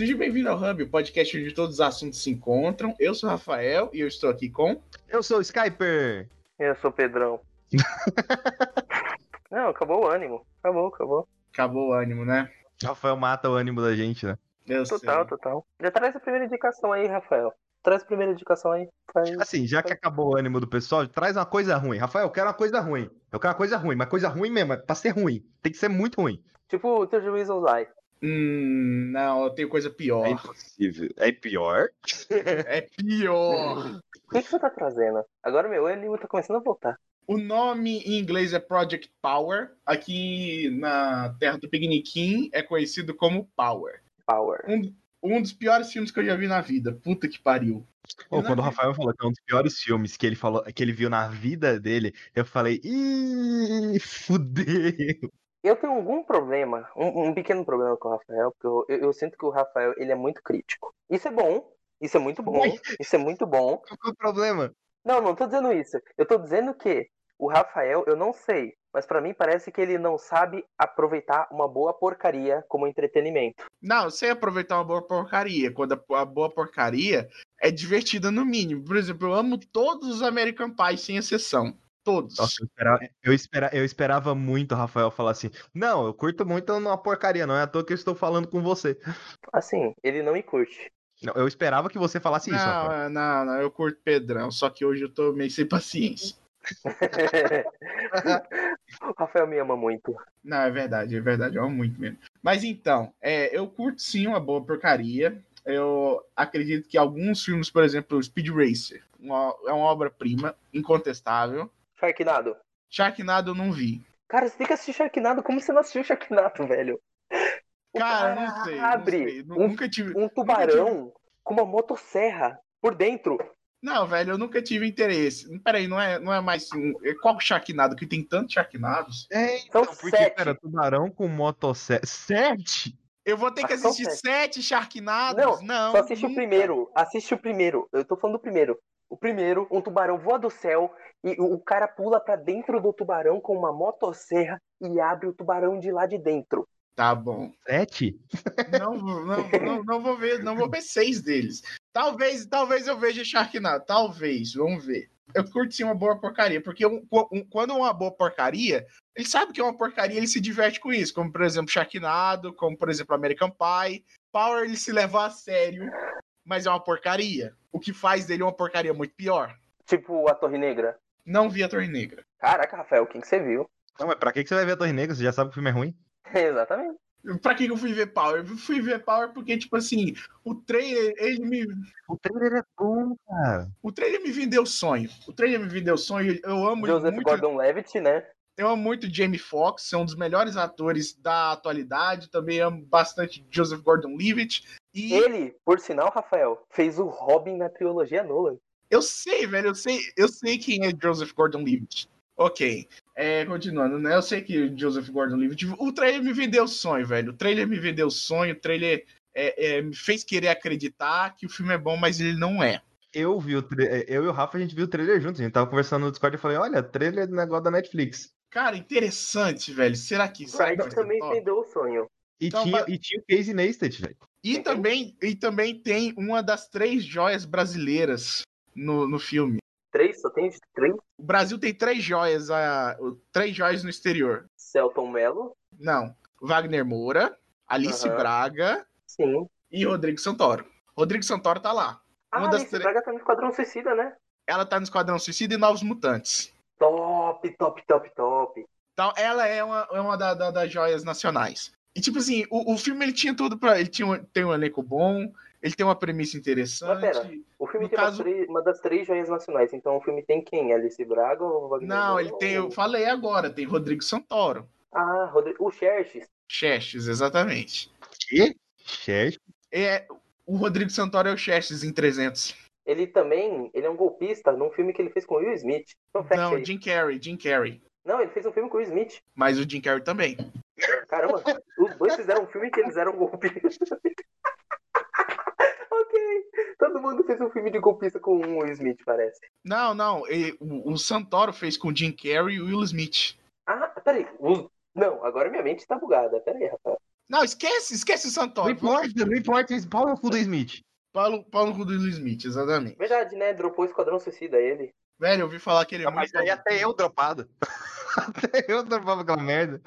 Seja bem-vindo ao Hub, o podcast onde todos os assuntos se encontram. Eu sou o Rafael e eu estou aqui com. Eu sou o Skyper. Eu sou o Pedrão. Não, acabou o ânimo. Acabou, acabou. Acabou o ânimo, né? Rafael mata o ânimo da gente, né? Eu Total, sei. total. Já traz a primeira indicação aí, Rafael. Traz a primeira indicação aí. Faz- Assim, já que acabou o ânimo do pessoal, traz uma coisa ruim. Rafael, eu quero uma coisa ruim. Eu quero uma coisa ruim, mas coisa ruim mesmo, é pra ser ruim. Tem que ser muito ruim. Tipo o teu juízo Lie. Hum, não, eu tenho coisa É pior. impossível. É pior? É pior. O que, que você tá trazendo? Agora meu ânimo tá começando a voltar. O nome em inglês é Project Power. Aqui na terra do Pigniquim é conhecido como Power. Power. Um, um dos piores filmes que eu já vi na vida. Puta que pariu. Pô, quando o Rafael falou que é um dos piores filmes que ele falou, que ele viu na vida dele, eu falei, ih, fudeu. Eu tenho algum problema, um, um pequeno problema com o Rafael, porque eu, eu- eu sinto que o Rafael ele é muito crítico. Isso é bom, isso é muito bom, isso é muito bom. Qual é o problema? Não, não tô dizendo isso. Eu tô dizendo que o Rafael, eu não sei, mas pra mim parece que ele não sabe aproveitar uma boa porcaria como entretenimento. Não, eu sei aproveitar uma boa porcaria. Quando a, a boa porcaria é divertida no mínimo. Por exemplo, eu amo todos os American Pie, sem exceção. Todos. Nossa, eu esperava, eu, espera- eu esperava muito o Rafael falar assim, não, eu curto muito uma porcaria, não é à toa que eu estou falando com você. Assim, ele não me curte. Não, eu esperava que você falasse isso, Rafael. não, é, não, não, eu curto Pedrão. Só que hoje eu tô meio sem paciência. o Rafael me ama muito. Não, é verdade, é verdade, eu amo muito mesmo. Mas então, é, eu curto sim uma boa porcaria. Eu acredito que alguns filmes, por exemplo, Speed Racer, uma- é uma obra-prima, incontestável. Sharknado. Sharknado eu não vi. Cara, você tem que assistir Sharknado. Como você não assistiu Sharknado, velho? O Cara, não sei. não abre sei, nu- um, Nunca tive. um tubarão com uma motosserra por dentro. Não, velho, eu nunca tive interesse. Peraí, não é, não é mais. um- é Qual Sharknado? Que tem tantos Sharknados? É, São então, porque, sete. pera, tubarão com motosserra. Sete? Eu vou ter que Ah, são assistir sete. sete Sharknados? Não, não. Só assiste o nunca. primeiro. Assiste o primeiro. Eu tô falando do primeiro. O primeiro, um tubarão voa do céu e o cara pula pra dentro do tubarão com uma motosserra e abre o tubarão de lá de dentro. Tá bom. Sete? Não, vou- não, não, não vou ver, não vou ver seis deles. Talvez, talvez eu veja Sharknado, talvez, vamos ver. Eu curto sim uma boa porcaria, porque um- um- quando é uma boa porcaria, ele sabe que é uma porcaria, ele se diverte com isso, como por exemplo Sharknado, como por exemplo American Pie. Power ele se leva a sério, mas é uma porcaria. O que faz dele uma porcaria muito pior. Tipo a Torre Negra. Não vi a Torre Negra. Caraca, Rafael, quem que você viu? Não, mas pra que que você vai ver a Torre Negra? Você já sabe que o filme é ruim? Exatamente. Pra que que eu fui ver Power? Eu fui ver Power porque, tipo assim, o trailer, ele me, O trailer é bom, cara. O trailer me vendeu sonho. O trailer me vendeu sonho. Eu amo Joseph muito. Gordon-Levitt, né? Eu amo muito Jamie Foxx, é um dos melhores atores da atualidade. Também amo bastante Joseph Gordon-Levitt. E Ele, por sinal, Rafael, fez o Robin na trilogia Nolan. eu sei, velho, eu sei, eu sei quem é Joseph Gordon-Levitt. Ok. É, continuando, né? Eu sei que Joseph Gordon-Levitt. O trailer me vendeu sonho, velho. O trailer me vendeu sonho. O trailer é, é, me fez querer acreditar que o filme é bom, mas ele não é. Eu vi o tra... Eu e o Rafa, a gente viu o trailer juntos. A gente tava conversando no Discord e eu falei, olha, trailer do negócio da Netflix. Cara, interessante, velho. Será que vai também top? vendeu o sonho. E, Então, tinha, mas- e tinha o Casey Neistat, velho. E também, e também tem uma das três joias brasileiras no, no filme. Três? Só tem três? O Brasil tem três joias, a, três joias no exterior. Celton Mello. Não. Wagner Moura, Alice Aham. Braga Sim. e Rodrigo Santoro. Rodrigo Santoro tá lá. Ah, Uma das Alice três- Braga tá no Esquadrão Suicida, né? Ela tá no Esquadrão Suicida e Novos Mutantes. Top, top, top, top. Então, ela é uma, é uma da- da- das joias nacionais. E, tipo assim, o, o filme ele tinha tudo pra. Ele tinha, um- tem um elenco bom, ele tem uma premissa interessante. Mas pera, O filme No tem caso- uma, três- uma das três joias nacionais. Então o filme tem quem? Alice Braga ou Wagner Não, ele tem. Eu falei agora, tem Rodrigo Santoro. Ah, Rodrigo... o Xerxes. Chestes, exatamente. Que? Cher. É, o Rodrigo Santoro é o Chestes em 300. Ele também, ele é um golpista num filme que ele fez com o Will Smith. Então, Não, aí. Jim Carrey, Jim Carrey. Não, ele fez um filme com o Will Smith. Mas o Jim Carrey também. Caramba, os dois fizeram um filme que eles eram golpistas. ok. Todo mundo fez um filme de golpista com o Will Smith, parece. Não, não. e- o, o Santoro fez com o Jim Carrey e o Will Smith. Ah, peraí. os- Não, agora minha mente tá bugada. Peraí, Rafael. Não, esquece, esquece o Não Santoro. importa, não importa. esse Pau no cu do Smith. Paulo, Paulo cu do Will Smith, exatamente. Verdade, né? Dropou o Esquadrão Suicida ele. Velho, eu ouvi falar que ele é Mas muito. aí até eu dropado. até eu dropava aquela merda.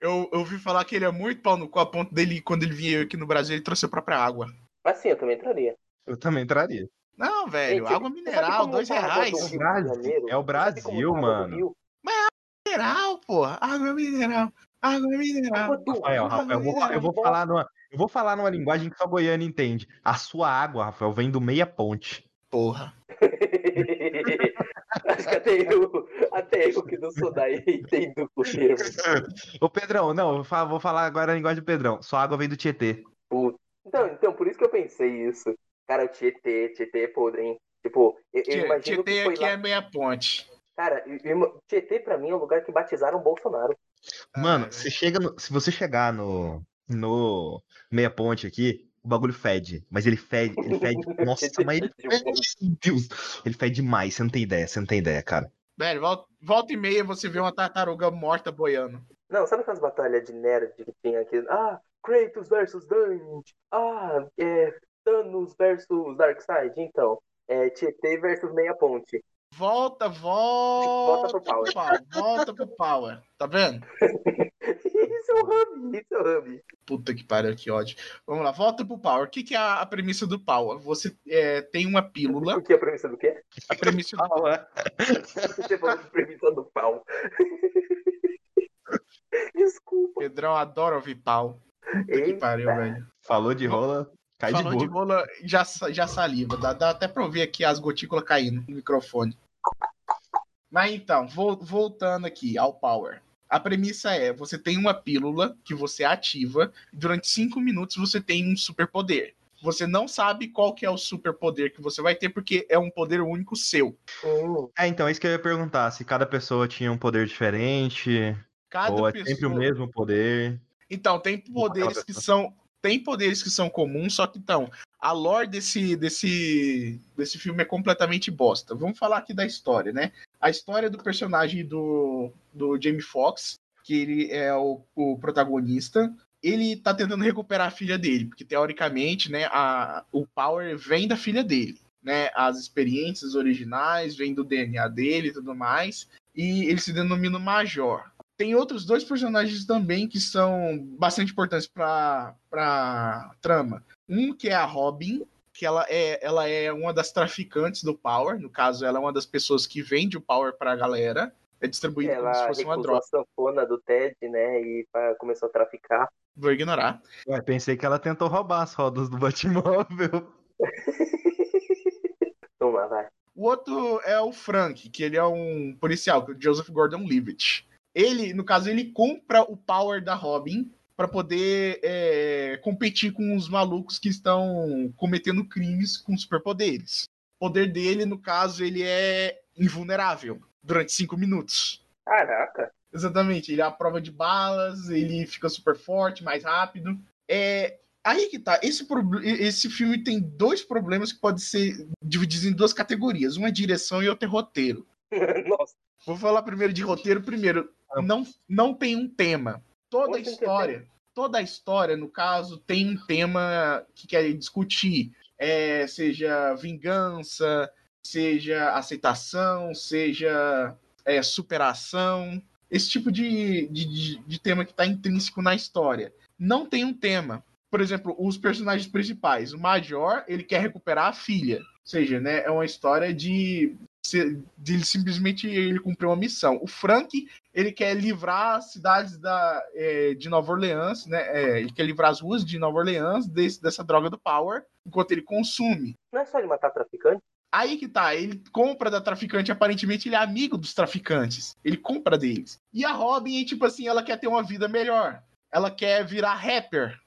Eu, eu ouvi falar que ele é muito pau no cu, a ponto dele, quando ele vinha aqui no Brasil, ele trouxe a própria água. Mas sim, eu também entraria. Eu também entraria. Não, velho, Gente, água mineral, dois água reais. do Brasil, é o Brasil, tá a água do mano. Rio? Mineral, porra. Água mineral. Água mineral. Água Rafael, Rafael, eu vou, mano, eu vou falar numa, eu vou falar numa linguagem que só Goiânia entende. A sua água, Rafael, vem do meia ponte. Porra. Acho que até eu, até eu que não sou daí entendo o termo. Ô Pedrão, não, eu vou falar, agora a linguagem do Pedrão. Sua água vem do Tietê. Então, então, por isso que eu pensei isso. Cara, o Tietê, Tietê é podre, hein? Tipo, eu, eu imagino Tietê que foi aqui lá... é meia ponte. Cara, eu- eu- Tietê pra mim é o lugar que batizaram o Bolsonaro. Mano, Ah, você chega no- se você chegar no, no meia ponte aqui, o bagulho fede. Mas ele fede, ele fede. Nossa, mas ele fede. Meu Deus. Ele fede demais, você não tem ideia, você não tem ideia, cara. Velho, volta, volta e meia você vê uma tartaruga morta boiando. Não, sabe aquelas batalhas de nerd que tinha aqui? Ah, Kratos versus Dante. Ah, é, Thanos versus Darkseid. Então, é Tietê versus Meia Ponte. Volta, volta, Volta pro. Power. Volta pro Power. Tá vendo? isso é o Hub, isso é o Hub. Puta que pariu, que ódio. Vamos lá, volta pro Power. O que, que é a, premissa do Power? Você é, tem uma pílula. O que é a premissa do quê? A premissa do Você falou de premissa do pau. Desculpa. Pedrão adora ouvir pau. Puta que pariu, velho. Falou de rola, cai Falou de de rola, já, já saliva. Dá, dá até pra ouvir aqui as gotículas caindo no microfone. Mas então, vol- voltando aqui ao Power. A premissa é: você tem uma pílula que você ativa, e durante cinco minutos você tem um superpoder. Você não sabe qual que é o superpoder que você vai ter, porque é um poder único seu. Hum, É, então, é isso que eu ia perguntar. Se cada pessoa tinha um poder diferente, Cada ou é pessoa... sempre o mesmo poder. Então, tem poderes que são. Tem poderes que são comuns, só que então, a lore desse, desse, desse filme é completamente bosta. Vamos falar aqui da história, né? A história do personagem do, do Jamie Foxx, que ele é o, o protagonista, ele tá tentando recuperar a filha dele, porque teoricamente, né, a, o Power vem da filha dele, né? As experiências originais vêm do DNA dele e tudo mais, e ele se denomina Major tem outros dois personagens também que são bastante importantes para para trama. Um que é a Robin, que ela é, ela é uma das traficantes do Power, no caso ela é uma das pessoas que vende o Power para a galera, é distribuído como se Ela fosse uma droga. a sanfona do Ted, né? E começou a traficar. Vou ignorar. Ué, pensei que ela tentou roubar as rodas do Batmóvel. Lá, vai. O outro é o Frank, que ele é um policial, que é o Joseph Gordon-Levitt. Ele, no caso, ele compra o Power da Robin para poder é, competir com os malucos que estão cometendo crimes com superpoderes. O poder dele, no caso, ele é invulnerável durante cinco minutos. Caraca. Exatamente, ele é a prova de balas, ele fica super forte, mais rápido. É aí que tá. Esse, esse filme tem dois problemas que podem ser divididos em duas categorias: uma é direção e outra é roteiro. Nossa. Vou falar primeiro de roteiro. Primeiro, não, não tem um tema. Toda a história, toda a história, no caso, tem um tema que quer discutir. É, seja vingança, seja aceitação, seja é, superação. Esse tipo de, de, de- tema que está intrínseco na história. Não tem um tema. Por exemplo, os personagens principais. O Major, ele quer recuperar a filha. Ou seja, né, é uma história de de ele simplesmente ele cumprir uma missão. O Frank ele quer livrar as cidades da, é, de Nova Orleans, né? é, ele quer livrar as ruas de Nova Orleans desse- dessa droga do Power, enquanto ele consome. Não é só ele matar traficante? Aí que tá, ele compra da traficante, aparentemente ele é amigo dos traficantes. Ele compra deles. E a Robin, tipo assim, ela quer ter uma vida melhor. Ela quer virar rapper.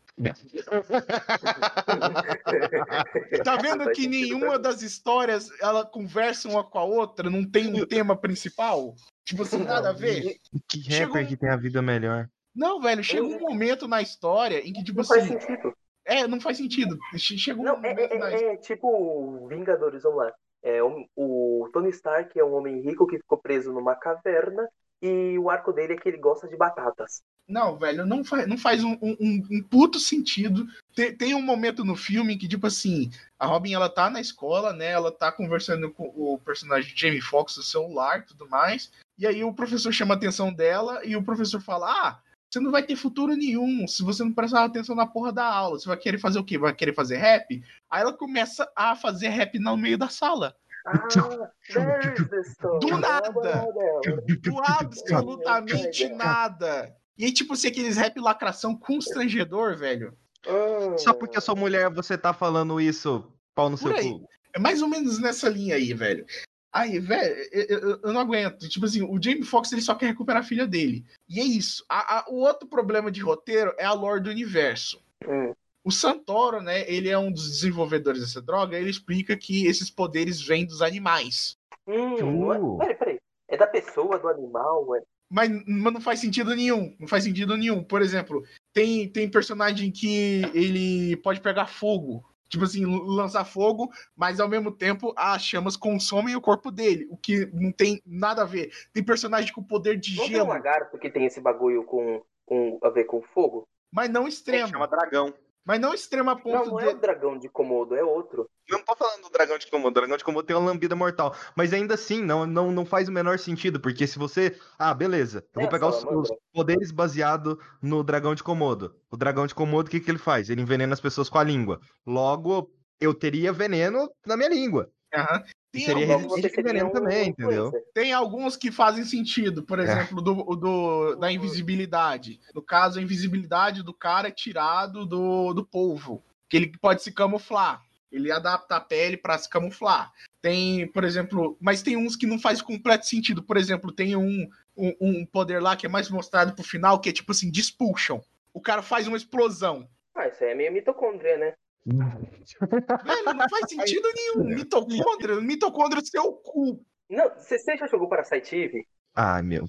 Tá vendo Faz que nenhuma mim. das histórias ela conversa uma com a outra, não tem um tema principal? Tipo assim, nada a ver? Que Chegou rapper um- que tem a vida melhor. Não, velho, chega um momento na história em que, tipo Não faz assim. sentido. É, não faz sentido. Che- Chega um Não, é, momento na é, é, é tipo Vingadores, vamos lá. É, um- o Tony Stark é um homem rico que ficou preso numa caverna e o arco dele é que ele gosta de batatas. Não, velho, não faz, não faz um, um, um puto sentido. Tem, tem, um momento no filme que, tipo assim, a Robin ela tá na escola, né? Ela tá conversando com o personagem Jamie Foxx no celular e tudo mais. E aí o professor chama a atenção dela e o professor fala: Ah, você não vai ter futuro nenhum se você não prestar atenção na porra da aula. Você vai querer fazer o quê? Vai querer fazer rap? Aí ela começa a fazer rap no meio da sala. Ah, do nada! Do absolutamente nada! E aí, tipo assim, aqueles rap lacração constrangedor, velho. Só porque eu sou mulher, você tá falando isso, pau no Por seu aí. cu. É mais ou menos nessa linha aí, velho. Aí, velho, eu, eu- eu não aguento. Tipo assim, o Jamie Foxx ele só quer recuperar a filha dele. E é isso. A- a- o outro problema de roteiro é a lore do universo. Hum. O Santoro, né, ele é um dos desenvolvedores dessa droga, ele explica que esses poderes vêm dos animais. Hum, Uh. Peraí, peraí. É da pessoa, do animal, é. Mas, mas não faz sentido nenhum. Não faz sentido nenhum. Por exemplo, tem, tem personagem que ele pode pegar fogo. Tipo assim, lançar fogo, mas ao mesmo tempo as chamas consomem o corpo dele. O que não tem nada a ver. Tem personagem com poder de Não tem um gelo, lagarto que tem esse bagulho com, com a ver com fogo? mas não extremo. chama dragão. Mas não extremo a Não, ponto não de. é o dragão de Komodo, é outro. Não tô falando do dragão de Komodo. O dragão de Komodo tem uma lambida mortal. Mas ainda assim, não, não, não faz o menor sentido. Porque se você. Ah, beleza. Eu É vou pegar os, os poderes baseados no dragão de Komodo. O dragão de Komodo, o que, que ele faz? Ele envenena as pessoas com a língua. Logo, eu teria veneno na minha língua. Aham. Tem, seria alguns, Logo, você resistente a seria veneno um também, entendeu? tem alguns que fazem sentido. É. Por exemplo, do, o do, da invisibilidade. No caso, a invisibilidade do cara é tirado do, do polvo. Que ele pode se camuflar. Ele adapta a pele para se camuflar. Tem, por exemplo, mas tem uns que não faz completo sentido. Por exemplo, tem um, um, um poder lá que é mais mostrado pro final, que é tipo assim, de expulsion. O cara faz uma explosão. Ah, isso aí é meio mitocôndria, né? Velho, não faz sentido nenhum. Mitocôndria, mitocôndria é seu cu. Não, você já jogou Parasite Eve? Ai, meu.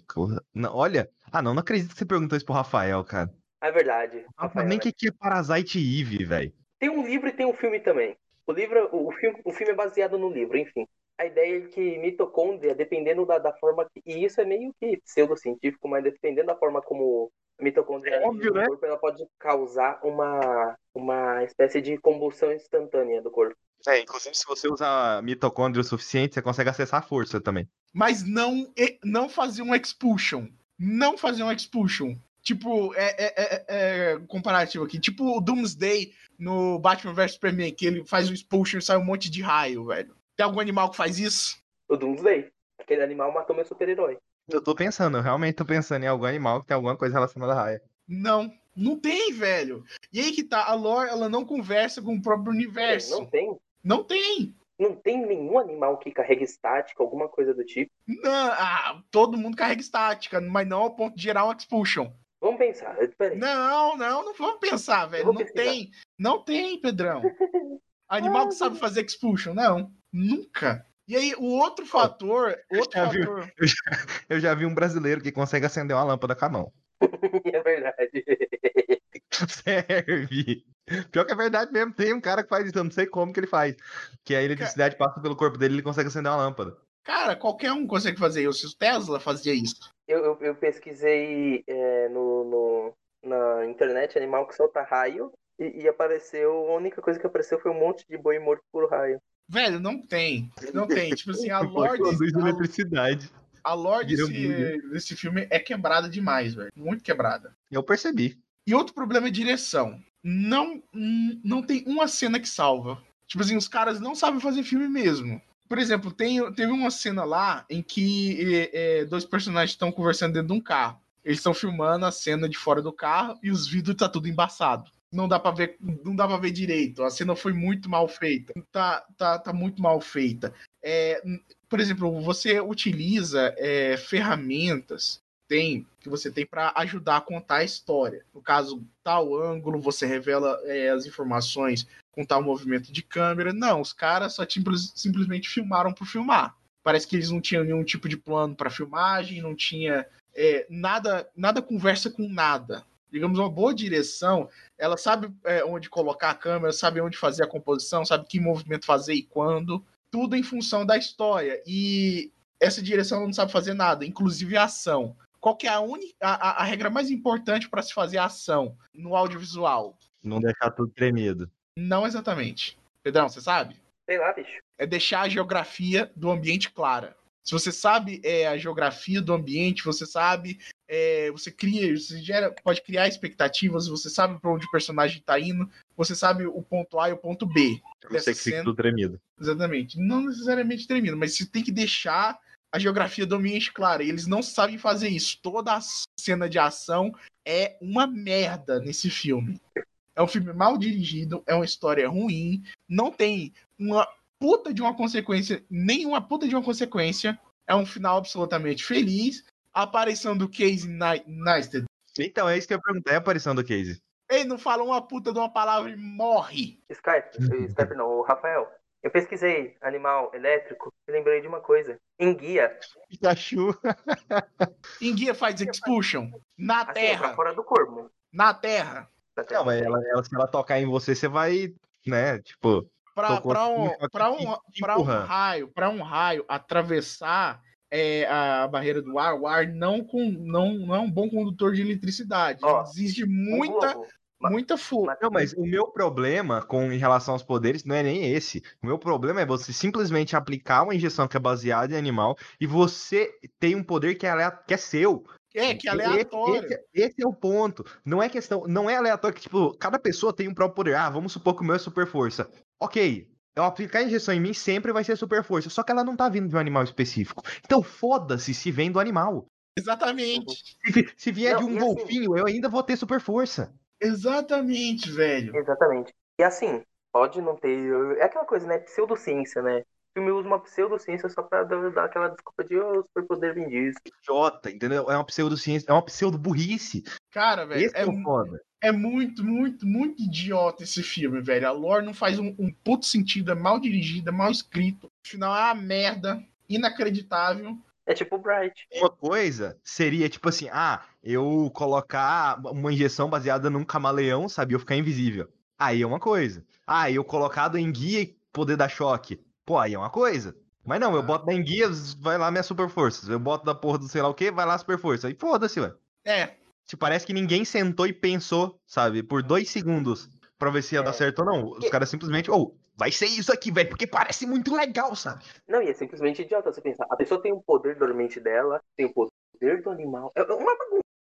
Não, olha. Ah, não, não acredito que você perguntou isso pro Rafael, cara. Ah, É verdade. Rafael, nem né? o que, que é Parasite Eve, velho. Tem um livro e tem um filme também. O livro, o, o filme, o filme é baseado no livro, enfim. A ideia é que mitocôndria, dependendo da, da forma que. E isso é meio que pseudocientífico, mas dependendo da forma como a mitocôndria age Óbvio, né? corpo, ela pode causar uma, uma espécie de combustão instantânea do corpo. É, inclusive se você usar mitocôndria o suficiente, você consegue acessar a força também. mas não e- não fazer um expulsion. Não fazer um expulsion. Tipo, é, é, é- é comparativo aqui. Tipo o Doomsday no Batman vs Superman, que ele faz um expulsion e sai um monte de raio, velho. Tem algum animal que faz isso? O Doomsday. Aquele animal matou meu super-herói. Eu tô pensando, eu realmente tô pensando em algum animal que tem alguma coisa relacionada à raia. Não. Não tem, velho. E aí que tá, a lore, ela não conversa com o próprio universo. Não tem. Não tem. Não tem nenhum animal que carregue estática, alguma coisa do tipo. Não, ah, todo mundo carrega estática, mas não ao ponto de gerar um expulsion. Vamos pensar. Peraí. Não, não, não vamos pensar, velho. Não pesquisar. tem. Não tem, Pedrão. Animal que sabe fazer expulsion, não. Nunca. E aí, o outro fator. Outro já vi. fator. Eu já vi um brasileiro que consegue acender uma lâmpada com a mão. é verdade. Serve. Pior que é verdade mesmo, tem um cara que faz isso, eu não sei como que ele faz. Que a eletricidade passa pelo corpo dele e ele consegue acender uma lâmpada. Cara, qualquer um consegue fazer isso. O Tesla fazia isso. Eu, eu, eu pesquisei é, no, no- na internet animal que solta raio e, e apareceu. A única coisa que apareceu foi um monte de boi morto por raio. Velho, não tem. Não tem. Tipo assim, a Produz desse, a, eletricidade. a Vira desse, desse filme é quebrada demais, velho. Muito quebrada. Eu percebi. E outro problema é direção. Não, não tem uma cena que salva. Tipo assim, os caras não sabem fazer filme mesmo. Por exemplo, tem, teve uma cena lá em que é, é, dois personagens estão conversando dentro de um carro. Eles estão filmando a cena de fora do carro e os vidros tá tudo embaçado. Não dá pra ver, não dá para ver direito. A cena foi muito mal feita. Tá, tá, tá muito mal feita. É, por exemplo, você utiliza é, ferramentas tem que você tem para ajudar a contar a história. No caso, tal ângulo, você revela é, as informações com tal movimento de câmera. Não, os caras só simples, simplesmente filmaram por filmar. Parece que eles não tinham nenhum tipo de plano para filmagem, não tinha é, nada, nada conversa com nada. Digamos, uma boa direção, ela sabe é, onde colocar a câmera, sabe onde fazer a composição, sabe que movimento fazer e quando. Tudo em função da história. E essa direção não sabe fazer nada, inclusive a ação. Qual que é a, única, a, a regra mais importante para se fazer ação no audiovisual? Não deixar tudo tremido. Não exatamente. Pedrão, você sabe? Sei lá, bicho. É deixar a geografia do ambiente clara. Se você sabe é, a geografia do ambiente, você sabe, é, você cria, você gera, pode criar expectativas, você sabe para onde o personagem está indo, você sabe o ponto A e o ponto B. Sei que fica tudo tremido. Exatamente. Não necessariamente tremido, mas você tem que deixar a geografia do ambiente clara. E eles não sabem fazer isso. Toda a cena de ação é uma merda nesse filme. É um filme mal dirigido, é uma história ruim, não tem uma puta de uma consequência, nenhuma puta de uma consequência. É um final absolutamente feliz. A aparição do Casey Neistat. Então, é isso que eu perguntei, a aparição do Casey. Ele não fala uma puta de uma palavra e morre. Skype, Skype não, o Rafael. Eu pesquisei animal elétrico e lembrei de uma coisa. Enguia. Pikachu. Enguia faz expulsion. Na Assim, terra. fora do corpo. Na terra. Na terra. Não, mas ela, ela- se ela tocar em você, você vai, né, tipo... Assim, um, pra, um, pra um raio, pra um raio atravessar é, a barreira do ar, o ar não, com, não, não é um bom condutor de eletricidade. Ó, Um muita, muita força. Não, mas o meu problema com em relação aos poderes não é nem esse. O meu problema é você simplesmente aplicar uma injeção que é baseada em animal e você tem um poder que é, que é seu. É, que é Esse- aleatório. Esse, esse é o ponto. Não é questão, não é aleatório que, tipo, cada pessoa tem um próprio poder. Ah, vamos supor que o meu é super força. Ok, eu aplicar a injeção em mim sempre vai ser super força. Só que ela não tá vindo de um animal específico. Então foda-se se vem do animal. Exatamente. Se, se vier Não, de um assim- golfinho, eu ainda vou ter super força. Exatamente, velho. Exatamente. E assim, pode não ter. É aquela coisa, né? Pseudociência, né? O filme usa uma pseudociência só pra dar, aquela desculpa de oh, superpoder vem disso. Idiota, entendeu? É uma pseudociência, é uma pseudo-burrice. Cara, velho, Esse é, é foda. É muito, muito, muito idiota esse filme, velho. A lore não faz um, um puto sentido, é mal dirigido, é mal escrito. O final é uma merda, inacreditável. É tipo o Bright. Uma coisa seria, tipo assim, ah, eu colocar uma injeção baseada num camaleão, sabe? Eu ficar invisível. Aí é uma coisa. Ah, eu colocar do enguia e poder dar choque. Pô, aí é uma coisa. Mas não, eu Ah. boto da enguia, vai lá minha super forças. Eu boto da porra do sei lá o que, vai lá super força. Aí foda-se, ué. É, Tipo, parece que ninguém sentou e pensou, sabe? Por dois segundos pra ver se ia É. dar certo ou não. Os caras simplesmente, ou, vai ser isso aqui, velho, porque parece muito legal, sabe? Não, e é simplesmente idiota você pensar. A pessoa tem o poder dormente dela, tem o poder do animal. É uma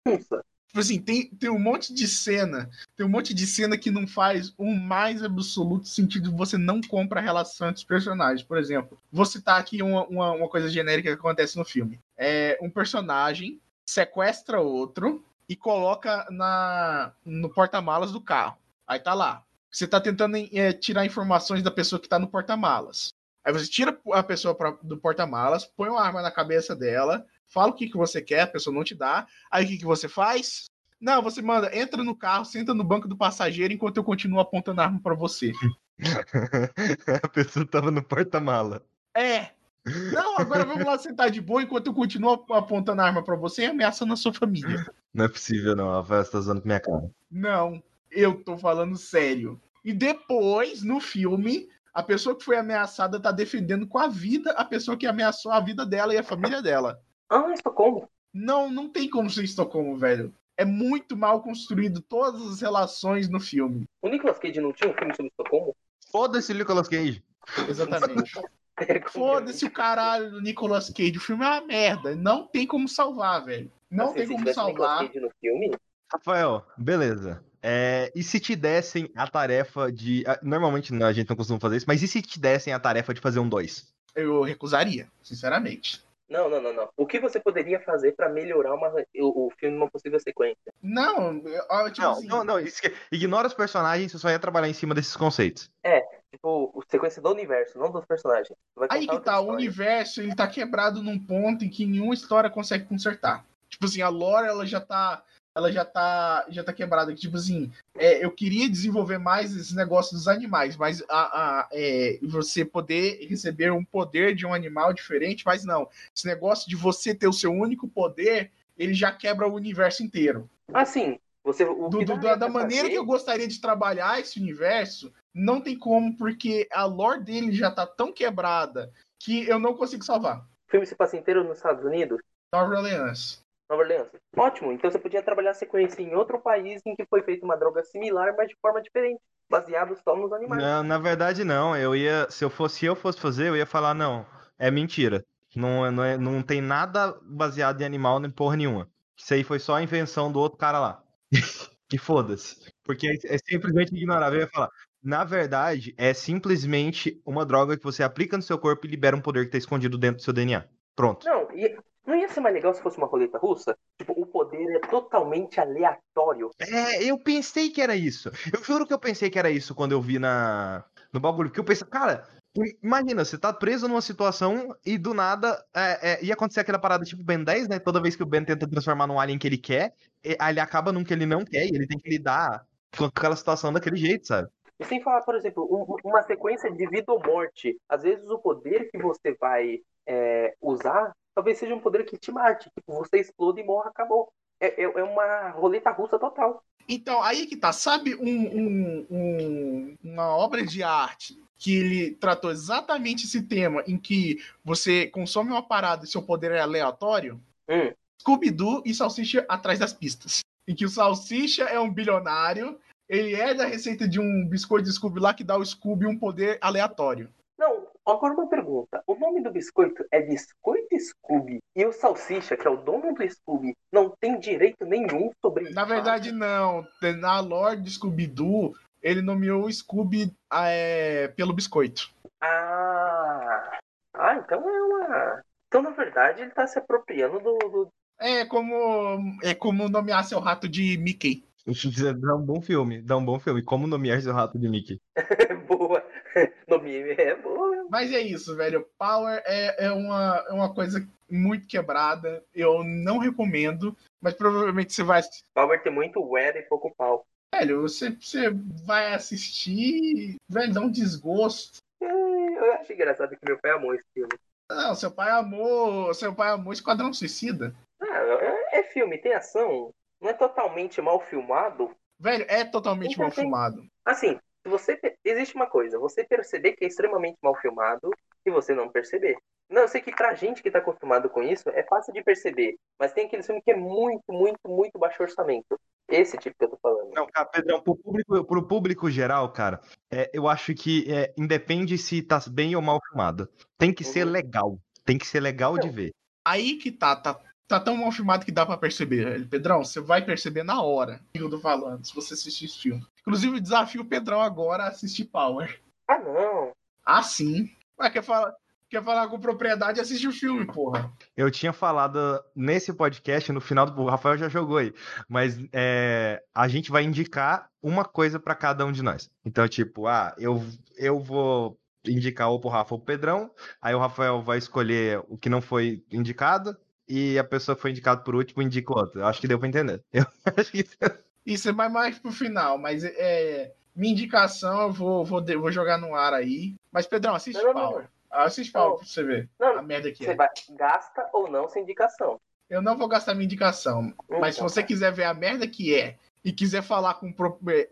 bagunça. Tipo assim, tem, tem um monte de cena, tem um monte de cena que não faz o mais absoluto sentido, você não compra a relação entre os personagens. Por exemplo, vou citar aqui uma, uma, uma coisa genérica que acontece no filme. É um personagem sequestra outro e coloca na, no porta-malas do carro. Aí tá lá. Você tá tentando é, tirar informações da pessoa que tá no porta-malas. Aí você tira a pessoa pra- do porta-malas, põe uma arma na cabeça dela, fala o que, que você quer, a pessoa não te dá. Aí o que, que você faz? Não, você manda, entra no carro, senta no banco do passageiro enquanto eu continuo apontando a arma pra você. a pessoa tava no porta-mala. É. Não, agora vamos lá sentar de boa enquanto eu continuo ap- apontando a arma pra você e ameaçando a sua família. Não é possível, não. A Rafael tá usando com minha cara. Não, eu tô falando sério. E depois, no filme, a pessoa que foi ameaçada tá defendendo com a vida a pessoa que ameaçou a vida dela e a família dela. Ah, Estocolmo. Não, não tem como ser Estocolmo, velho. É muito mal construído todas as relações no filme. O Nicolas Cage não tinha um filme sobre Estocolmo? Foda-se, Nicolas Cage. Exatamente. Foda-se o caralho do Nicolas Cage. O filme é uma merda. Não tem como salvar, velho. Não tem como salvar. Cage no filme, Rafael, beleza. É, e se te dessem a tarefa de. ah, Normalmente a gente não costuma fazer isso, mas e se te dessem a tarefa de fazer um 2? Eu recusaria, sinceramente. Não, não, não, não. O que você poderia fazer pra melhorar uma- o, o filme numa possível sequência? Não, eu- tipo Não, assim, não, não. esque- Ignora os personagens, você só ia trabalhar em cima desses conceitos. Tipo, o sequência do universo, não dos personagens. Aí que tá, o universo ele tá quebrado num ponto em que nenhuma história consegue consertar. Tipo assim, a lore ela já tá, ela já tá, já tá quebrada. Tipo assim, é, eu queria desenvolver mais esse negócio dos animais, mas a, a- é, você poder receber um poder de um animal diferente, mas não. Esse negócio de você ter o seu único poder, ele já quebra o universo inteiro. Assim, você. O Do- do- da, da maneira fazer- que eu gostaria de trabalhar esse universo, não tem como, porque a lore dele já tá tão quebrada que eu não consigo salvar. O filme se passa inteiro nos Estados Unidos? Nova Orleans. Nova Orleans. Ótimo. Então você podia trabalhar a sequência em outro país em que foi feita uma droga similar, mas de forma diferente, baseado só nos animais. Não, na verdade, não. Eu ia, se eu fosse, se eu fosse fazer, eu ia falar, não, é mentira. Não, não, é, não tem nada baseado em animal nem porra nenhuma. Isso aí foi só a invenção do outro cara lá. que foda-se. Porque é, é simplesmente ignorável. Eu ia falar, na verdade, é simplesmente uma droga que você aplica no seu corpo e libera um poder que tá escondido dentro do seu DNA. Pronto. Não, e não ia ser mais legal se fosse uma roleta russa? Tipo, o poder é totalmente aleatório. É, eu pensei que era isso. Eu juro que eu pensei que era isso quando eu vi na no bagulho. Porque eu pensei, cara, imagina, você tá preso numa situação e do nada é, é, ia acontecer aquela parada tipo Ben 10, né? Toda vez que o Ben tenta transformar num alien que ele quer, ele acaba num que ele não quer e ele tem que lidar com aquela situação daquele jeito, sabe? E sem falar, por exemplo, um- uma sequência de vida ou morte. Às vezes o poder que você vai é, usar talvez seja um poder que te mate. Tipo, você explode e morre, acabou. É, é, é uma roleta russa total. Então, aí que tá. Sabe um, um- um- uma obra de arte que ele tratou exatamente esse tema, em que você consome uma parada e seu poder é aleatório? Hum. Scooby-Doo e Salsicha atrás das pistas. Em que o Salsicha é um bilionário, ele é da receita de um biscoito de Scooby lá que dá ao Scooby um poder aleatório. Agora uma pergunta. O nome do biscoito é Biscoito Scooby. E o Salsicha, que é o dono do Scooby, não tem direito nenhum sobre isso. Na verdade, não. Na lore de Scooby-Doo, ele nomeou o Scooby é, pelo biscoito. Ah. Ah, então é uma. Então, na verdade, ele tá se apropriando do. do- É como, é como nomear seu rato de Mickey. Dá um bom filme, dá um bom filme. Como nomear seu rato de Mickey? boa. É boa. Mas é isso, velho. Power é, é, uma, é uma coisa muito quebrada. Eu não recomendo, mas provavelmente você vai. Power tem muito where e pouco pau. Velho, você, você vai assistir, vai dar um desgosto. Ai, Eu acho engraçado que meu pai amou esse filme. Não, seu pai amou. Seu pai amou Esquadrão Suicida. Ah, é- é filme, tem ação. Não é totalmente mal filmado. Velho, é totalmente Então mal tem- filmado. Assim, você existe uma coisa, você perceber que é extremamente mal filmado e você não perceber. Não, eu sei que pra gente que tá acostumado com isso, é fácil de perceber. Mas tem aquele filme que é muito, muito, muito baixo orçamento. Esse tipo que eu tô falando. Não, cara, Pedrão, pro público, pro público geral, cara, é, eu acho que é, independe se tá bem ou mal filmado. Tem que ser Uhum. legal. Tem que ser legal de Não. ver. Aí que tá, tá, tá tão mal filmado que dá pra perceber. velho. Pedrão, você vai perceber na hora o que eu tô falando, se você assistir esse filme. Inclusive, desafio o Pedrão agora a assistir Power. Ah, não. Ah, sim. Ué, quer falar, quer falar com propriedade, assiste o filme, porra. Eu tinha falado nesse podcast, no final do. O Rafael já jogou aí. Mas é, a gente vai indicar uma coisa pra cada um de nós. Então, tipo, ah, eu, eu vou indicar ou pro Rafa ou pro Pedrão. Aí o Rafael vai escolher o que não foi indicado. E a pessoa que foi indicada por último indica o outro. Eu acho que deu pra entender. Eu acho que Isso é mais, mais pro final, mas é. Minha indicação eu vou, vou, de- vou jogar no ar aí. Mas, Pedrão, assiste Não, não, não. Power. Assiste Power Não. pra você ver Não, a merda que Você é. vai, gasta ou não sem indicação. Eu não vou gastar minha indicação. Mas se Então, você quiser ver a merda que é e quiser falar com,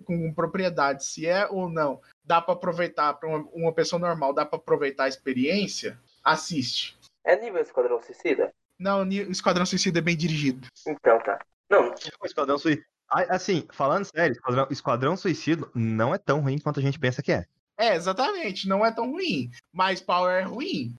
com propriedade se é ou não, dá pra aproveitar para uma, uma pessoa normal, dá pra aproveitar a experiência, assiste. É nível Esquadrão Suicida? Não, o Esquadrão Suicida é bem dirigido. Então tá. Não, o Esquadrão Suicida. Assim, falando sério, Esquadrão, Esquadrão Suicida não é tão ruim quanto a gente pensa que é. É, exatamente, não é tão ruim, mas Power é ruim.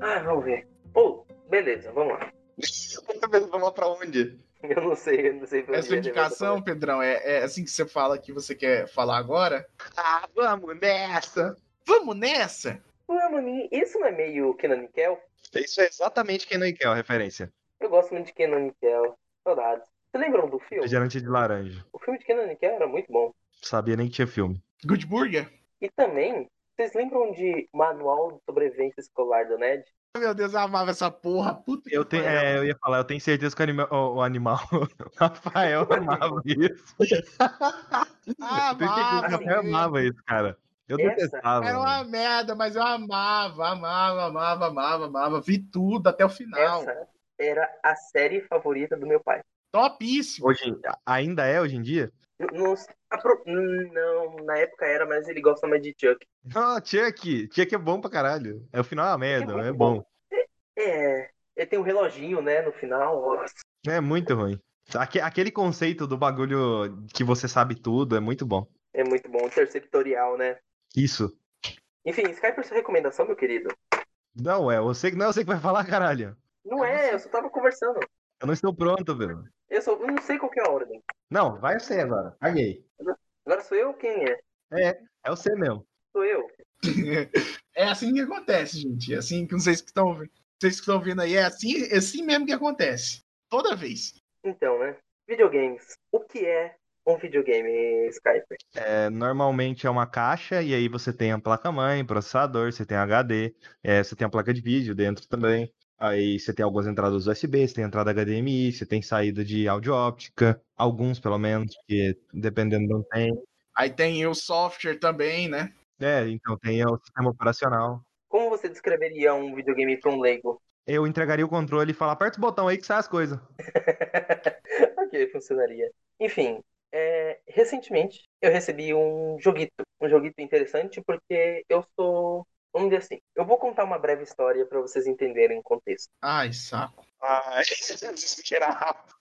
Ah, vamos ver. Pô, beleza, vamos lá. Vamos lá pra onde? Eu não sei, eu não sei. pra Essa onde indicação, Pedrão, é, é assim que você fala que você quer falar agora? Ah, vamos nessa! Vamos nessa? Vamos, isso não é meio Kenan Nickel? Isso é exatamente quem não quer a referência. Eu gosto muito de Kenan Nickel. Saudades. Vocês lembram do filme? Refrigerante de laranja. O filme de Kenan Nickel era muito bom. Sabia nem que tinha filme. Good Burger? E também, vocês lembram de Manual de Sobrevivência Escolar do Ned? Meu Deus, eu amava essa porra. Puta Eu, que tenho, pariu. é, eu ia falar, eu tenho certeza que o, anima- o- o animal. o Rafael amava isso. Ah, amava, Rafael amava isso, cara. Eu Essa detestava. Era uma merda, mas eu amava, amava, amava, amava, amava. Vi tudo até o final. Essa era a série favorita do meu pai. Topíssimo. Hoje, ainda é hoje em dia? Não, não, na época era, mas ele gosta mais de Chuck. Ah, Chuck! Chuck é bom pra caralho. É o final é uma merda, muito é bom. É, ele tem um reloginho, né, no final. É muito ruim. Aque- Aquele conceito do bagulho que você sabe tudo é muito bom. É muito bom, interceptorial, né? Isso. Enfim, Skype, sua recomendação, meu querido. Não, é você, não é você que vai falar, caralho. Não É é, eu só tava conversando. Eu não estou pronto, velho. Eu, só, eu não sei qual que é a ordem. Não, vai você agora. Caguei. Agora sou eu quem é? É você mesmo. Sou eu. É assim que acontece, gente. É assim que vocês que estão ouvindo. Vocês que estão ouvindo aí, é assim, é assim mesmo que acontece. Toda vez. Então, né? Videogames. O que é um videogame, Skype? É, normalmente é uma caixa e aí você tem a placa-mãe, processador, você tem HD, é, você tem a placa de vídeo dentro também. Aí você tem algumas entradas USB, você tem entrada HDMI, você tem saída de áudio óptica, alguns pelo menos, que dependendo não tem. Aí tem o software também, né? É, então tem o sistema operacional. Como você descreveria um videogame para um leigo? Eu entregaria o controle e falar, aperta o botão aí que sai as coisas. ok, funcionaria. Enfim, é, recentemente eu recebi um joguito. Um joguito interessante porque eu sou. Vamos dizer assim, eu vou contar uma breve história para vocês entenderem o contexto. Ai, saco. Ai, que era rápido.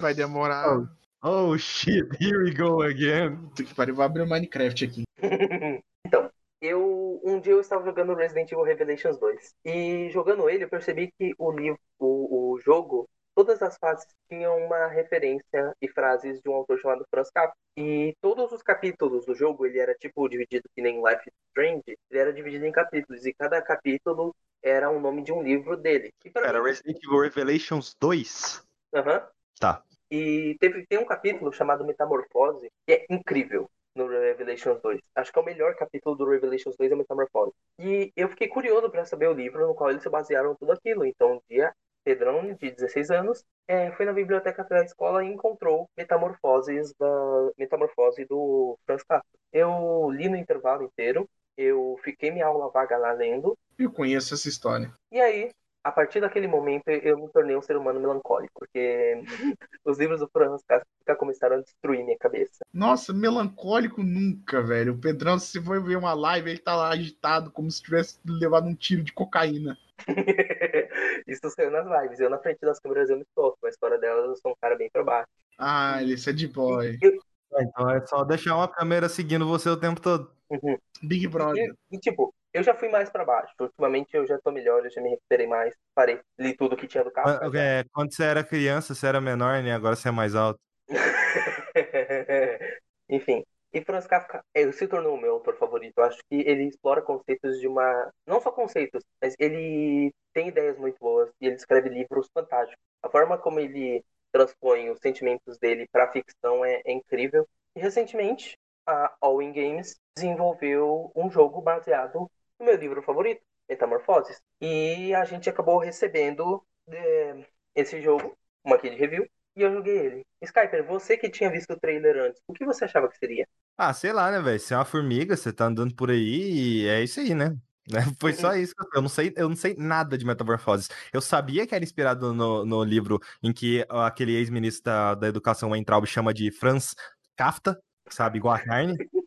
Vai demorar. Oh shit, here we go again. Que pariu, vou abrir o Minecraft aqui. então, eu um dia eu estava jogando Resident Evil Revelations 2 e jogando ele eu percebi que o livro, o, o jogo, todas as fases tinham uma referência e frases de um autor chamado Franz Kafka. E todos os capítulos do jogo ele era tipo dividido que nem Life is Strange, ele era dividido em capítulos e cada capítulo era o nome de um livro dele. Era mim- Resident Evil Revelations 2? Aham. Tá. E teve, tem um capítulo chamado Metamorfose, que é incrível no Revelations 2. Acho que é o melhor capítulo do Revelations 2 é Metamorfose. E eu fiquei curioso para saber o livro no qual eles se basearam tudo aquilo. Então, um dia, Pedrão, de 16 anos, é, foi na biblioteca da escola e encontrou Metamorfoses da Metamorfose do Franz Kafka. Eu li no intervalo inteiro, eu fiquei minha aula vaga lá lendo, Eu conheço essa história. e aí, a partir daquele momento, eu me tornei um ser humano melancólico, porque os livros do Franz Kafka começaram a destruir minha cabeça. Nossa, melancólico nunca, velho. O Pedrão, se for ver uma live, ele tá lá agitado, como se tivesse levado um tiro de cocaína. Isso saiu nas lives. Eu, na frente das câmeras, eu me solto. A história delas, eu sou um cara bem pra baixo. Ah, ele é sad boy. Então é só deixar uma câmera seguindo você o tempo todo. Uhum. Big Brother. E, e, tipo, eu já fui mais pra baixo. Ultimamente eu já tô melhor, eu já me recuperei mais. Parei, li tudo que tinha do carro. Quando, é, quando você era criança, você era menor, né? Agora você é mais alto. Enfim. E Franz Kafka se tornou o meu autor favorito. Eu acho que ele explora conceitos de uma. Não só conceitos, mas ele tem ideias muito boas e ele escreve livros fantásticos. A forma como ele transpõe os sentimentos dele para ficção é, é incrível. E recentemente, a All In Games desenvolveu um jogo baseado no meu livro favorito, Metamorfoses. E a gente acabou recebendo é, esse jogo, uma aqui de review, e eu joguei ele. Skyper, você que tinha visto o trailer antes, o que você achava que seria? Ah, sei lá, né, velho? Você é uma formiga, você tá andando por aí e é isso aí, né? Né? Foi só isso. que eu- Eu não sei, eu não sei nada de metamorfoses. Eu sabia que era inspirado no, no livro em que aquele ex-ministro da, da educação Weintraub chama de Franz Kafka, sabe, igual a carne.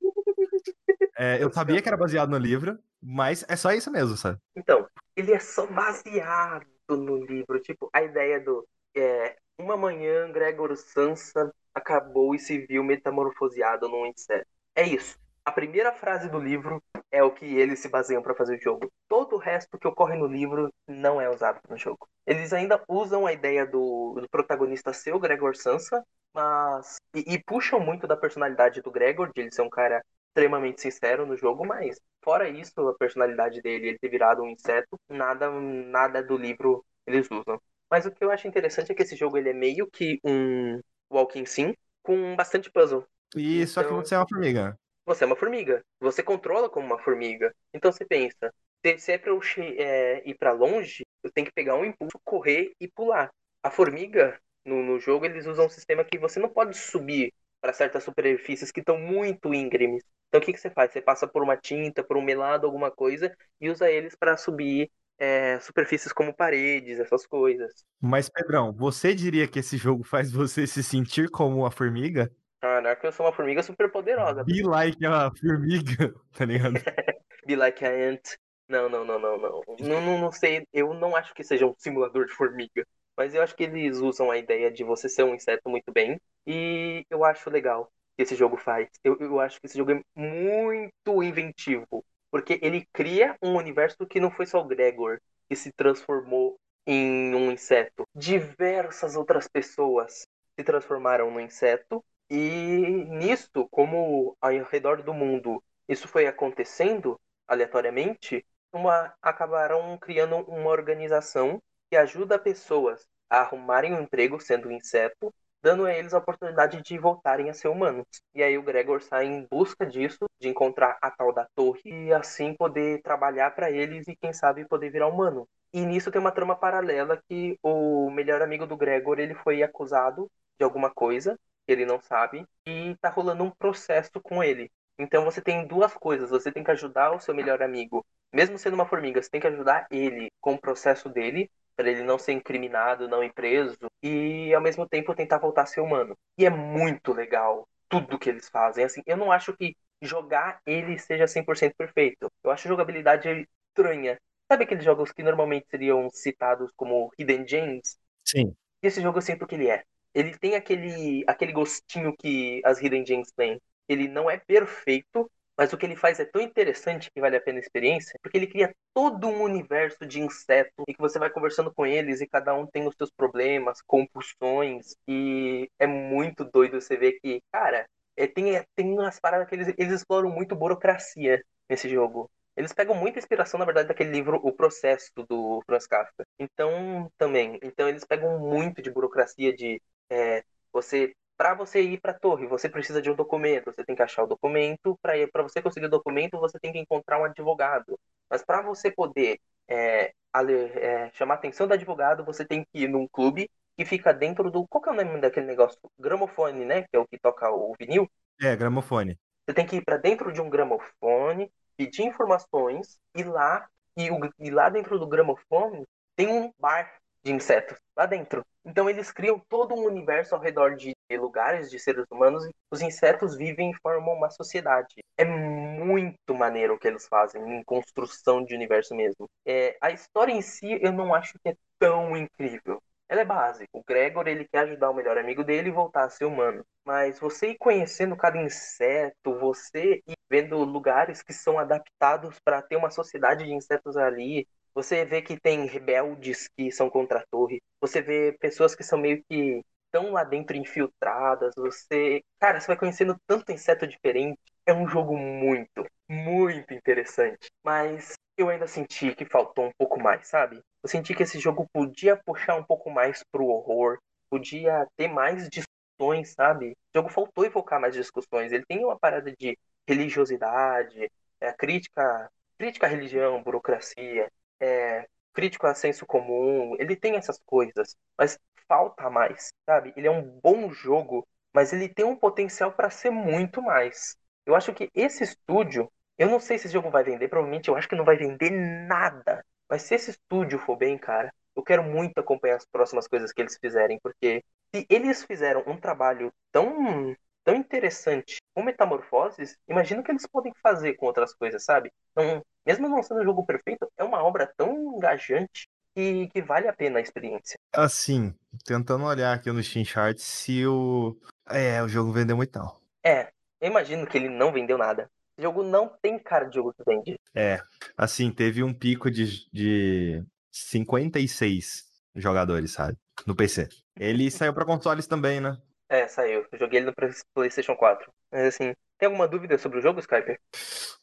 É, eu sabia que era baseado no livro, mas é só isso mesmo, sabe? Então, ele é só baseado no livro. Tipo, a ideia do. É, uma manhã, Gregor Sansa acabou e se viu metamorfoseado num inseto. É isso. A primeira frase do livro é o que eles se baseiam para fazer o jogo. Todo o resto que ocorre no livro não é usado no jogo. Eles ainda usam a ideia do, do protagonista ser o Gregor Sansa, mas. E, e puxam muito da personalidade do Gregor, de ele ser um cara extremamente sincero no jogo, mas fora isso, a personalidade dele, ele ter virado um inseto, nada, nada do livro eles usam. Mas o que eu acho interessante é que esse jogo ele é meio que um walking sim com bastante puzzle. E só que Então- você é uma formiga. Você é uma formiga. Você controla como uma formiga. Então você pensa, se, é pra eu é, ir pra longe, eu tenho que pegar um impulso, correr e pular. A formiga, no, no jogo, eles usam um sistema que você não pode subir para certas superfícies que estão muito íngremes. Então o que, que você faz? Você passa por uma tinta, por um melado, alguma coisa, e usa eles para subir é, superfícies como paredes, essas coisas. Mas, Pedrão, você diria que esse jogo faz você se sentir como uma formiga? Caraca, eu sou uma formiga super poderosa. Be like a formiga, tá ligado? Be like a ant. Não, não, não, não, não. Não, não, não sei. Eu não acho que seja um simulador de formiga. Mas eu acho que eles usam a ideia de você ser um inseto muito bem. E eu acho legal que esse jogo faz. Eu, eu acho que esse jogo é muito inventivo. Porque ele cria um universo que não foi só o Gregor que se transformou em um inseto. Diversas outras pessoas se transformaram no inseto. E nisto, como ao redor do mundo isso foi acontecendo aleatoriamente, uma, acabaram criando uma organização que ajuda pessoas a arrumarem um emprego sendo um inseto, dando a eles a oportunidade de voltarem a ser humanos. E aí o Gregor sai em busca disso, de encontrar a tal da torre e assim poder trabalhar para eles e quem sabe poder virar humano. E nisso tem uma trama paralela que o melhor amigo do Gregor, ele foi acusado de alguma coisa que ele não sabe e tá rolando um processo com ele. Então você tem duas coisas, você tem que ajudar o seu melhor amigo, mesmo sendo uma formiga, você tem que ajudar ele com o processo dele para ele não ser incriminado, não ir preso, e ao mesmo tempo tentar voltar a ser humano. E é muito legal tudo que eles fazem. Assim, eu não acho que jogar ele seja 100% perfeito. Eu acho a jogabilidade estranha. Sabe aqueles jogos que normalmente seriam citados como Hidden Gems? Sim. E esse jogo eu sinto que ele é. Ele tem aquele, aquele gostinho que as Hidden Gems têm. Ele não é perfeito, mas o que ele faz é tão interessante que vale a pena a experiência, porque ele cria todo um universo de insetos e que você vai conversando com eles e cada um tem os seus problemas, compulsões, e é muito doido você ver que, cara, é, tem, é, tem umas paradas que eles, eles exploram muito burocracia nesse jogo. Eles pegam muita inspiração, na verdade, daquele livro O Processo, do Franz Kafka. Então, também. Então, eles pegam muito de burocracia, de é, você para você ir para a torre, você precisa de um documento, você tem que achar o documento. Para você conseguir o documento, você tem que encontrar um advogado. Mas para você poder é, é, chamar a atenção do advogado, você tem que ir num clube que fica dentro do. Qual que é o nome daquele negócio? Gramofone, né? Que é o que toca o vinil. É, gramofone. Você tem que ir para dentro de um gramofone, pedir informações, e lá, e, o, e lá dentro do gramofone tem um bar de insetos lá dentro. Então eles criam todo um universo ao redor de lugares de seres humanos os insetos vivem e formam uma sociedade. É muito maneiro o que eles fazem em construção de universo mesmo. É, a história em si eu não acho que é tão incrível. Ela é básica. O Gregor ele quer ajudar o melhor amigo dele e voltar a ser humano. Mas você ir conhecendo cada inseto, você ir vendo lugares que são adaptados para ter uma sociedade de insetos ali, você vê que tem rebeldes que são contra a torre. Você vê pessoas que são meio que estão lá dentro infiltradas. Você, cara, você vai conhecendo tanto inseto diferente. É um jogo muito, muito interessante. Mas eu ainda senti que faltou um pouco mais, sabe? Eu senti que esse jogo podia puxar um pouco mais pro horror, podia ter mais discussões, sabe? O jogo faltou evocar mais discussões. Ele tem uma parada de religiosidade, é, crítica, crítica à religião, burocracia é, crítico a senso comum, ele tem essas coisas, mas falta mais, sabe? Ele é um bom jogo, mas ele tem um potencial para ser muito mais. Eu acho que esse estúdio, eu não sei se esse jogo vai vender, provavelmente eu acho que não vai vender nada. Mas se esse estúdio for bem, cara, eu quero muito acompanhar as próximas coisas que eles fizerem, porque se eles fizeram um trabalho tão tão interessante com Metamorfoses, imagina o que eles podem fazer com outras coisas, sabe? Não, mesmo não sendo um jogo perfeito, é uma obra tão engajante que, que vale a pena a experiência. Assim, tentando olhar aqui no Steam Charts se o. É, o jogo vendeu muito não. É, eu imagino que ele não vendeu nada. O jogo não tem cara de jogo que vende. É, assim, teve um pico de, de 56 jogadores, sabe? No PC. Ele saiu para consoles também, né? É, saiu. Eu joguei ele no PlayStation 4. Mas assim, tem alguma dúvida sobre o jogo, Skyper?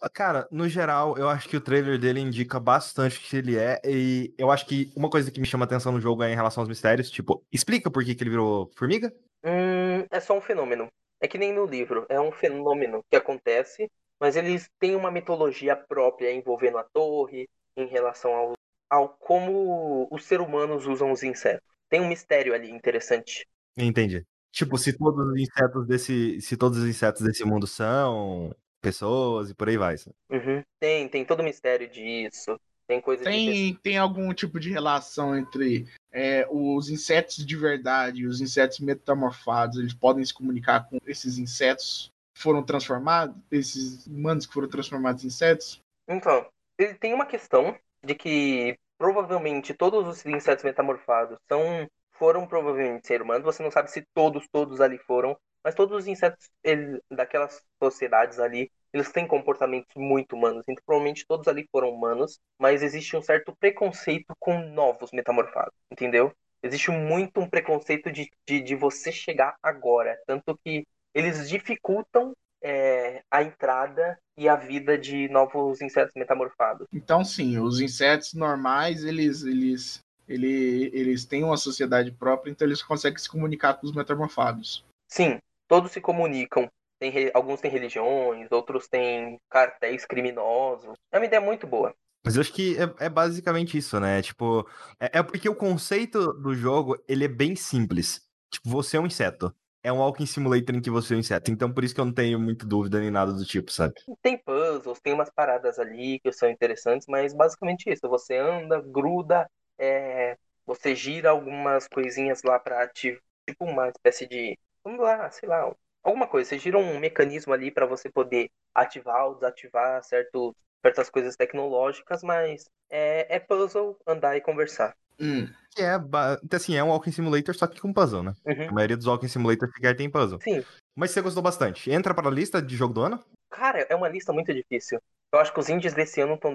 Ah, cara, no geral, eu acho que o trailer dele indica bastante o que ele é. E eu acho que uma coisa que me chama atenção no jogo é em relação aos mistérios. Tipo, explica por que, que ele virou formiga? Hum, é só um fenômeno. É que nem no livro. É um fenômeno que acontece, mas eles têm uma mitologia própria envolvendo a torre, em relação ao, ao como os seres humanos usam os insetos. Tem um mistério ali interessante. Entendi. Tipo, se todos os insetos desse. Se todos os insetos desse mundo são pessoas e por aí vai. Uhum. Tem, tem todo o mistério disso. Tem coisa de Tem, tem algum tipo de relação entre é, os insetos de verdade e os insetos metamorfados? Eles podem se comunicar com esses insetos que foram transformados? Esses humanos que foram transformados em insetos? Então, ele tem uma questão de que provavelmente todos os insetos metamorfados são foram provavelmente ser humanos. Você não sabe se todos, todos ali foram, mas todos os insetos eles, daquelas sociedades ali, eles têm comportamentos muito humanos. Então, provavelmente todos ali foram humanos, mas existe um certo preconceito com novos metamorfados, entendeu? Existe muito um preconceito de, de, de você chegar agora. Tanto que eles dificultam é, a entrada e a vida de novos insetos metamorfados. Então, sim, os insetos normais, eles, eles, ele, eles têm uma sociedade própria, então eles conseguem se comunicar com os metamorfados. Sim, todos se comunicam. Tem, alguns têm religiões, outros têm cartéis criminosos. É uma ideia muito boa. Mas eu acho que é, é basicamente isso, né? Tipo, é, é porque o conceito do jogo, ele é bem simples. Tipo, você é um inseto. É um Walking Simulator em que você é um inseto. Então, por isso que eu não tenho muito dúvida nem nada do tipo, sabe? Tem puzzles, tem umas paradas ali que são interessantes, mas basicamente isso. Você anda, gruda, é, você gira algumas coisinhas lá pra ativar, tipo uma espécie de, vamos lá, sei lá, alguma coisa. Você gira um mecanismo ali pra você poder ativar ou desativar certos, certas coisas tecnológicas, mas é, é puzzle, andar e conversar. Hum. Que é, então, assim, é um Walking Simulator, só que com puzzle, né? Uhum. A maioria dos Walking Simulator sequer tem puzzle. Sim, Mas você gostou bastante. Entra para a lista de jogo do ano? Cara, é uma lista muito difícil. Eu acho que os indies desse ano estão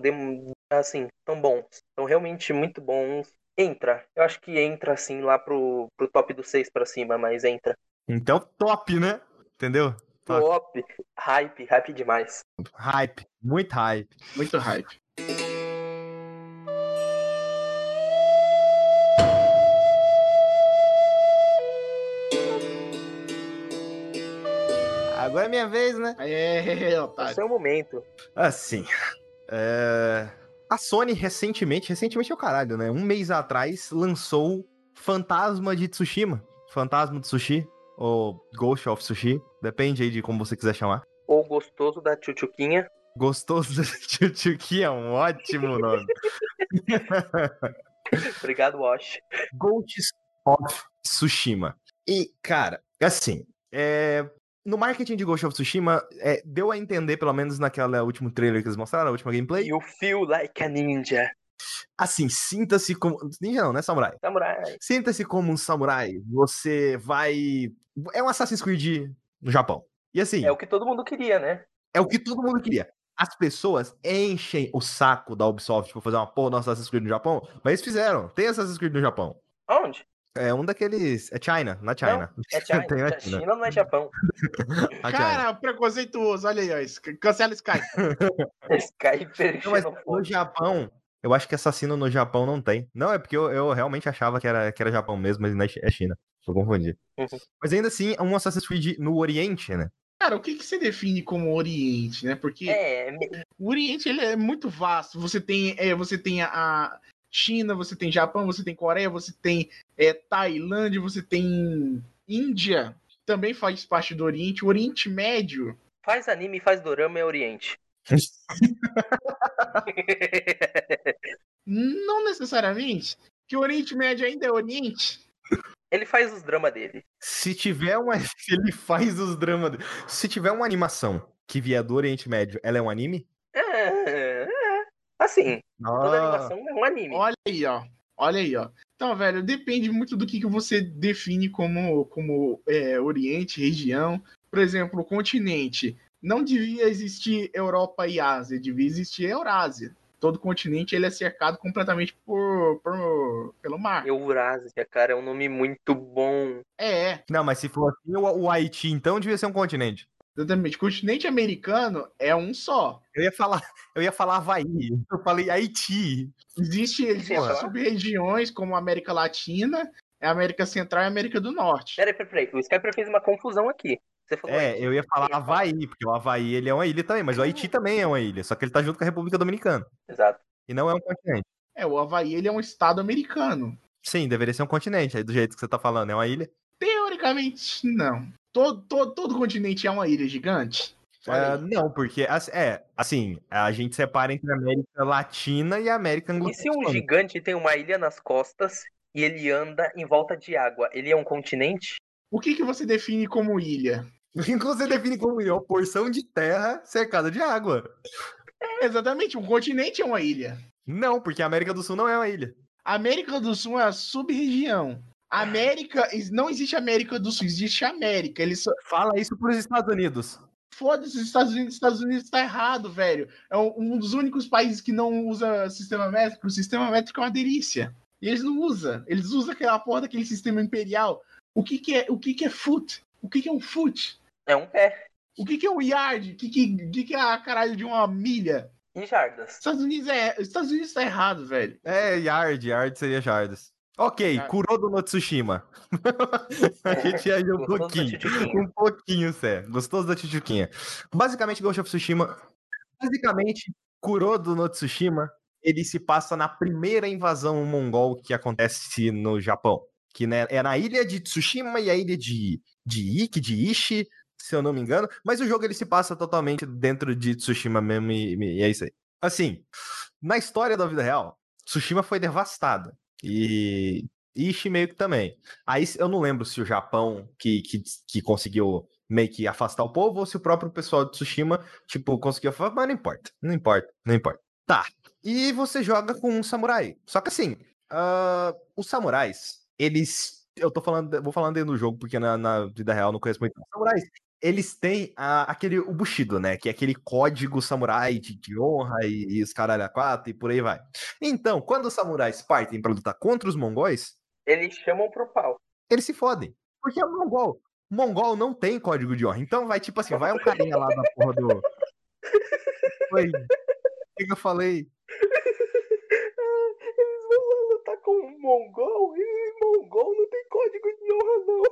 assim, tão bons. Estão realmente muito bons. Entra. Eu acho que entra assim lá pro, pro top do 6 pra cima, mas entra. Então, top, né? Entendeu? Top. Top. Hype, hype demais. Hype. Muito hype. Muito hype. Agora é minha vez, né? É, É o momento. Assim. é, A Sony recentemente, recentemente é o caralho, né? Um mês atrás lançou Fantasma de Tsushima. Fantasma de Sushi. Ou Ghost of Sushi. Depende aí de como você quiser chamar. Ou gostoso da tchutchuquinha. Gostoso de Tchutchuki é um ótimo nome. Obrigado, Wash. Ghost of Tsushima. E, cara, assim, é, no marketing de Ghost of Tsushima, é, deu a entender, pelo menos naquela último trailer que eles mostraram, a última gameplay, You feel like a ninja. assim, sinta-se como... Ninja não, né, samurai? Samurai. Sinta-se como um samurai, você vai... É um Assassin's Creed no Japão. E assim, É o que todo mundo queria, né? é o que todo mundo queria. As pessoas enchem o saco da Ubisoft pra fazer uma porra do Assassin's Creed no Japão, mas eles fizeram. Tem Assassin's Creed no Japão. Onde? É um daqueles. É China, na China. É China. Tem na É China. China não é Japão. A China. Cara, preconceituoso. Olha aí, ó. Sky- Cancela Sky. Skyper Não, mas no. Japão, eu acho que assassino no Japão não tem. Não, é porque eu, eu realmente achava que era, que era Japão mesmo, mas não é é China. Só confundi. Uhum. Mas ainda assim, é um Assassin's Creed no Oriente, né? Cara, o que, que você define como Oriente, né? Porque É, o Oriente ele é muito vasto. Você tem, é, você tem a China, você tem Japão, você tem Coreia, você tem é, Tailândia, você tem Índia, também faz parte do Oriente. O Oriente Médio. faz anime, faz dorama é Oriente. Não necessariamente. Que o Oriente Médio ainda é Oriente. Ele faz os dramas dele. Se tiver uma. Se ele faz os dramas. dele- Se tiver uma animação que vier do Oriente Médio, ela é um anime? É, assim, toda animação é um anime. Olha aí, ó. Olha aí, ó. Então, velho, depende muito do que, que você define como, como é, Oriente, região. Por exemplo, o continente. Não devia existir Europa e Ásia, devia existir Eurásia. Todo continente ele é cercado completamente por, por- pelo mar. Eurásia, cara, é um nome muito bom. É, Não, mas se for assim, o, o Haiti, então, devia ser um continente. Exatamente. O continente americano é um só. Eu ia falar, eu ia falar Havaí. Eu falei Haiti. Existe, existe sub-regiões como a América Latina, a América Central e a América do Norte. Peraí, peraí, peraí. O Skyper fez uma confusão aqui. Você falou É, Haiti. eu ia falar Havaí, porque o Havaí ele é uma ilha também, mas o Haiti também é uma ilha, só que ele tá junto com a República Dominicana. Exato. E não é um continente. É, o Havaí ele é um estado americano. Sim, deveria ser um continente, aí do jeito que você tá falando, é uma ilha. Teoricamente, não. Todo, todo, todo continente é uma ilha gigante? Aí. não, porque é assim, a gente separa entre a América Latina e a América E se um gigante tem uma ilha nas costas e ele anda em volta de água, ele é um continente? O que, que você define como ilha? O que você define como ilha? Uma porção de terra cercada de água. Exatamente, um continente é uma ilha. Não, porque a América do Sul não é uma ilha. A América do Sul é a sub-região. América, não existe América do Sul, existe América. Eles só, Fala isso pros Estados Unidos. Foda-se os Estados Unidos. Os Estados Unidos tá errado, velho. É um, dos únicos países que não usa sistema métrico. O sistema métrico é uma delícia. E eles não usam. Eles usam aquela porra daquele sistema imperial. O que, que é o que, que é foot? O que, que é um foot? É um pé. O que, que é um yard? O que, que, que, que é a caralho de uma milha? E jardas? Estados Unidos é. os Estados Unidos tá errado, velho. É, Yard, Yard seria Jardas. Ok, Yard. Kurodo no Tsushima. a gente viajou um pouquinho. Um pouquinho, Sé. Gostoso da Tchutchuquinha. Basicamente, Ghost of Tsushima. Basicamente, Kurodo no Tsushima. Ele se passa na primeira invasão mongol que acontece no Japão. Que né, é na ilha de Tsushima e a ilha de, de Iki, de Ishi, se eu não me engano. Mas o jogo ele se passa totalmente dentro de Tsushima mesmo e, e é isso aí. Assim, na história da vida real, Tsushima foi devastada. E Ishi meio que também. Aí eu não lembro se o Japão que, que, que conseguiu meio que afastar o povo ou se o próprio pessoal de Tsushima, tipo, conseguiu afastar, mas não importa. Não importa, não importa. Tá. E você joga com um samurai. Só que assim, ah, os samurais, eles. Eu tô falando, vou falando dentro do jogo, porque na, na vida real não conheço muito. Os samurais, eles têm a- aquele o Bushido, né? Que é aquele código samurai de, de honra e, e os caralho a quatro e por aí vai. Então, quando os samurais partem pra lutar contra os mongóis, Eles chamam pro pau. eles se fodem. Porque é o mongol. Mongol não tem código de honra. Então vai tipo assim, vai um carinha lá da porra do. Foi. O que eu falei? Eles vão lá lutar com um mongol e mongol não tem código de honra, não.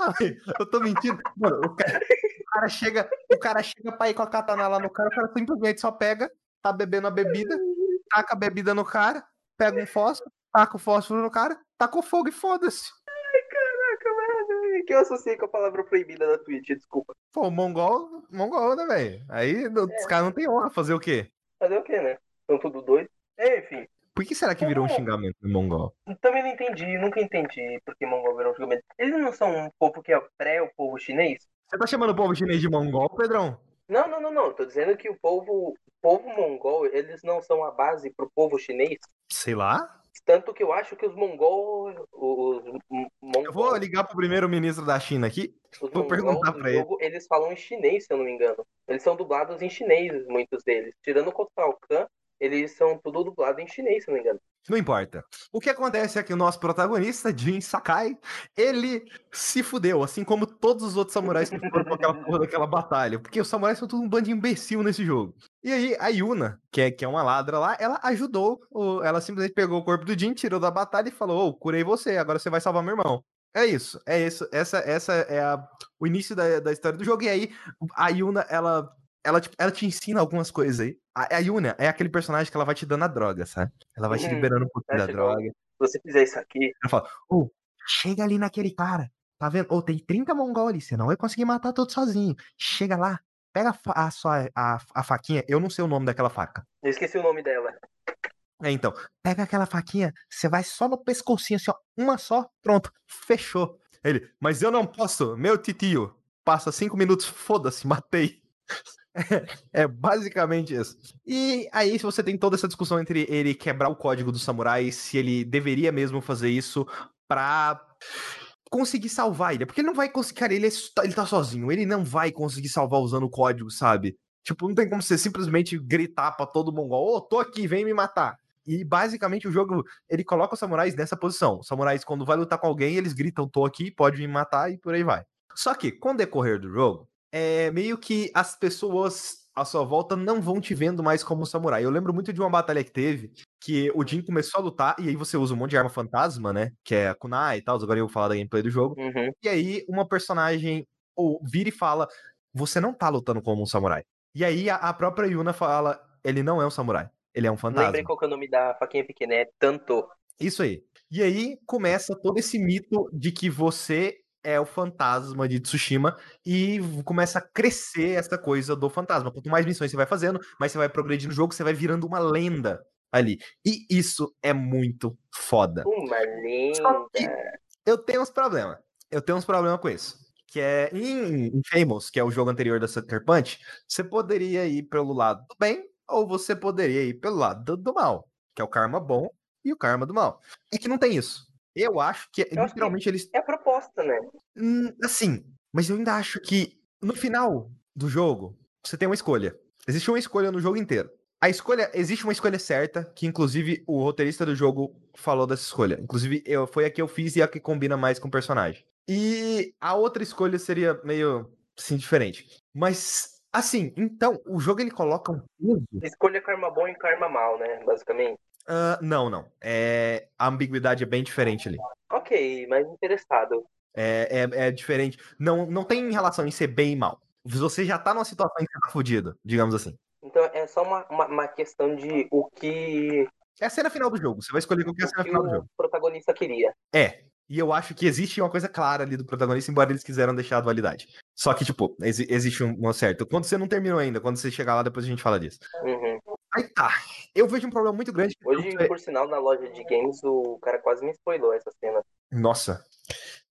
Ai, eu tô mentindo. Mano, o cara, o cara chega, o cara chega pra ir com a katana lá no cara, o cara simplesmente só pega, tá bebendo a bebida, taca a bebida no cara, pega um fósforo, taca o fósforo no cara, taca o fogo e foda-se. Caraca, velho. Que eu associei com a palavra proibida da Twitch, desculpa. Pô, mongol, mongol, né, velho? Aí no- os caras não tem honra fazer o quê? Fazer o quê, né? São tudo doido. Enfim, Por que será que virou um xingamento no mongol? também não entendi, nunca entendi por que mongol virou um julgamento. Eles não são um povo que é pré o povo chinês? Você tá chamando o povo chinês de mongol, Pedrão? Não, não, não, não. Tô dizendo que o povo, o povo mongol, eles não são a base pro povo chinês. Sei lá. Tanto que eu acho que os mongol, os mongol, Eu vou ligar pro primeiro-ministro da China aqui. os vou perguntar pra ele. eles falam em chinês, se eu não me engano. Eles são dublados em chinês, muitos deles. Tirando o Kotal Kahn, eles são tudo dublado em chinês, se não me engano. Não importa. O que acontece é que o nosso protagonista, Jin Sakai, ele se fudeu, assim como todos os outros samurais que foram pra aquela porra daquela batalha. Porque os samurais são tudo um bando de imbecil nesse jogo. E aí, a Yuna, que é, que é uma ladra lá, ela ajudou. ela simplesmente pegou o corpo do Jin, tirou da batalha e falou: Ô, curei você, agora você vai salvar meu irmão. É isso, é isso. Essa, essa é a- o início da, da história do jogo. E aí, a Yuna, ela. Ela, tipo, ela te ensina algumas coisas aí. A, a Yuna é aquele personagem que ela vai te dando a droga, sabe? Ela vai te Uhum. liberando um pouquinho da droga. Se você fizer isso aqui, Ela fala, ô, chega ali naquele cara. Tá vendo? Ô, tem 30 mongol ali, você não vai conseguir matar todos sozinho. Chega lá, pega a, sua, a, a faquinha, eu não sei o nome daquela faca. eu esqueci o nome dela. É, então, pega aquela faquinha, você vai só no pescocinho, assim, ó, uma só, pronto, fechou. Ele, mas eu não posso, meu titio. Passa cinco minutos, foda-se, matei. É, basicamente isso. E aí, você tem toda essa discussão entre ele quebrar o código do samurai, se ele deveria mesmo fazer isso pra conseguir salvar ele. Porque ele não vai conseguir, cara, ele, é ele tá sozinho, ele não vai conseguir salvar usando o código, sabe? Tipo, não tem como você simplesmente gritar pra todo mongol, ô, tô aqui, vem me matar. E basicamente o jogo, ele coloca os samurais nessa posição. Os samurais, quando vai lutar com alguém, eles gritam, tô aqui, pode me matar e por aí vai. Só que, com o decorrer do jogo, é meio que as pessoas à sua volta não vão te vendo mais como um samurai. Eu lembro muito de uma batalha que teve, que o Jin começou a lutar, e aí você usa um monte de arma fantasma, né? Que é a kunai e tal, agora eu vou falar da gameplay do jogo. Uhum. E aí uma personagem ou vira e fala: Você não tá lutando como um samurai. E aí a, a própria Yuna fala: Ele não é um samurai, ele é um fantasma. Lembrei qual que é o nome da faquinha pequena, é Tanto. Isso aí. E aí começa todo esse mito de que você é o fantasma de Tsushima e começa a crescer essa coisa do fantasma. Quanto mais missões você vai fazendo, mais você vai progredindo no jogo, você vai virando uma lenda ali. E isso é muito foda. Uma lenda. eu tenho uns problemas. Eu tenho uns problemas com isso. Que é em, em Famous, que é o jogo anterior da Sucker Punch, você poderia ir pelo lado do bem ou você poderia ir pelo lado do, do mal, que é o karma bom e o karma do mal. É que não tem isso. Eu acho que acho que- literalmente eles É a proposta, né? Hum, assim, mas eu ainda acho que no final do jogo você tem uma escolha. Existe uma escolha no jogo inteiro. A escolha, existe uma escolha certa, que inclusive o roteirista do jogo falou dessa escolha. Inclusive, eu, foi a que eu fiz e a que combina mais com o personagem. E a outra escolha seria meio, assim, diferente. Mas, assim, então, o jogo ele coloca um peso. Escolha karma bom e karma mal, né? Basicamente. Ah, não, não. É, a ambiguidade é bem diferente ali. Ok, mas interessado. É, é, é diferente. Não, não tem relação em ser bem e mal. Você já tá numa situação em que você tá fudido, digamos assim. Então é só uma, uma, uma questão de o que, É a cena final do jogo. Você vai escolher qual que é a o, cena que final do o jogo. protagonista queria. É. E eu acho que existe uma coisa clara ali do protagonista, embora eles quiseram deixar a dualidade. Só que, tipo, exi- existe um, um certo. Quando você não terminou ainda, quando você chegar lá, depois a gente fala disso. Uhum. Aí tá. Eu vejo um problema muito grande. Hoje, você- por sinal, na loja de games, o cara quase me spoilou essa cena. Nossa.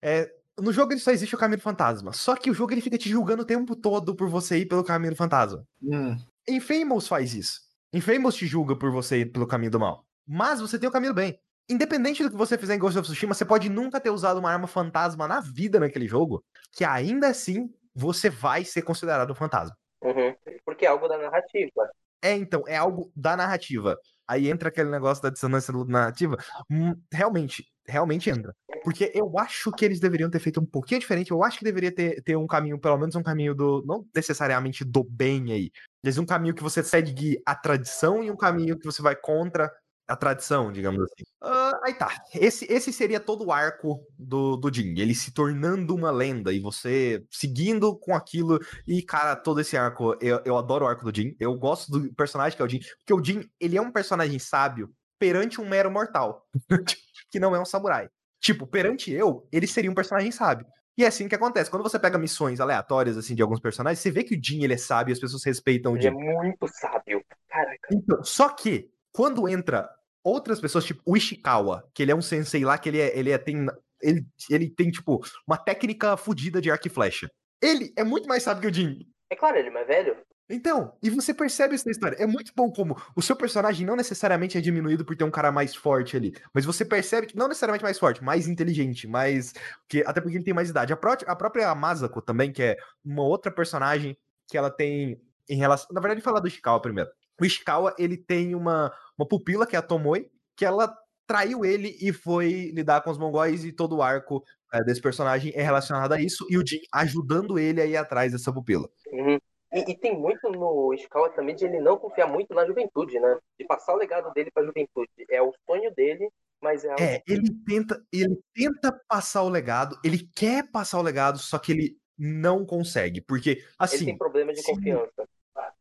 É, no jogo ele só existe o caminho do fantasma. Só que o jogo ele fica te julgando o tempo todo por você ir pelo caminho do fantasma. Hum. Infamous faz isso. Infamous te julga por você ir pelo caminho do mal. Mas você tem o caminho do bem. Independente do que você fizer em Ghost of Tsushima, você pode nunca ter usado uma arma fantasma na vida naquele jogo, que ainda assim você vai ser considerado um fantasma. Uhum. Porque é algo da narrativa. É, então, é algo da narrativa. Aí entra aquele negócio da dissonância narrativa. Hum, realmente, realmente entra. Porque eu acho que eles deveriam ter feito um pouquinho diferente. Eu acho que deveria ter, ter um caminho, pelo menos um caminho do. Não necessariamente do bem aí. Mas um caminho que você segue a tradição e um caminho que você vai contra a tradição, digamos assim. Ah, aí tá. Esse, esse seria todo o arco do, do Jin. Ele se tornando uma lenda e você seguindo com aquilo. E, cara, todo esse arco. Eu, eu adoro o arco do Jin. Eu gosto do personagem que é o Jin. Porque o Jin, ele é um personagem sábio perante um mero mortal. que não é um samurai. Tipo, perante eu, ele seria um personagem sábio. E é assim que acontece. Quando você pega missões aleatórias, assim, de alguns personagens, você vê que o Jin, ele é sábio e as pessoas respeitam o Ele é Jin. muito sábio. Caraca. Então, só que, quando entra outras pessoas, tipo o Ishikawa, que ele é um sensei lá, que ele é, ele é, tem, ele, ele tem, tipo, uma técnica fodida de arco e flecha. Ele é muito mais sábio que o Jin. É claro, ele é mais velho. Então, e você percebe isso na história. É muito bom como o seu personagem não necessariamente é diminuído por ter um cara mais forte ali. Mas você percebe que não necessariamente mais forte, mais inteligente, mais. Que, até porque ele tem mais idade. A, pró a própria Masako também, que é uma outra personagem que ela tem em relação. Na verdade, falar do Ishikawa primeiro. O Ishikawa, ele tem uma, uma pupila, que é a Tomoe, que ela traiu ele e foi lidar com os mongóis e todo o arco eh, desse personagem é relacionado a isso. E o Jin ajudando ele a ir atrás dessa pupila. Uhum. E, e tem muito no Ishikawa também de ele não confiar muito na juventude, né? De passar o legado dele pra juventude. É o sonho dele, mas é É, ele tenta, ele tenta passar o legado, ele quer passar o legado, só que ele não consegue, porque ele assim, tem problema de sim. confiança.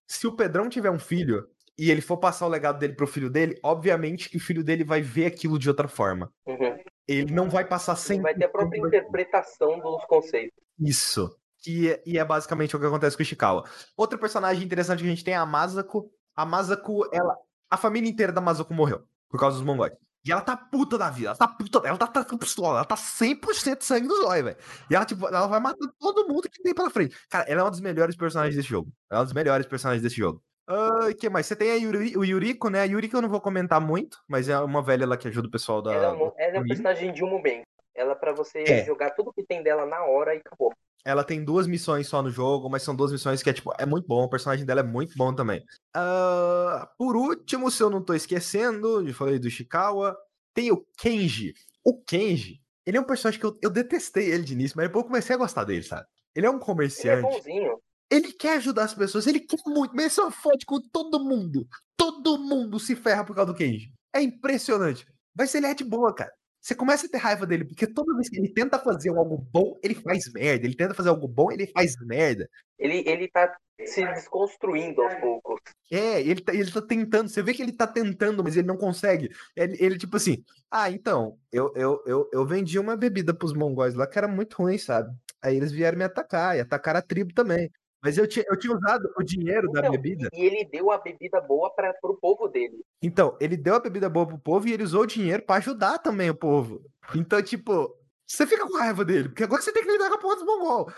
Se o Pedrão tiver um filho e ele for passar o legado dele pro filho dele, obviamente que o filho dele vai ver aquilo de outra forma. Uhum. Ele não vai passar sem vai ter a própria interpretação dos conceitos. Isso. E é, e é basicamente o que acontece com o Ishikawa. Outro personagem interessante que a gente tem é a Masako. A Masako, ela. A família inteira da Masako morreu por causa dos mongóis. E ela tá puta da vida. Ela tá puta. Ela tá, tá com pistola. Ela tá 100% sangue no zóio, velho. E ela, tipo, ela vai matando todo mundo que tem pela frente. Cara, ela é uma dos melhores personagens desse jogo. Ela é uma dos melhores personagens desse jogo. Ah, que mais? Você tem a Yuri, o Yuriko, né? A Yuriko eu não vou comentar muito, mas é uma velha lá que ajuda o pessoal da. Ela, é um- ela é um família. personagem de um momento. Ela é pra você É. jogar tudo que tem dela na hora e acabou. Ela tem duas missões só no jogo, mas são duas missões que é, tipo, é muito bom. O personagem dela é muito bom também. Ah, por último, se eu não tô esquecendo, eu falei do Ishikawa, tem o Kenji. O Kenji, ele é um personagem que eu, eu detestei ele de início, mas depois eu comecei a gostar dele, sabe? Ele é um Ele é comerciante. bonzinho. Ele quer ajudar as pessoas, ele quer muito, mas ele só fode com todo mundo. Todo mundo se ferra por causa do Kenji. É impressionante. Mas ele é de boa, cara. Você começa a ter raiva dele, porque toda vez que ele tenta fazer algo bom, ele faz merda. Ele tenta fazer algo bom, ele faz merda. Ele, ele tá se desconstruindo aos poucos. É, ele tá, ele tá tentando. Você vê que ele tá tentando, mas ele não consegue. Ele, ele tipo assim, ah, então, eu, eu, eu, eu vendi uma bebida pros mongóis lá que era muito ruim, sabe? Aí eles vieram me atacar, e atacaram a tribo também. Mas eu tinha, eu tinha usado o dinheiro Então, da bebida. E ele deu a bebida boa para pro povo dele. Então, ele deu a bebida boa pro povo e ele usou o dinheiro pra ajudar também o povo. Então, tipo, você fica com raiva dele, porque agora você tem que lidar com a porra dos mongol.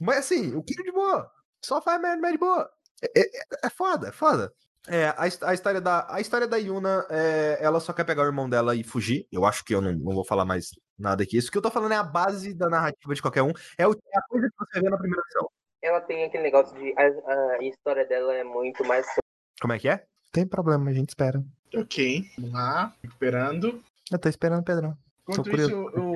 Mas assim, o Kiro de boa. Só faz merda, merda de boa. É, é, é foda, é foda. É, a, a história da, a história da Yuna, é, ela só quer pegar o irmão dela e fugir. Eu acho que eu não, não vou falar mais nada aqui. Isso que eu tô falando é a base da narrativa de qualquer um. É, o- é a coisa que você vê na primeira visão. Ela tem aquele negócio de. A, a história dela é muito mais. Como é que é? Tem problema, a gente espera. Ok, vamos lá, recuperando. Eu tô esperando o Pedrão. Enquanto isso, eu, eu-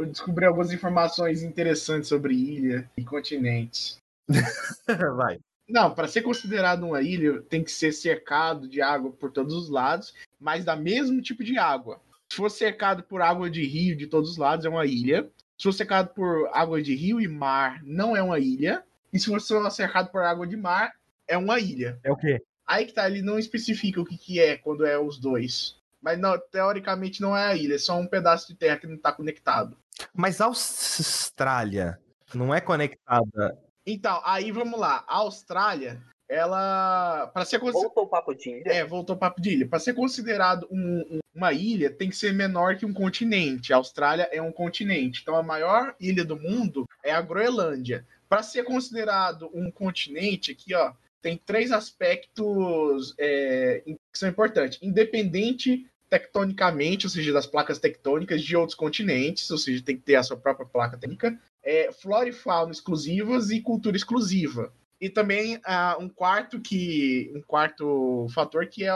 eu descobri algumas informações interessantes sobre ilha e continentes. Vai. Não, para ser considerado uma ilha, tem que ser cercado de água por todos os lados, mas da mesmo tipo de água. Se for cercado por água de rio de todos os lados, é uma ilha. Se for cercado por água de rio e mar, não é uma ilha. E se for só cercado por água de mar, é uma ilha. É o quê? Aí que tá, ele não especifica o que, que é quando é os dois. Mas não, teoricamente não é a ilha, é só um pedaço de terra que não tá conectado. Mas a Austrália não é conectada. Então, aí vamos lá. A Austrália, ela. Para ser considerada. Voltou o papo de ilha. É, voltou o papo de ilha. Para ser considerado um- um- uma ilha, tem que ser menor que um continente. A Austrália é um continente. Então, a maior ilha do mundo é a Groenlândia. Para ser considerado um continente, aqui, ó, tem três aspectos é, que são importantes: independente tectonicamente, ou seja, das placas tectônicas de outros continentes, ou seja, tem que ter a sua própria placa tectônica, é, flora e fauna exclusivas e cultura exclusiva. E também ah, um quarto que um quarto fator que é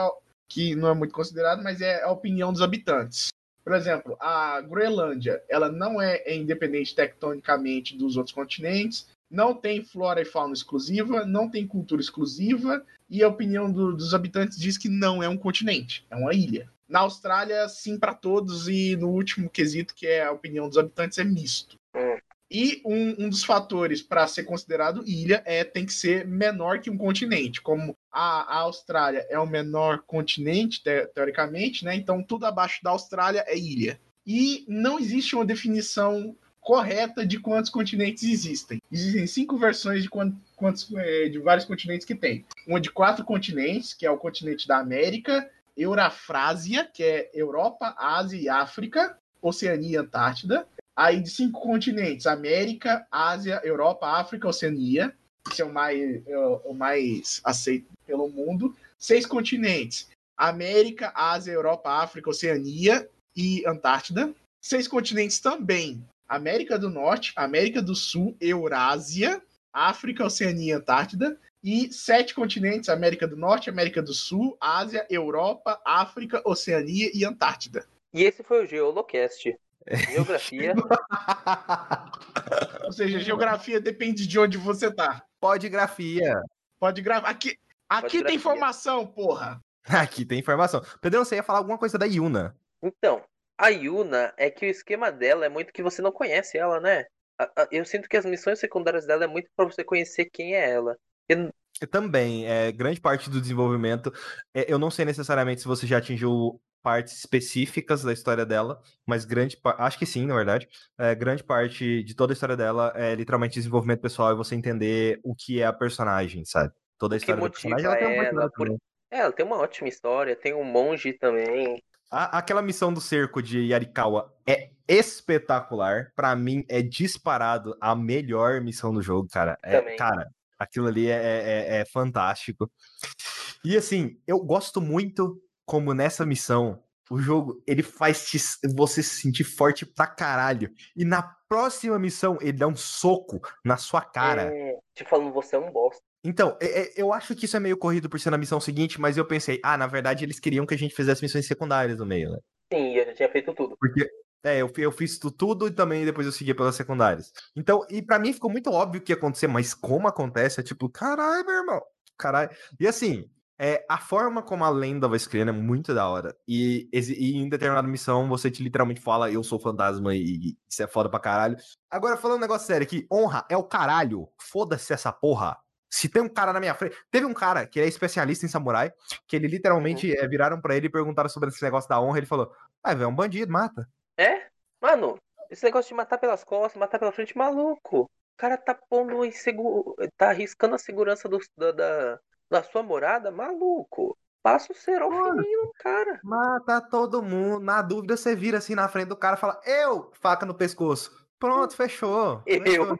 que não é muito considerado, mas é a opinião dos habitantes. Por exemplo, a Groenlândia, ela não é, é independente tectonicamente dos outros continentes, não tem flora e fauna exclusiva, não tem cultura exclusiva, e a opinião do- dos habitantes diz que não é um continente, é uma ilha. Na Austrália, sim para todos, e no último quesito, que é a opinião dos habitantes, é misto. Hum. E um, um dos fatores para ser considerado ilha é tem que ser menor que um continente. Como a, a Austrália é o menor continente, te- teoricamente, né? Então tudo abaixo da Austrália é ilha. E não existe uma definição correta de quantos continentes existem. Existem cinco versões de quan- quantos eh, de vários continentes que tem. Uma de quatro continentes, que é o continente da América, Eurafrásia, que é Europa, Ásia e África, Oceania e Antártida. Aí de cinco continentes, América, Ásia, Europa, África, Oceania. Esse é o mais, é o mais aceito pelo mundo. Seis continentes, América, Ásia, Europa, África, Oceania e Antártida. Seis continentes também, América do Norte, América do Sul, Eurásia, África, Oceania e Antártida. E sete continentes, América do Norte, América do Sul, Ásia, Europa, África, Oceania e Antártida. E esse foi o Geolocast. Geografia. Ou seja, geografia depende de onde você tá. Podigrafia. Pode gravar. Aqui, aqui Podigrafia. tem informação, porra. Aqui tem informação. Pedrão, você ia falar alguma coisa da Yuna. Então, a Yuna é que o esquema dela é muito que você não conhece ela, né? Eu sinto que as missões secundárias dela é muito pra você conhecer quem é ela. Eu- também, é, grande parte do desenvolvimento. é, eu não sei necessariamente se você já atingiu partes específicas da história dela, mas grande parte. Acho que sim, na verdade. É, grande parte de toda a história dela é literalmente desenvolvimento pessoal e você entender o que é a personagem, sabe? Toda a história motiva personagem. Ela tem uma ela, por-. É, ela tem uma ótima história, tem um monge também. A- aquela missão do cerco de Yarikawa é espetacular. Pra mim, é disparado a melhor missão do jogo, cara. É, Também. cara, aquilo ali é, é- é fantástico. E assim, eu gosto muito como nessa missão o jogo ele faz te- você se sentir forte pra caralho. E na próxima missão ele dá um soco na sua cara. É, te falando, você é um bosta. Então, é- é- eu acho que isso é meio corrido por ser na missão seguinte, mas eu pensei, ah, na verdade eles queriam que a gente fizesse missões secundárias no meio, né? Sim, eu já tinha feito tudo. Porque, é, eu, eu fiz tu- tudo e também depois eu segui pelas secundárias. Então, e pra mim ficou muito óbvio o que ia acontecer, mas como acontece, é tipo, caralho, meu irmão, caralho. E assim, É, a forma como a lenda vai escrevendo é muito da hora. E, e em determinada missão você te literalmente fala, eu sou fantasma e isso é foda pra caralho. Agora, falando um negócio sério aqui, honra é o caralho. Foda-se essa porra. Se tem um cara na minha frente. Teve um cara que é especialista em samurai, que ele literalmente é, viraram pra ele e perguntaram sobre esse negócio da honra. Ele falou: Ah, velho, é um bandido, mata. É? Mano, esse negócio de matar pelas costas, matar pela frente, maluco. O cara tá pondo insegu... tá arriscando a segurança do- da, da, da sua morada, maluco. Passa o cerol fininho no cara. Mata todo mundo. Na dúvida, você vira assim na frente do cara e fala: Eu! Faca no pescoço. Pronto, fechou. Eu. Fechou.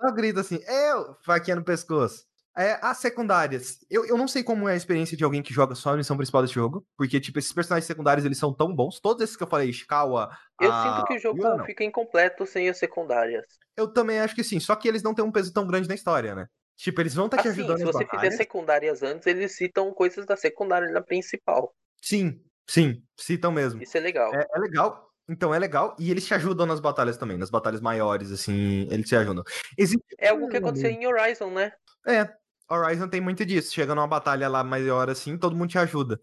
Só grita assim: Eu! Faquinha no pescoço. É, as secundárias. Eu, eu não sei como é a experiência de alguém que joga só a missão principal desse jogo. Porque, tipo, esses personagens secundários eles são tão bons. Todos esses que eu falei, Ishikawa. Eu a sinto que o jogo Yuna, fica incompleto sem as secundárias. Eu também acho que sim. Só que eles não têm um peso tão grande na história, né? Tipo, eles vão estar te Assim, ajudando se você fizer secundárias antes, eles citam coisas da secundária na principal. Sim, sim. Citam mesmo. Isso é legal. É, é legal. Então é legal. E eles te ajudam nas batalhas também. Nas batalhas maiores, assim, eles te ajudam. Existe. É algo que aconteceu em Horizon, né? É, Horizon tem muito disso. Chega numa batalha lá maior assim, todo mundo te ajuda.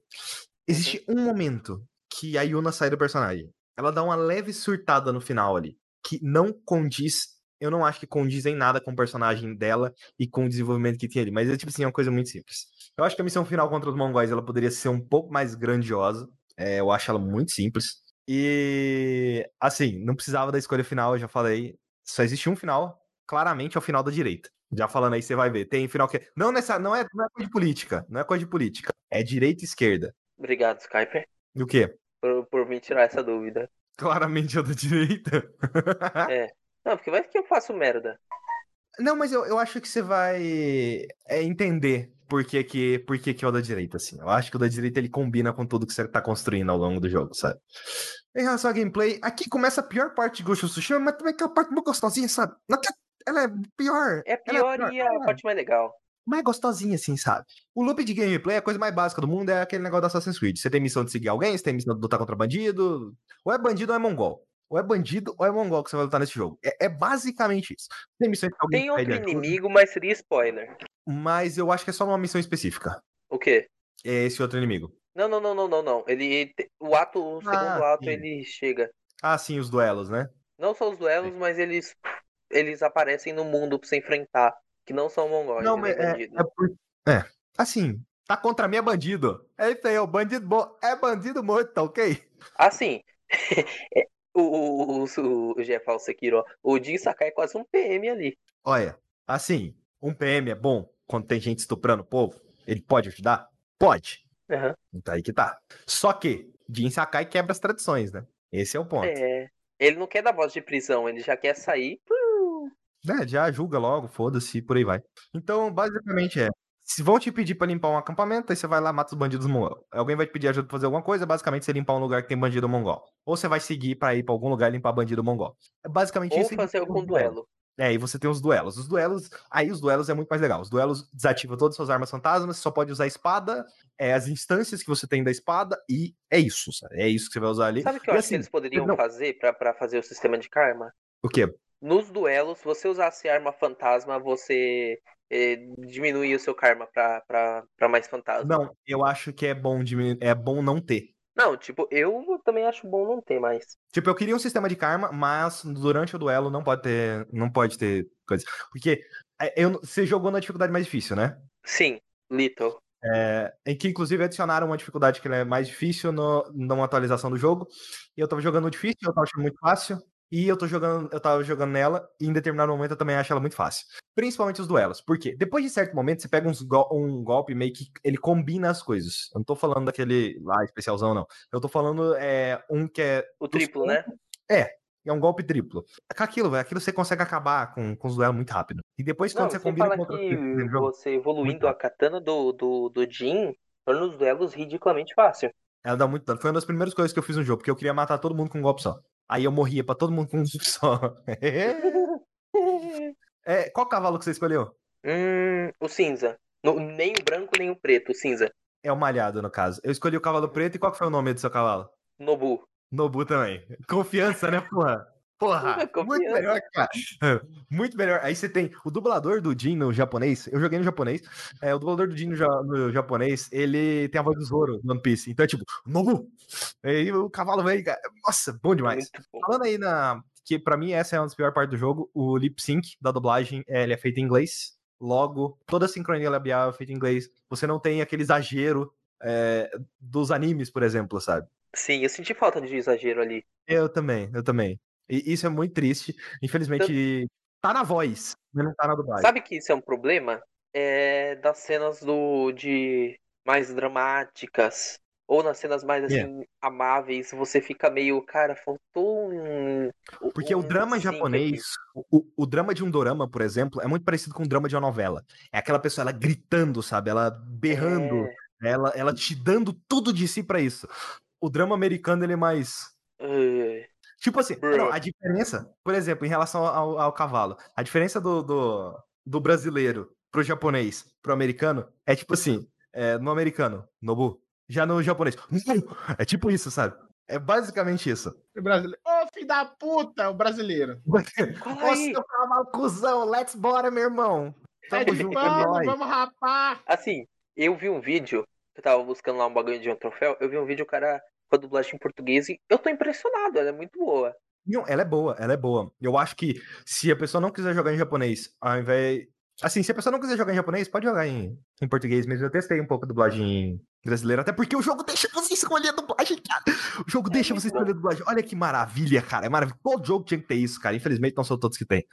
Existe um momento que a Yuna sai do personagem. Ela dá uma leve surtada no final ali. Que não condiz. Eu não acho que condiz em nada com o personagem dela e com o desenvolvimento que tem ali. Mas é tipo assim, é uma coisa muito simples. Eu acho que a missão final contra os mongóis ela poderia ser um pouco mais grandiosa. É, eu acho ela muito simples. E assim, não precisava da escolha final, eu já falei. Só existe um final, claramente é o final da direita. Já falando aí, você vai ver. Tem final que. Não, nessa, não, é, não é coisa de política. Não é coisa de política. É direita e esquerda. Obrigado, Skyper, o quê? por, por me tirar essa dúvida. Claramente é o da direita. Não, porque vai que eu faço merda. Não, mas eu, eu acho que você vai é, entender por que, que, por que, que é o da direita, assim. Eu acho que o da direita ele combina com tudo que você tá construindo ao longo do jogo, sabe? Em relação à gameplay, aqui começa a pior parte de Ghost of Tsushima, mas também que é a parte muito gostosinha, sabe? Ela é pior. É ela pior e a é. parte mais legal. mais gostosinha, assim, sabe? O loop de gameplay, a coisa mais básica do mundo é aquele negócio da Assassin's Creed. Você tem missão de seguir alguém, você tem missão de lutar contra bandido. Ou é bandido ou é mongol. Ou é bandido ou é mongol que você vai lutar nesse jogo. É, é basicamente isso. Tem missão de alguém Tem que outro inimigo, mas seria spoiler. Mas eu acho que é só numa missão específica. O quê? É esse outro inimigo. Não, não, não, não, não, não. Ele. O ato, o segundo Ah, ato, sim. ele chega. Ah, sim, os duelos, né? Não só os duelos, mas eles. Eles aparecem no mundo pra você enfrentar. Que não são mongóis, Não, nem mas é, é. É. Assim, tá contra mim é bandido. É isso aí, é o bandido bom. É bandido morto, tá ok? Assim. o, o, o, o Jefal Sekiro, o Jin Sakai é quase um PM ali. Olha, assim, um PM é bom quando tem gente estuprando o povo? Ele pode ajudar? Pode. Aham. Então aí que tá. Só que Jin Sakai quebra as tradições, né? Esse é o ponto. É. Ele não quer dar voz de prisão, ele já quer sair. É, já julga logo, foda-se, por aí vai. Então, basicamente é. Se vão te pedir pra limpar um acampamento, aí você vai lá mata os bandidos mongol. Alguém vai te pedir ajuda pra fazer alguma coisa, basicamente você limpar um lugar que tem bandido mongol. Ou você vai seguir pra ir pra algum lugar e limpar bandido mongol. É basicamente Ou isso. e fazer algum duelo. É, e você tem os duelos. Os duelos, aí os duelos é muito mais legal. Os duelos desativam todas as suas armas fantasmas, você só pode usar a espada, é, as instâncias que você tem da espada, e é isso, sabe? É isso que você vai usar ali. Sabe o que eu E acho assim, que eles poderiam não- fazer pra fazer o sistema de karma? O quê? Nos duelos, se você usasse arma fantasma, você eh, diminuía o seu karma pra, pra, pra mais fantasma. Não, eu acho que é bom diminuir, é bom não ter. Não, tipo, eu também acho bom não ter mais. Tipo, eu queria um sistema de karma, mas durante o duelo não pode ter, não pode ter coisa. Porque é, eu, você jogou na dificuldade mais difícil, né? Sim, Little. É, em que inclusive adicionaram uma dificuldade que ela é mais difícil no, numa atualização do jogo. E eu tava jogando difícil, eu tava achando muito fácil. E eu tô jogando, eu tava jogando nela, e em determinado momento eu também acho ela muito fácil. Principalmente os duelos. Por quê? Depois de certo momento, você pega gol- um golpe meio que ele combina as coisas. Eu não tô falando daquele lá especialzão, não. Eu tô falando é, um que é. O dos triplo, né? É um golpe triplo. Aquilo, velho, aquilo você consegue acabar com, com os duelos muito rápido. E depois, quando Não, você combina falar com outras que você evoluindo a katana do, do, do Jin torna os duelos ridiculamente fácil. ela dá muito dano. Foi uma das primeiras coisas que eu fiz no jogo, porque eu queria matar todo mundo com um golpe só. Aí eu morria pra todo mundo com um só. É, qual cavalo que você escolheu? hum, o cinza. No- nem o branco, nem o preto, o cinza. É o malhado, no caso. Eu escolhi o cavalo preto e qual foi o nome do seu cavalo? Nobu. Nobu também. Confiança, né, porra? Porra, muito melhor, cara. É, Muito melhor. Aí você tem o dublador do Jin no japonês. Eu joguei no japonês. É, o dublador do Jin no, ja- no japonês, ele tem a voz do Zoro no One Piece. Então é tipo, Nobu! Aí o cavalo vem. Nossa, bom demais. Muito bom. Falando aí na. Que pra mim essa é uma das piores partes do jogo. O lip sync da dublagem é, ele é feito em inglês. Logo, toda a sincronia labial é feita em inglês. Você não tem aquele exagero é, dos animes, por exemplo, sabe? Sim, eu senti falta de exagero ali. Eu também, eu também. E isso é muito triste. Infelizmente, tá na voz, mas não tá na dublagem. Sabe que isso é um problema? É das cenas do de mais dramáticas ou nas cenas mais assim Yeah. amáveis, você fica meio, cara, faltou um Porque o um drama sync japonês, aqui. o, o drama de um dorama, por exemplo, é muito parecido com o drama de uma novela. É aquela pessoa, ela gritando, sabe? Ela berrando, É, ela, ela te dando tudo de si pra isso. O drama americano, ele é mais. é, Tipo assim, não, a diferença, por exemplo, em relação ao, ao cavalo, a diferença do, do, do brasileiro pro japonês, pro americano, é tipo assim, é, no americano, Nobu, já no japonês, é tipo isso, sabe? É basicamente isso. O brasileiro. Ô, filho da puta, o brasileiro. Aí. seu cavalo cuzão, let's bora, meu irmão. Tamo de junto, é pano, vamos rapar. Assim, eu vi um vídeo, eu tava buscando lá um bagulho de um troféu, eu vi um vídeo, o cara com a dublagem em português e eu tô impressionado, ela é muito boa. Não, ela é boa, ela é boa. Eu acho que se a pessoa não quiser jogar em japonês, ao invés. Assim, se a pessoa não quiser jogar em japonês, pode jogar em, em português mesmo. Eu testei um pouco a dublagem brasileira, até porque o jogo deixa você escolher a dublagem, cara. O jogo deixa muito você bom. escolher a dublagem. Olha que maravilha, cara. É maravilhoso. Todo jogo tinha que ter isso, cara. Infelizmente, não são todos que tem.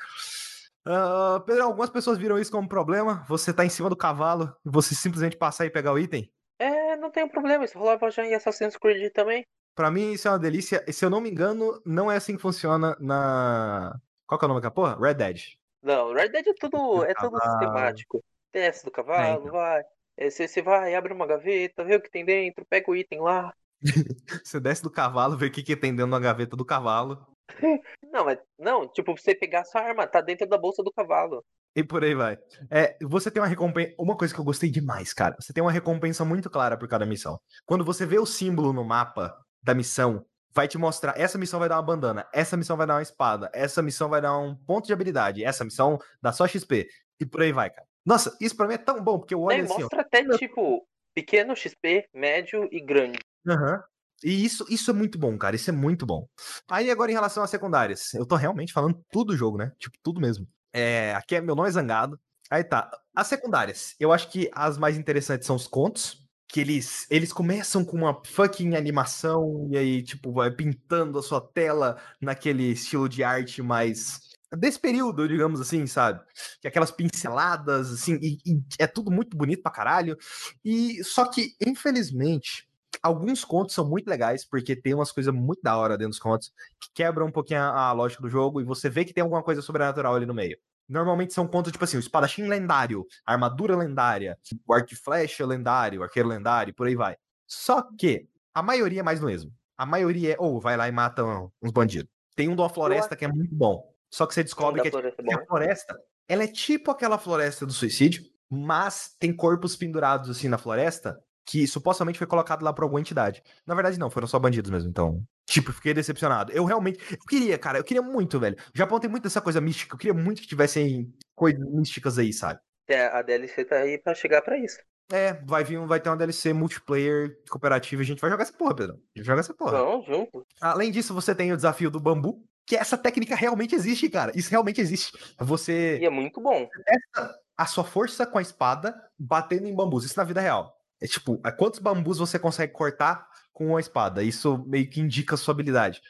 Ah, Pedro, algumas pessoas viram isso como problema. Você tá em cima do cavalo e você simplesmente passar e pegar o item. É, não tem problema, isso rolava já em Assassin's Creed também. Pra mim, isso é uma delícia. E se eu não me engano, não é assim que funciona na. Qual que é o nome daquela porra? Red Dead. Não, Red Dead é tudo, é tudo sistemático. Desce do cavalo, então. vai. É, Você você vai, abre uma gaveta, vê o que tem dentro, pega o item lá. Você desce do cavalo, vê o que, que tem dentro da gaveta do cavalo. Não, mas não, tipo, você pegar sua arma, tá dentro da bolsa do cavalo. E por aí vai. É, você tem uma recompensa. Uma coisa que eu gostei demais, cara. Você tem uma recompensa muito clara por cada missão. Quando você vê o símbolo no mapa da missão, vai te mostrar. Essa missão vai dar uma bandana. Essa missão vai dar uma espada. Essa missão vai dar um ponto de habilidade. Essa missão dá só XP. E por aí vai, cara. Nossa, isso pra mim é tão bom, porque eu olho assim, ó. mostra até, tipo, pequeno XP, médio e grande. Aham. E isso, isso é muito bom, cara. Isso é muito bom. Aí agora em relação às secundárias, eu tô realmente falando tudo do jogo, né? Tipo, tudo mesmo. É, aqui é meu nome é Zangado. Aí tá. As secundárias, eu acho que as mais interessantes são os contos. Que eles, eles começam com uma fucking animação e aí, tipo, vai pintando a sua tela naquele estilo de arte mais. Desse período, digamos assim, sabe? Que aquelas pinceladas, assim, e, e é tudo muito bonito pra caralho. E só que, infelizmente, alguns contos são muito legais, porque tem umas coisas muito da hora dentro dos contos que quebram um pouquinho a, a lógica do jogo e você vê que tem alguma coisa sobrenatural ali no meio. Normalmente são contos tipo assim, o espadachim lendário, a armadura lendária, o arco e flecha lendário, o arqueiro lendário, por aí vai. Só que a maioria é mais do mesmo. A maioria é, ou vai lá e mata uns bandidos. Tem um de uma floresta que é muito bom. Só que você descobre da que é floresta é que a floresta, ela é tipo aquela floresta do suicídio, mas tem corpos pendurados assim na floresta que supostamente foi colocado lá por alguma entidade. Na verdade, não, foram só bandidos mesmo. Então, tipo, fiquei decepcionado. Eu realmente. Eu queria, cara, eu queria muito, velho. O Japão tem muito dessa coisa mística. Eu queria muito que tivessem coisas místicas aí, sabe? É, A DLC tá aí pra chegar pra isso. É, vai vir, vai ter uma DLC multiplayer cooperativa e a gente vai jogar essa porra, Pedro. A gente joga essa porra. Não, junto. Além disso, você tem o desafio do bambu, que essa técnica realmente existe, cara. Isso realmente existe. Você E é muito bom. testa a sua força com a espada batendo em bambus. Isso na vida real. É tipo, quantos bambus você consegue cortar com a espada? Isso meio que indica a sua habilidade.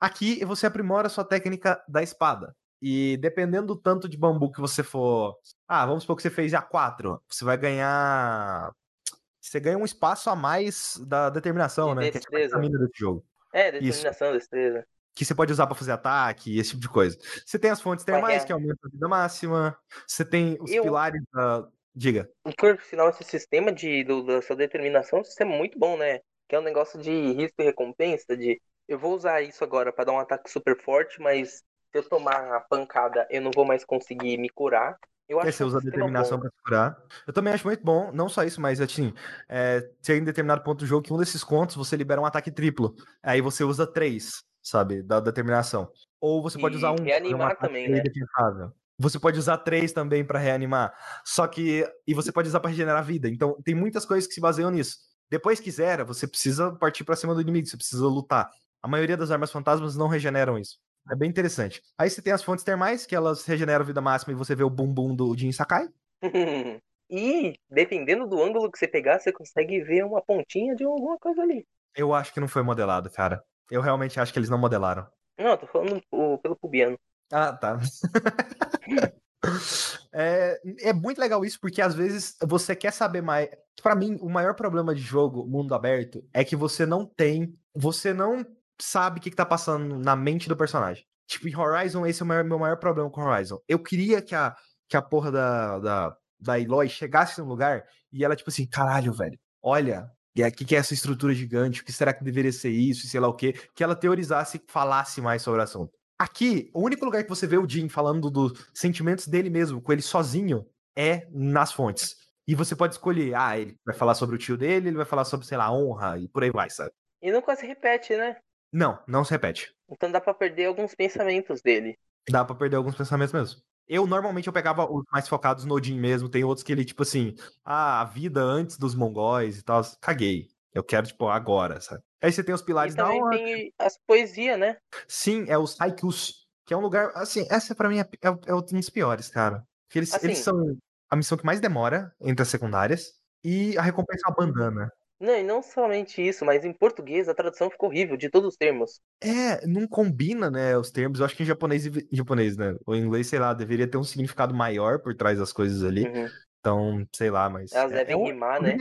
Aqui você aprimora a sua técnica da espada. E dependendo do tanto de bambu que você for. Ah, vamos supor que você fez A4. Você vai ganhar. Você ganha um espaço a mais da determinação, De né? Que é destreza. desse jogo É, determinação, destreza. que você pode usar pra fazer ataque, esse tipo de coisa. Você tem as fontes termais, é. que aumentam a vida máxima. Você tem os Eu- pilares da. Diga. Por sinal, esse sistema de, do, da sua determinação é um sistema muito bom, né? Que é um negócio de risco e recompensa, de eu vou usar isso agora pra dar um ataque super forte, mas se eu tomar a pancada, eu não vou mais conseguir me curar. Eu É, acho você um usa a sistema determinação se curar. Eu também acho muito bom, não só isso, mas assim, é, tem em determinado ponto do jogo que um desses contos você libera um ataque triplo. Aí você usa três. sabe? Da determinação. Ou você pode E usar um. reanimar ataque também, né? Você pode usar três também pra reanimar. Só que. E você pode usar pra regenerar vida. Então, tem muitas coisas que se baseiam nisso. Depois que zera, você precisa partir pra cima do inimigo, você precisa lutar. A maioria das armas fantasmas não regeneram isso. É bem interessante. Aí você tem as fontes termais, que elas regeneram vida máxima e você vê o bumbum do Jin Sakai. e dependendo do ângulo que você pegar, você consegue ver uma pontinha de alguma coisa ali. Eu acho que não foi modelado, cara. Eu realmente acho que eles não modelaram. Não, tô falando pelo pubiano. Ah, tá. é, é muito legal isso, porque às vezes você quer saber mais. Pra mim, o maior problema de jogo, mundo aberto, é que você não tem. Você não sabe o que, que tá passando na mente do personagem. Tipo, em Horizon, esse é o maior- meu maior problema com Horizon. Eu queria que a, que a porra da, da, da Eloy chegasse num lugar e ela, tipo assim, caralho, velho, olha, o que, que é essa estrutura gigante? O que será que deveria ser isso? E sei lá o quê. Que ela teorizasse e falasse mais sobre o assunto. Aqui, o único lugar que você vê o Jim falando dos sentimentos dele mesmo, com ele sozinho, é nas fontes. E você pode escolher, ah, ele vai falar sobre o tio dele, ele vai falar sobre, sei lá, honra e por aí vai, sabe? E nunca se repete, né? Não, não se repete. Então dá pra perder alguns pensamentos dele. Dá pra perder alguns pensamentos mesmo. Eu, normalmente, eu pegava os mais focados no Odin mesmo. Tem outros que ele, tipo assim, ah, a vida antes dos mongóis e tal. Caguei. Eu quero, tipo, agora, sabe? Aí você tem os E pilares da também honra. tem as poesias, né? Sim, é os haikus, que é um lugar, assim, essa pra mim é, é, é um dos piores, cara. Porque eles, eles Assim. são a missão que mais demora entre as secundárias e a recompensa é uma bandana. Não, e não somente isso, mas em português a tradução ficou horrível de todos os termos. É, não combina, né, os termos. Eu acho que em japonês, e- em japonês, né, ou em inglês, sei lá, deveria ter um significado maior por trás das coisas ali. Uhum. Então, sei lá, mas. Elas é, devem é um- rimar, né?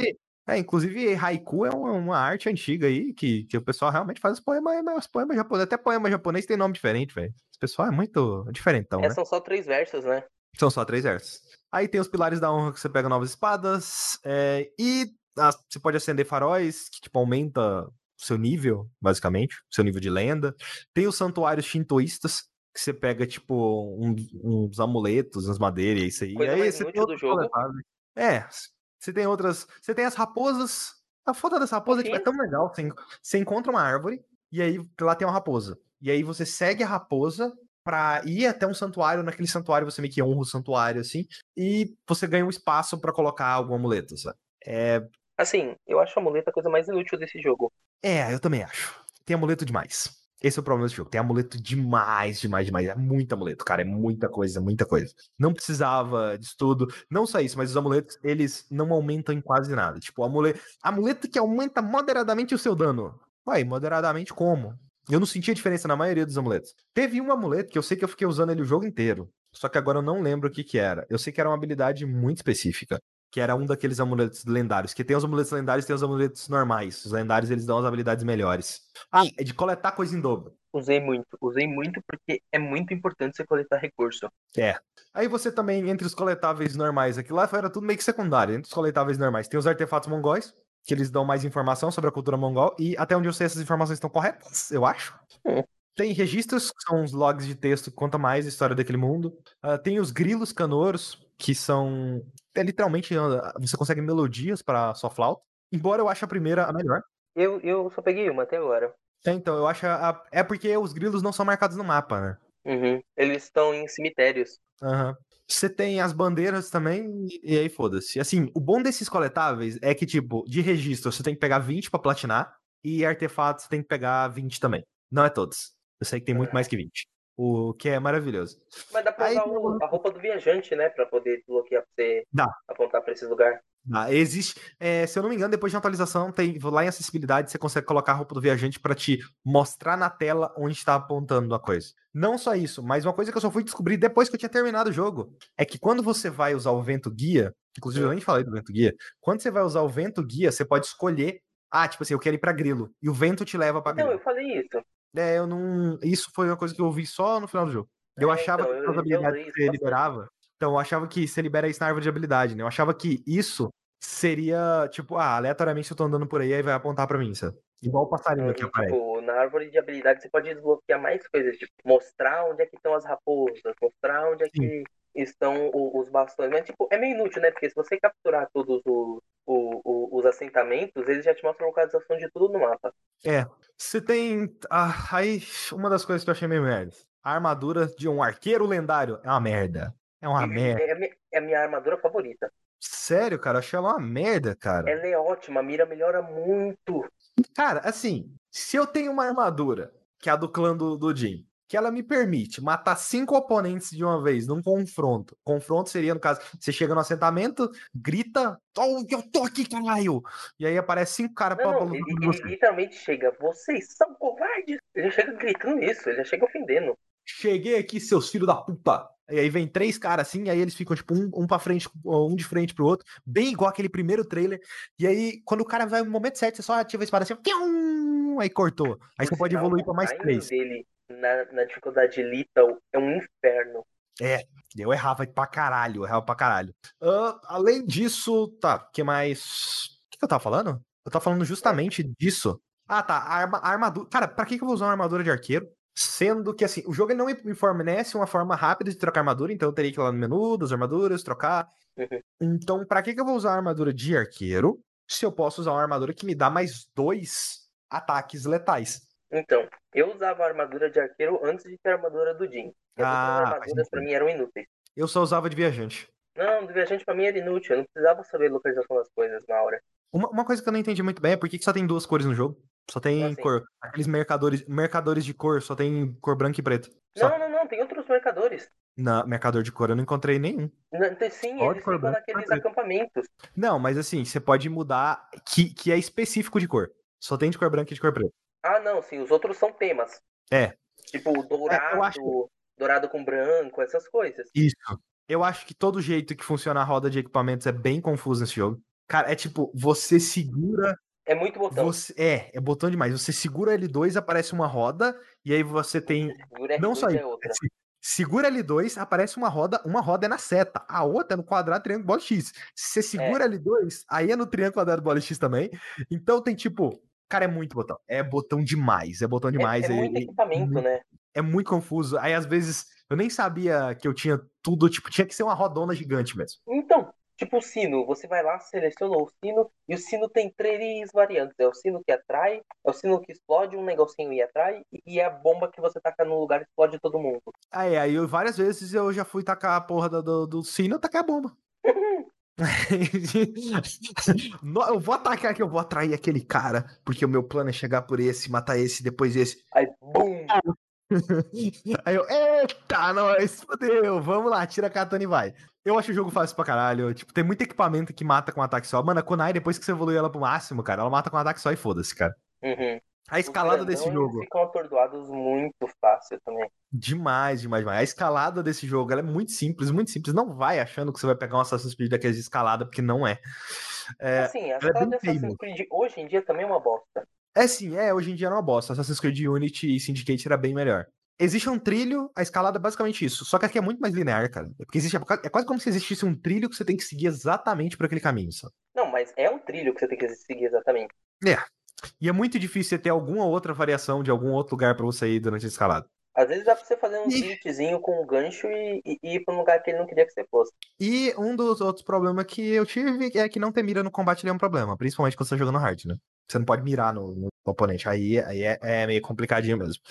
Inclusive- É, inclusive, haiku é uma, uma arte antiga aí, que, que o pessoal realmente faz os poemas, os poemas japoneses. Até poema japonês tem nome diferente, velho. Esse pessoal é muito diferentão, É, né? são só três versos, né? São só três versos. Aí tem os pilares da honra que você pega novas espadas. é, e as- você pode acender faróis, que tipo aumenta o seu nível, basicamente, o seu nível de lenda. Tem os santuários shintoístas, que você pega, tipo, um- uns amuletos, umas madeiras, e isso aí. Coisa aí mais inútil do jogo. É, você tem outras. Você tem as raposas. A foda dessa raposa tipo, é tão legal. Você, você encontra uma árvore, e aí lá tem uma raposa. E aí você segue a raposa pra ir até um santuário, naquele santuário você meio que honra o santuário, assim, e você ganha um espaço pra colocar algum amuleto, sabe? É, Assim, eu acho a muleta a coisa mais inútil desse jogo. é, eu também acho. Tem amuleto demais. Esse é o problema desse jogo. Tem amuleto demais, demais, demais. É muito amuleto, cara. É muita coisa, muita coisa. Não precisava disso tudo. Não só isso, mas os amuletos, eles não aumentam em quase nada. Tipo, amuleto, amuleto que aumenta moderadamente o seu dano. Ué, moderadamente como? Eu não sentia diferença na maioria dos amuletos. Teve um amuleto que eu sei que eu fiquei usando ele o jogo inteiro. Só que agora eu não lembro o que que era. Eu sei que era uma habilidade muito específica. Que era um daqueles amuletos lendários. Que tem os amuletos lendários e tem os amuletos normais. Os lendários, eles dão as habilidades melhores. Ah, é de coletar coisa em dobro. Usei muito, usei muito porque é muito importante você coletar recurso. É. Aí você também, entre os coletáveis normais, aqui lá era tudo meio que secundário. Entre os coletáveis normais, tem os artefatos mongóis, que eles dão mais informação sobre a cultura mongol. E até onde eu sei, essas informações estão corretas, eu acho. Hum. Tem registros, que são os logs de texto que conta mais a história daquele mundo. Ah, tem os grilos canoros, que são. É, literalmente, você consegue melodias para sua flauta. Embora eu ache a primeira a melhor. Eu, eu só peguei uma até agora. É, então, eu acho. A... É porque os grilos não são marcados no mapa, né? Uhum. Eles estão em cemitérios. Aham. Você tem as bandeiras também, e aí foda-se. Assim, o bom desses coletáveis é que, tipo, de registro você tem que pegar 20 pra platinar, e artefatos você tem que pegar 20 também. Não é todos. Eu sei que tem muito mais que 20. O que é maravilhoso. Mas dá pra Aí usar o- a roupa do viajante, né? Pra poder desbloquear pra você Dá. apontar pra esse lugar. Ah, existe. é, se eu não me engano, depois de uma atualização, tem lá em acessibilidade, você consegue colocar a roupa do viajante pra te mostrar na tela onde está apontando a coisa. Não só isso, mas uma coisa que eu só fui descobrir depois que eu tinha terminado o jogo é que quando você vai usar o vento guia, inclusive eu nem falei do vento guia, quando você vai usar o vento guia, você pode escolher. Ah, tipo assim, eu quero ir pra grilo. E o vento te leva pra grilo. eu falei isso. É, eu não. Isso foi uma coisa que eu ouvi só no final do jogo. Eu É, achava então, que as habilidades que isso você liberava. Então, eu achava que você libera isso na árvore de habilidade, né? Eu achava que isso seria, tipo, ah, aleatoriamente eu tô andando por aí, aí vai apontar pra mim, sabe? Igual o passarinho que Hum, aparece. Tipo, na árvore de habilidade você pode desbloquear mais coisas, tipo, mostrar onde é que estão as raposas, mostrar onde é que estão os bastões. Mas, tipo, é meio inútil, né? Porque se você capturar todos os, os os assentamentos, eles já te mostram a localização de tudo no mapa. É. Você tem. Ah, aí, uma das coisas que eu achei meio merda. A armadura de um arqueiro lendário é uma merda. É uma E- merda. É, a minha- é a minha armadura favorita. Sério, cara, eu achei ela uma merda, cara. Ela é ótima, a mira melhora muito. Cara, assim, se eu tenho uma armadura, que é a do clã do, do Jim, que ela me permite matar cinco oponentes de uma vez num confronto. Confronto seria, no caso, você chega no assentamento, grita, oh, eu tô aqui, caralho! E aí aparece cinco caras pra Não, lutar ele, ele literalmente chega, vocês são covardes. Ele chega gritando isso, ele já chega ofendendo. Cheguei aqui, seus filhos da puta! E aí vem três caras assim, e aí eles ficam, tipo, um, um pra frente, um de frente pro outro, bem igual aquele primeiro trailer. E aí, quando o cara vai no momento certo, você só ativa a espada assim, aí cortou. Aí você pode sinal, evoluir pra mais três. dele na, na dificuldade Lethal é um inferno. Eu errava pra caralho, eu errava pra caralho. Ah, além disso, tá, o que mais. O que, que eu tava falando? Eu tava falando justamente disso. Ah, tá, a, arma, a armadura. Cara, pra que, que eu vou usar uma armadura de arqueiro? Sendo que, assim, o jogo não me me fornece uma forma rápida de trocar armadura, então eu teria que ir lá no menu das armaduras, trocar. Uhum. Então, pra que, que eu vou usar a armadura de arqueiro se eu posso usar uma armadura que me dá mais dois ataques letais? Então, eu usava a armadura de arqueiro antes de ter a armadura do Jin. As Ah, armaduras pra mim eram inúteis. Eu só usava de viajante. Não, do viajante pra mim era inútil, eu não precisava saber a localização das coisas na hora. Uma, uma coisa que eu não entendi muito bem é por que, que só tem duas cores no jogo. Só tem assim? cor. Aqueles mercadores, mercadores de cor só tem cor branca e preto. Só. Não, não, não, tem outros mercadores. Na mercador de cor eu não encontrei nenhum. Não, Sim, Só de eles ficam branca naqueles acampamentos. Não, mas assim, você pode mudar que, que é específico de cor. Só tem de cor branca e de cor preta. Ah, não, sim, os outros são temas. É. Tipo, dourado, eu acho- dourado com branco, essas coisas. Isso. Eu acho que todo jeito que funciona a roda de equipamentos é bem confuso nesse jogo. Cara, é tipo, você segura. É muito botão. Você, é, é botão demais. Você segura L2, aparece uma roda, e aí você tem Segura Não R2 só é isso. se- Segura L2, aparece uma roda, uma roda é na seta, a outra é no quadrado, triângulo, bola X. Se você segura L2, aí é no triângulo, quadrado, bola X também. Então tem tipo, cara, é muito botão. É botão demais, é botão É, demais. é muito equipamento, né? é muito confuso. Aí às vezes eu nem sabia que eu tinha tudo, tipo, tinha que ser uma rodona gigante mesmo. Então, tipo o sino, você vai lá, seleciona o sino, e o sino tem três variantes. É o sino que atrai, é o sino que explode um negocinho e atrai, e é a bomba que você taca no lugar e explode todo mundo. Aí, aí eu, várias vezes eu já fui tacar a porra do, do, do sino, eu taquei a bomba. Eu vou atacar aqui, eu vou atrair aquele cara, porque o meu plano é chegar por esse, matar esse, depois esse. Aí, bum! Aí eu, eita, nós, fodeu, vamos lá, tira a katana e vai. Eu acho o jogo fácil pra caralho. Tipo, tem muito equipamento que mata com um ataque só. Mano, a Kunai, depois que você evolui ela pro máximo, cara, ela mata com um ataque só e foda-se, cara. Uhum. A escalada desse jogo, ficam atordoados muito fácil também. demais, demais, demais. A escalada desse jogo, é muito simples, muito simples. Não vai achando que você vai pegar um Assassin's Creed daqueles de escalada, porque não é. É, assim, a ela é de Assassin's. Creed hoje em dia também é uma bosta. É sim, é, hoje em dia não é uma bosta. Assassin's Creed Unity e Syndicate era bem melhor. Existe um trilho, a escalada é basicamente isso. Só que aqui é muito mais linear, cara. É Porque existe, é quase como se existisse um trilho que você tem que seguir exatamente por aquele caminho, sabe? Não, mas é um trilho que você tem que seguir exatamente. E é muito difícil você ter alguma outra variação de algum outro lugar pra você ir durante a escalada. Às vezes dá pra você fazer um glitchzinho com um gancho e, e- e ir pra um lugar que ele não queria que você fosse. E um dos outros problemas que eu tive é que não ter mira no combate ele é um problema, principalmente quando você tá jogando hard, né? Você não pode mirar no, no oponente. Aí, aí é, é meio complicadinho mesmo.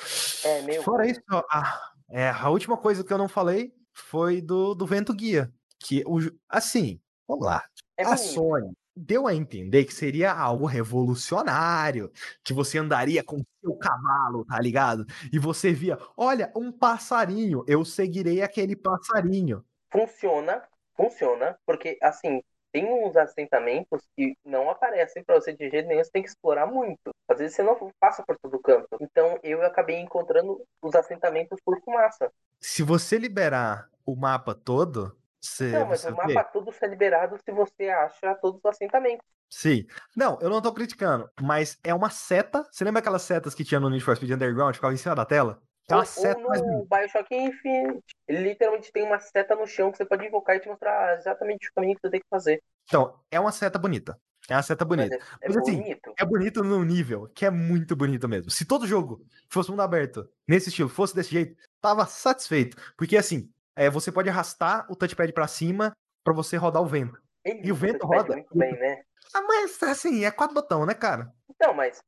É, meio Fora isso, a, é, a última coisa que eu não falei foi do, do vento guia. Que o, assim, vamos lá. É a bonito. Sony deu a entender que seria algo revolucionário, que você andaria com seu cavalo, tá ligado? E você via, olha, um passarinho, eu seguirei aquele passarinho. Funciona, funciona, porque assim, tem uns assentamentos que não aparecem pra você de jeito nenhum, você tem que explorar muito. Às vezes você não passa por todo canto. Então eu acabei encontrando os assentamentos por fumaça. Se você liberar o mapa todo, você, Não, mas o vê. mapa todo é liberado se você acha todos os assentamentos. Sim. Não, eu não tô criticando, mas é uma seta. Você lembra aquelas setas que tinha no Need for Speed Underground, ficava em cima da tela? É uma Ou, seta ou no Bioshock Infinite, literalmente tem uma seta no chão que você pode invocar e te mostrar exatamente o caminho que você tem que fazer. Então, é uma seta bonita. É uma seta Mas bonita. é, é Mas assim, bonito. É bonito num nível que é muito bonito mesmo. Se todo jogo fosse mundo aberto, nesse estilo, fosse desse jeito, tava satisfeito. Porque assim, é, você pode arrastar o touchpad pra cima pra você rodar o vento. E o vento roda. muito bem, né? Ah, mas assim, é quatro botão, né, cara? Então, mas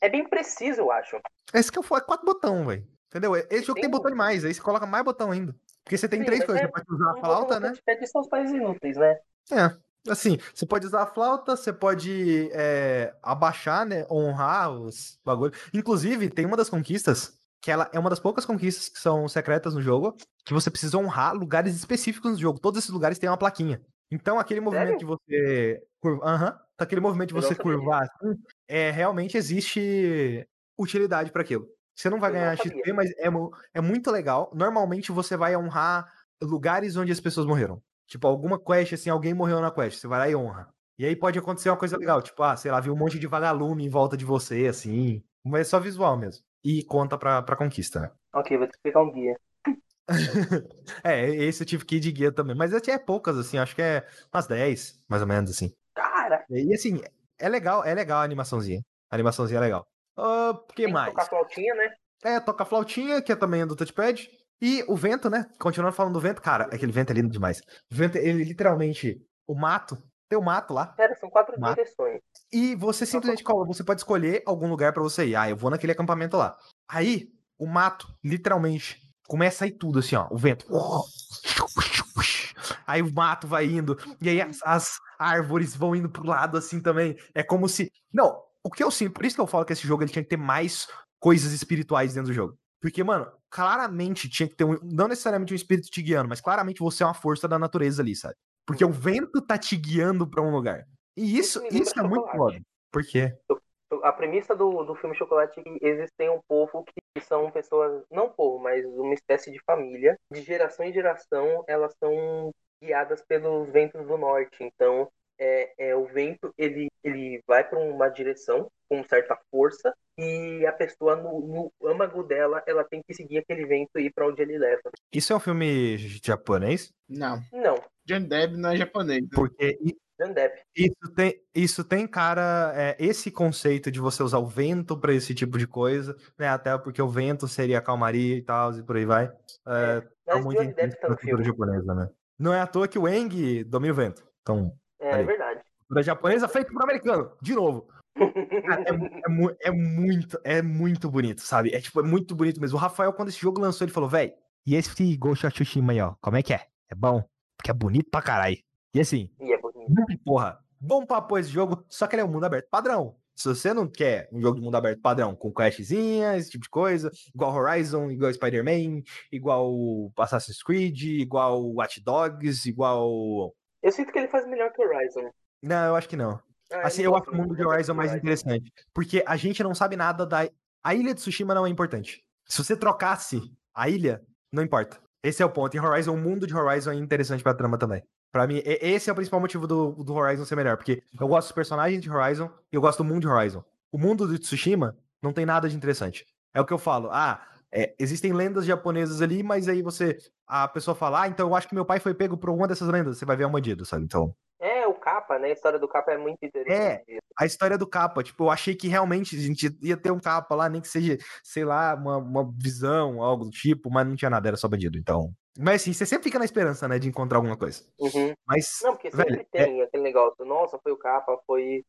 é bem preciso, eu acho. Esse que eu falo é quatro botão, velho. Entendeu? Esse jogo tem Tem- botão demais, aí você coloca mais botão ainda. Porque você tem Sim, três coisas. é Você pode usar a flauta, né? touchpad são os mais inúteis, né? É. Assim, você pode usar a flauta, você pode é, abaixar, né? Honrar os bagulhos. Inclusive, tem uma das conquistas, que ela é uma das poucas conquistas que são secretas no jogo, que você precisa honrar lugares específicos no jogo. Todos esses lugares têm uma plaquinha. Então, aquele movimento Sério? de você. Curva... Aham. Aquele movimento de você curvar assim, é, realmente existe utilidade para aquilo. Você não vai Eu ganhar. XP, mas é, é muito legal. Normalmente você vai honrar lugares onde as pessoas morreram. Tipo, alguma quest, assim, alguém morreu na quest, você vai lá e honra. E aí pode acontecer uma coisa legal, tipo, ah, sei lá, viu um monte de vagalume em volta de você, assim. Mas é só visual mesmo. E conta pra, pra conquista, né? Ok, vou ter que pegar um guia. É, esse eu tive que ir de guia também. Mas até é poucas, assim, acho que é umas 10, mais ou menos, assim. Cara, E assim, é legal, é legal a animaçãozinha. A animaçãozinha é legal. O que tem que mais? tocar flautinha, né? É, toca a flautinha, que é também do touchpad. E o vento, né? Continuando falando do vento, cara, aquele vento é lindo demais. O vento, ele literalmente, o mato, tem o mato lá. São quatro Mata. direções. E você simplesmente coloca, você pode escolher algum lugar pra você ir. Ah, eu vou naquele acampamento lá. Aí, o mato, literalmente, começa a ir tudo assim, ó, o vento. Aí o mato vai indo, e aí as, as árvores vão indo pro lado assim também. É como se. Não, o que eu sinto, por isso que eu falo que esse jogo ele tinha que ter mais coisas espirituais dentro do jogo. Porque, mano, claramente tinha que ter um. Não necessariamente um espírito te guiando, mas claramente você é uma força da natureza ali, sabe? Porque o vento tá te guiando pra um lugar. E isso, Isso isso é muito chocolate. foda. Por quê? A premissa do, do filme Chocolate é que existem um povo que são pessoas, não povo, mas uma espécie de família. De geração em geração, elas são guiadas pelos ventos do norte. Então, é, é o vento, ele, ele vai para uma direção com certa força e a pessoa, no, no âmago dela, ela tem que seguir aquele vento e ir para onde ele leva. Isso é um filme japonês? Não. Não, John Deb não é japonês. né? Porque isso tem, isso tem cara, é, esse conceito de você usar o vento pra esse tipo de coisa, né? Até porque o vento seria a calmaria e tal, e por aí vai. É, tá Mas muito Depp intrínseco tá cultura japonesa, né? Não é à toa que o Eng domina o vento. Então, É Aí. verdade. cultura japonesa feito por americano, de novo. Cara, é, é mu- é muito, é muito bonito, sabe? É tipo, é muito bonito mesmo. O Rafael, quando esse jogo lançou, ele falou, véi, e esse Ghost of Tsushima aí, ó, como é que é? É bom? Porque é bonito pra caralho. E assim, e é bonito. porra, bom papo esse jogo, só que ele é um mundo aberto padrão. Se você não quer um jogo de mundo aberto padrão, com questzinha, esse tipo de coisa, igual Horizon, igual Spider-Man, igual Assassin's Creed, igual Watch Dogs, igual... Eu sinto que ele faz melhor que o Horizon. Não, eu acho que não. Ah, Assim, eu acho o mundo de Horizon mais interessante. Porque a gente não sabe nada da. A ilha de Tsushima não é importante. Se você trocasse a ilha, não importa. Esse é o ponto. Em Horizon, o mundo de Horizon é interessante pra trama também. Pra mim, esse é o principal motivo do, do Horizon ser melhor. Porque eu gosto dos personagens de Horizon e eu gosto do mundo de Horizon. O mundo de Tsushima não tem nada de interessante. É o que eu falo. Ah, é, existem lendas japonesas ali, mas aí você. A pessoa fala, ah, então eu acho que meu pai foi pego por uma dessas lendas. Você vai ver é um bandido, sabe? Então. É, capa, né? A história do capa é muito interessante. a história do capa. Tipo, eu achei que realmente a gente ia ter um capa lá, nem que seja, sei lá, uma, uma visão, algo do tipo, mas não tinha nada, era só bandido. Então. Mas assim, você sempre fica na esperança, né, de encontrar alguma coisa. Uhum. Mas. Não, porque sempre Velho, é tem aquele negócio. Nossa, foi o capa, foi,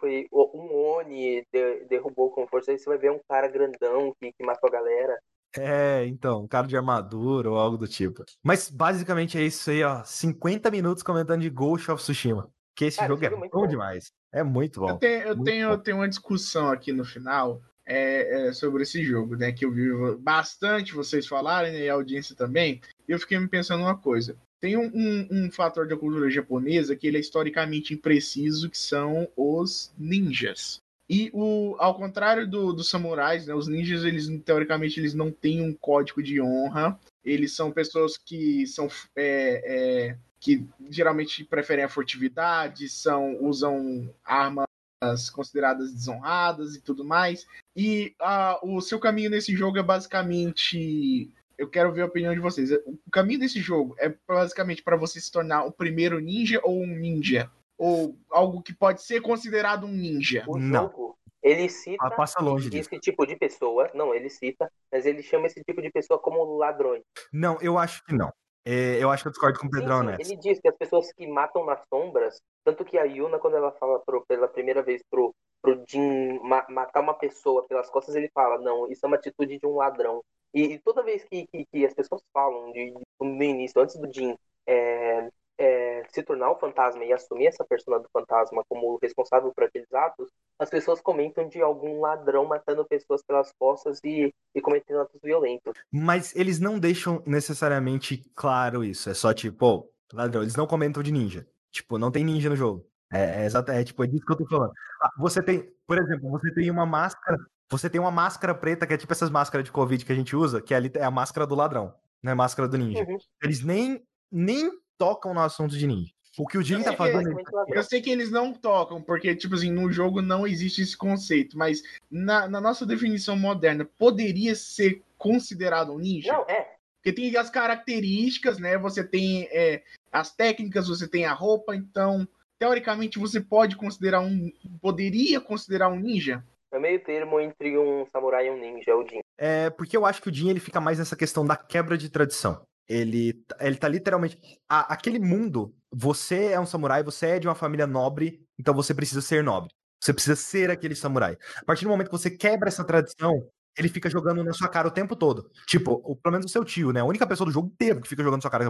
foi, um Oni de- derrubou com força. Aí você vai ver um cara grandão que, que matou a galera. É, então, um cara de armadura ou algo do tipo. Mas basicamente é isso aí, ó. 50 minutos comentando de Ghost of Tsushima. Que esse é jogo é bom, bom. demais. É muito bom. Eu tenho, eu tenho, bom. eu tenho uma discussão aqui no final é, é, sobre esse jogo, né? Que eu vi bastante vocês falarem, né, e a audiência também. E eu fiquei me pensando uma coisa. Tem um, um- um fator da cultura japonesa que ele é historicamente impreciso, que são os ninjas. E o, ao contrário do- dos samurais, né, os ninjas, eles teoricamente eles não têm um código de honra. Eles são pessoas que são é, é, que geralmente preferem a furtividade, são usam armas consideradas desonradas e tudo mais. E ah, o seu caminho nesse jogo é basicamente. Eu quero ver a opinião de vocês. O caminho desse jogo é basicamente para você se tornar o primeiro ninja ou um ninja? Ou algo que pode ser considerado um ninja? O Não. jogo, ele cita Ah, passa longe disso. esse tipo de pessoa. Não, ele cita, mas ele chama esse tipo de pessoa como ladrões. Não, eu acho que não. É, eu acho que eu discordo com o Pedrão sim, nessa. Ele diz que as pessoas que matam nas sombras, tanto que a Yuna, quando ela fala pro, pela primeira vez pro, pro Jin ma matar uma pessoa pelas costas, ele fala, não, isso é uma atitude de um ladrão. E, e toda vez que, que, que, as pessoas falam de, de, no início, antes do Jin é, é, se tornar o fantasma e assumir essa persona do fantasma como responsável por aqueles atos, as pessoas comentam de algum ladrão matando pessoas pelas costas e, e cometendo atos violentos. Mas eles não deixam necessariamente claro isso. É só tipo, pô, ladrão. Eles não comentam de ninja. Tipo, não tem ninja no jogo. É, é, exato, é tipo, é disso que eu tô falando. Ah, você tem, por exemplo, você tem uma máscara. Você tem uma máscara preta, que é tipo essas máscaras de Covid que a gente usa, que ali é a máscara do ladrão, não é a máscara do ninja. Uhum. Eles nem, nem tocam no assunto de ninja. O que o Jim tá fazendo. Eu sei que eles não tocam, porque, tipo assim, no jogo não existe esse conceito, mas na, na nossa definição moderna, poderia ser considerado um ninja? Não, é. Porque tem as características, né? Você tem é, as técnicas, você tem a roupa, então, teoricamente, você pode considerar um. Poderia considerar um ninja? É meio termo entre um samurai e um ninja, o Jin. É, porque eu acho que o Jin ele fica mais nessa questão da quebra de tradição. Ele, ele tá literalmente. A, aquele mundo, você é um samurai, você é de uma família nobre, então você precisa ser nobre. Você precisa ser aquele samurai. A partir do momento que você quebra essa tradição, ele fica jogando na sua cara o tempo todo. Tipo, o, pelo menos o seu tio, né? A única pessoa do jogo inteiro que fica jogando na sua cara.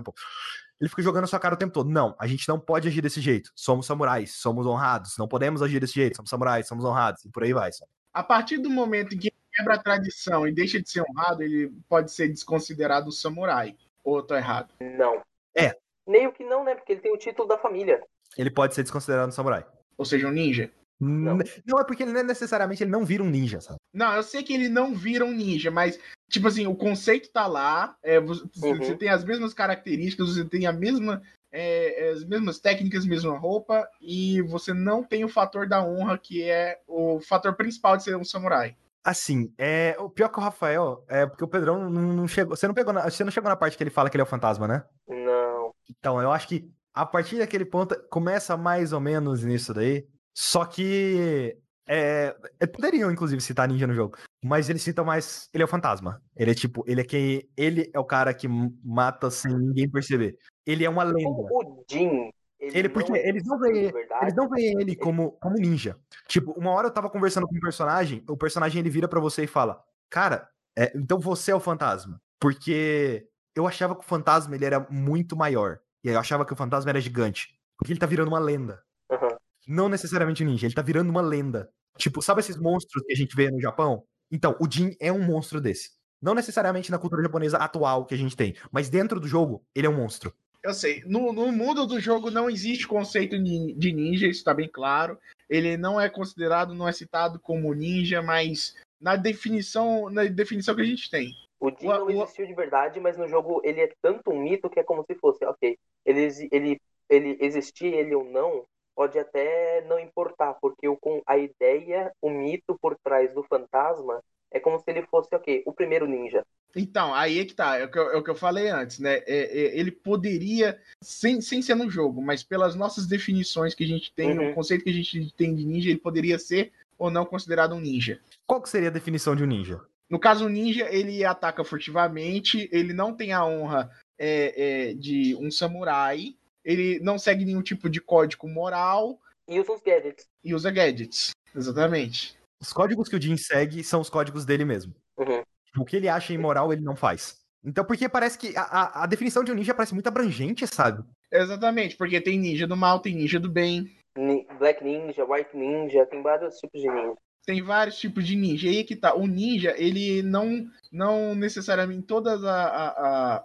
Ele fica jogando na sua cara o tempo todo. Não, a gente não pode agir desse jeito. Somos samurais, somos honrados. Não podemos agir desse jeito. Somos samurais, somos honrados. E por aí vai. Sabe? A partir do momento em que quebra a tradição e deixa de ser honrado, ele pode ser desconsiderado samurai. Ou eu tô errado? Não. É. Meio que não, né? Porque ele tem o título da família. Ele pode ser desconsiderado um samurai. Ou seja, um ninja? Não. não, é porque ele não é necessariamente ele não vira um ninja, sabe? Não, eu sei que ele não vira um ninja, mas, tipo assim, o conceito tá lá, é, você, uhum. você, tem as mesmas características, você tem a mesma, é, as mesmas técnicas, mesma roupa, e você não tem o fator da honra, que é o fator principal de ser um samurai. Assim, é, o pior que o Rafael é porque o Pedrão não, não chegou. Você não pegou na, você não chegou na parte que ele fala que ele é o fantasma, né? Não. Então, eu acho que a partir daquele ponto começa mais ou menos nisso daí. Só que é, é, poderiam, inclusive, citar ninja no jogo. Mas eles citam mais. Ele é o fantasma. Ele é tipo, ele é quem. Ele é o cara que mata sem ninguém perceber. Ele é uma lenda. O Jin ele, ele porque eles não veem, eles não veem ele como, como ninja. Tipo, uma hora eu tava conversando com um personagem, o personagem ele vira para você e fala: "Cara, é, então você é o fantasma". Porque eu achava que o fantasma ele era muito maior. E eu achava que o fantasma era gigante. Porque ele tá virando uma lenda. Uhum. Não necessariamente ninja, ele tá virando uma lenda. Tipo, sabe esses monstros que a gente vê no Japão? Então, o Jin é um monstro desse. Não necessariamente na cultura japonesa atual que a gente tem, mas dentro do jogo, ele é um monstro. Eu sei, no, no mundo do jogo não existe conceito de ninja, isso tá bem claro. Ele não é considerado, não é citado como ninja, mas na definição, na definição que a gente tem. O Jin não existiu de verdade, mas no jogo ele é tanto um mito que é como se fosse, ok, ele, ele, ele existir ele ou não, pode até não importar, porque o, com a ideia, o mito por trás do fantasma é como se ele fosse, ok, o primeiro ninja. Então, aí é que tá, é o que eu, é o que eu falei antes, né? É, é, ele poderia, sem, sem ser no jogo, mas pelas nossas definições que a gente tem, uhum. o conceito que a gente tem de ninja, ele poderia ser ou não considerado um ninja. Qual que seria a definição de um ninja? No caso, o ninja, ele ataca furtivamente, ele não tem a honra é, é, de um samurai, ele não segue nenhum tipo de código moral. E usa os gadgets. E usa gadgets, exatamente. Os códigos que o Jin segue são os códigos dele mesmo. Uhum. O que ele acha imoral, ele não faz. Então, porque parece que a, a, a, definição de um ninja parece muito abrangente, sabe? Exatamente, porque tem ninja do mal, tem ninja do bem. Black Ninja, White Ninja, tem vários tipos de ninja. Tem vários tipos de ninja. E aí que tá, o ninja, ele não, não necessariamente, em todas a,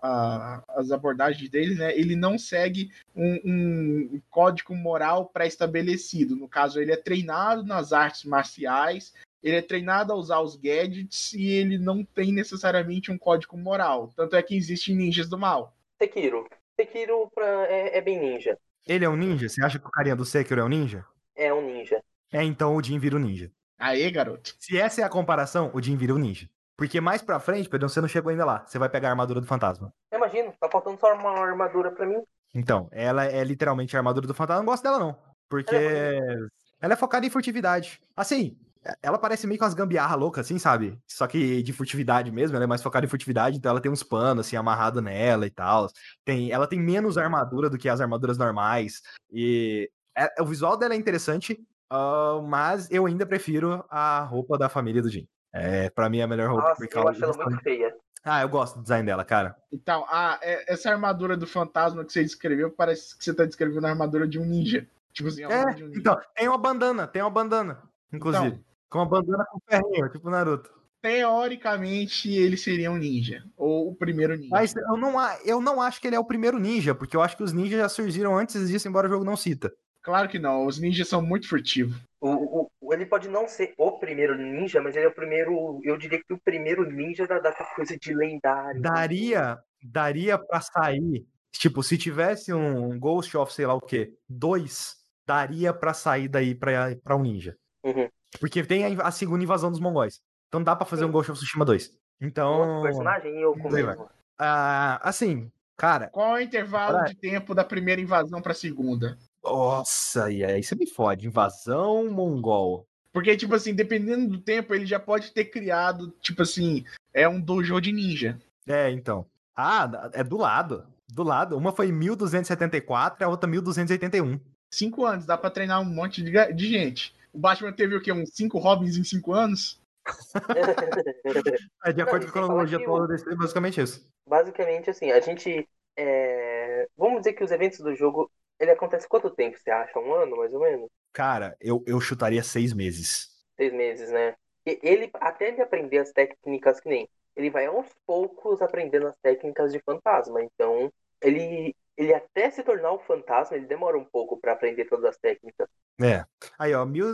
a, as abordagens dele, né, ele não segue um, um código moral pré-estabelecido. No caso, ele é treinado nas artes marciais, ele é treinado a usar os gadgets e ele não tem necessariamente um código moral. Tanto é que existem ninjas do mal. Sekiro. Sekiro pra, é, é, bem ninja. Ele é um ninja? Você acha que o carinha do Sekiro é um ninja? É um ninja. É, então o Jin vira um ninja. Aê, garoto. Se essa é a comparação, o Jin vira um ninja. Porque mais pra frente, Pedro, você não chegou ainda lá. Você vai pegar a armadura do fantasma. Imagino, tá faltando só uma armadura pra mim. Então, ela é literalmente a armadura do fantasma. Eu não gosto dela, não. Porque ela é, ela é focada em furtividade. Assim, ela parece meio com as gambiarra loucas, assim, sabe? Só que de furtividade mesmo, ela é mais focada em furtividade, então ela tem uns panos, assim, amarrado nela e tal. Tem, ela tem menos armadura do que as armaduras normais. E é, o visual dela é interessante, uh, mas eu ainda prefiro a roupa da família do Jim. É, pra mim é a melhor roupa. Nossa, eu acho ela muito feia. Ah, eu gosto do design dela, cara. Então, ah, essa armadura do fantasma que você descreveu, parece que você tá descrevendo a armadura de um ninja. Tipo assim, é, um ninja. então, tem uma bandana, tem uma bandana, inclusive. Então, com uma bandana com ferrinho, tipo Naruto. Teoricamente, ele seria um ninja. Ou o primeiro ninja. Mas eu não, eu não acho que ele é o primeiro ninja, porque eu acho que os ninjas já surgiram antes disso, embora o jogo não cita. Claro que não, os ninjas são muito furtivos. O, o, ele pode não ser o primeiro ninja, mas ele é o primeiro. Eu diria que o primeiro ninja da, da coisa de lendário. Daria, daria para sair. Tipo, se tivesse um Ghost of sei lá o que, dois, daria para sair daí pra, pra um ninja. Uhum. Porque tem a, a, segunda invasão dos mongóis. Então dá para fazer Sim. um Ghost of Tsushima 2. Então. Outro personagem eu comigo. Ah, assim, cara. Qual é o intervalo de tempo da primeira invasão pra segunda? Nossa, e aí você me fode. Invasão mongol. Porque, tipo assim, dependendo do tempo, ele já pode ter criado, tipo assim, é um dojo de ninja. É, então. Ah, é do lado. Do lado. Uma foi em 1274 e a outra 1281. Cinco anos, dá pra treinar um monte de, de gente. O Batman teve o quê? Uns cinco Robins em cinco anos? é, de acordo com a cronologia atual desse, é basicamente isso. Basicamente, assim, a gente. É... Vamos dizer que os eventos do jogo ele acontece quanto tempo, você acha? Um ano, mais ou menos? Cara, eu, eu chutaria seis meses. Seis meses, né? E ele, até ele aprender as técnicas que nem. Ele vai aos poucos aprendendo as técnicas de fantasma. Então, ele, ele até se tornar o fantasma, ele demora um pouco para aprender todas as técnicas. É. Aí, ó, mil,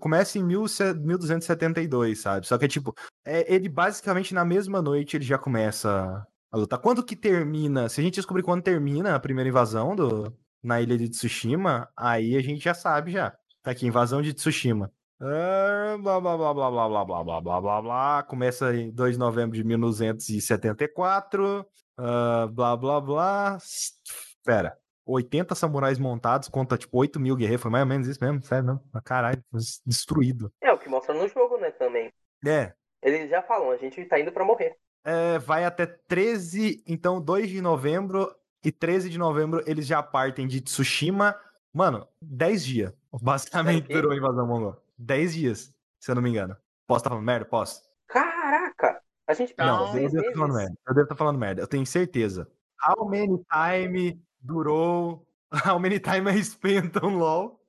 começa em mil, 1272, sabe? Só que é tipo, é, ele basicamente na mesma noite ele já começa a lutar. Quando que termina? Se a gente descobrir quando termina a primeira invasão do, na ilha de Tsushima, aí a gente já sabe já. Tá aqui, invasão de Tsushima. blá, blá, blá, blá, blá, blá, blá, blá, blá, blá, blá. Começa em 2 de novembro de 1974. Uh, blá, blá, blá. Espera. 80 samurais montados contra, tipo, 8 mil guerreiros. Foi mais ou menos isso mesmo, sério mesmo. Caralho, destruído. É o que mostra no jogo, né, também. É. Eles já falam, a gente tá indo pra morrer. É, vai até 13, então 2 de novembro e 13 de novembro eles já partem de Tsushima. Mano, 10 dias. Basicamente durou a invasão mongol. 10 dias, se eu não me engano. Posso estar tá falando merda? Posso? Caraca! A gente Não, eu devo estar tá falando merda. Eu devo estar tá falando merda. Eu tenho certeza. How many time durou. How many time I spent on LOL?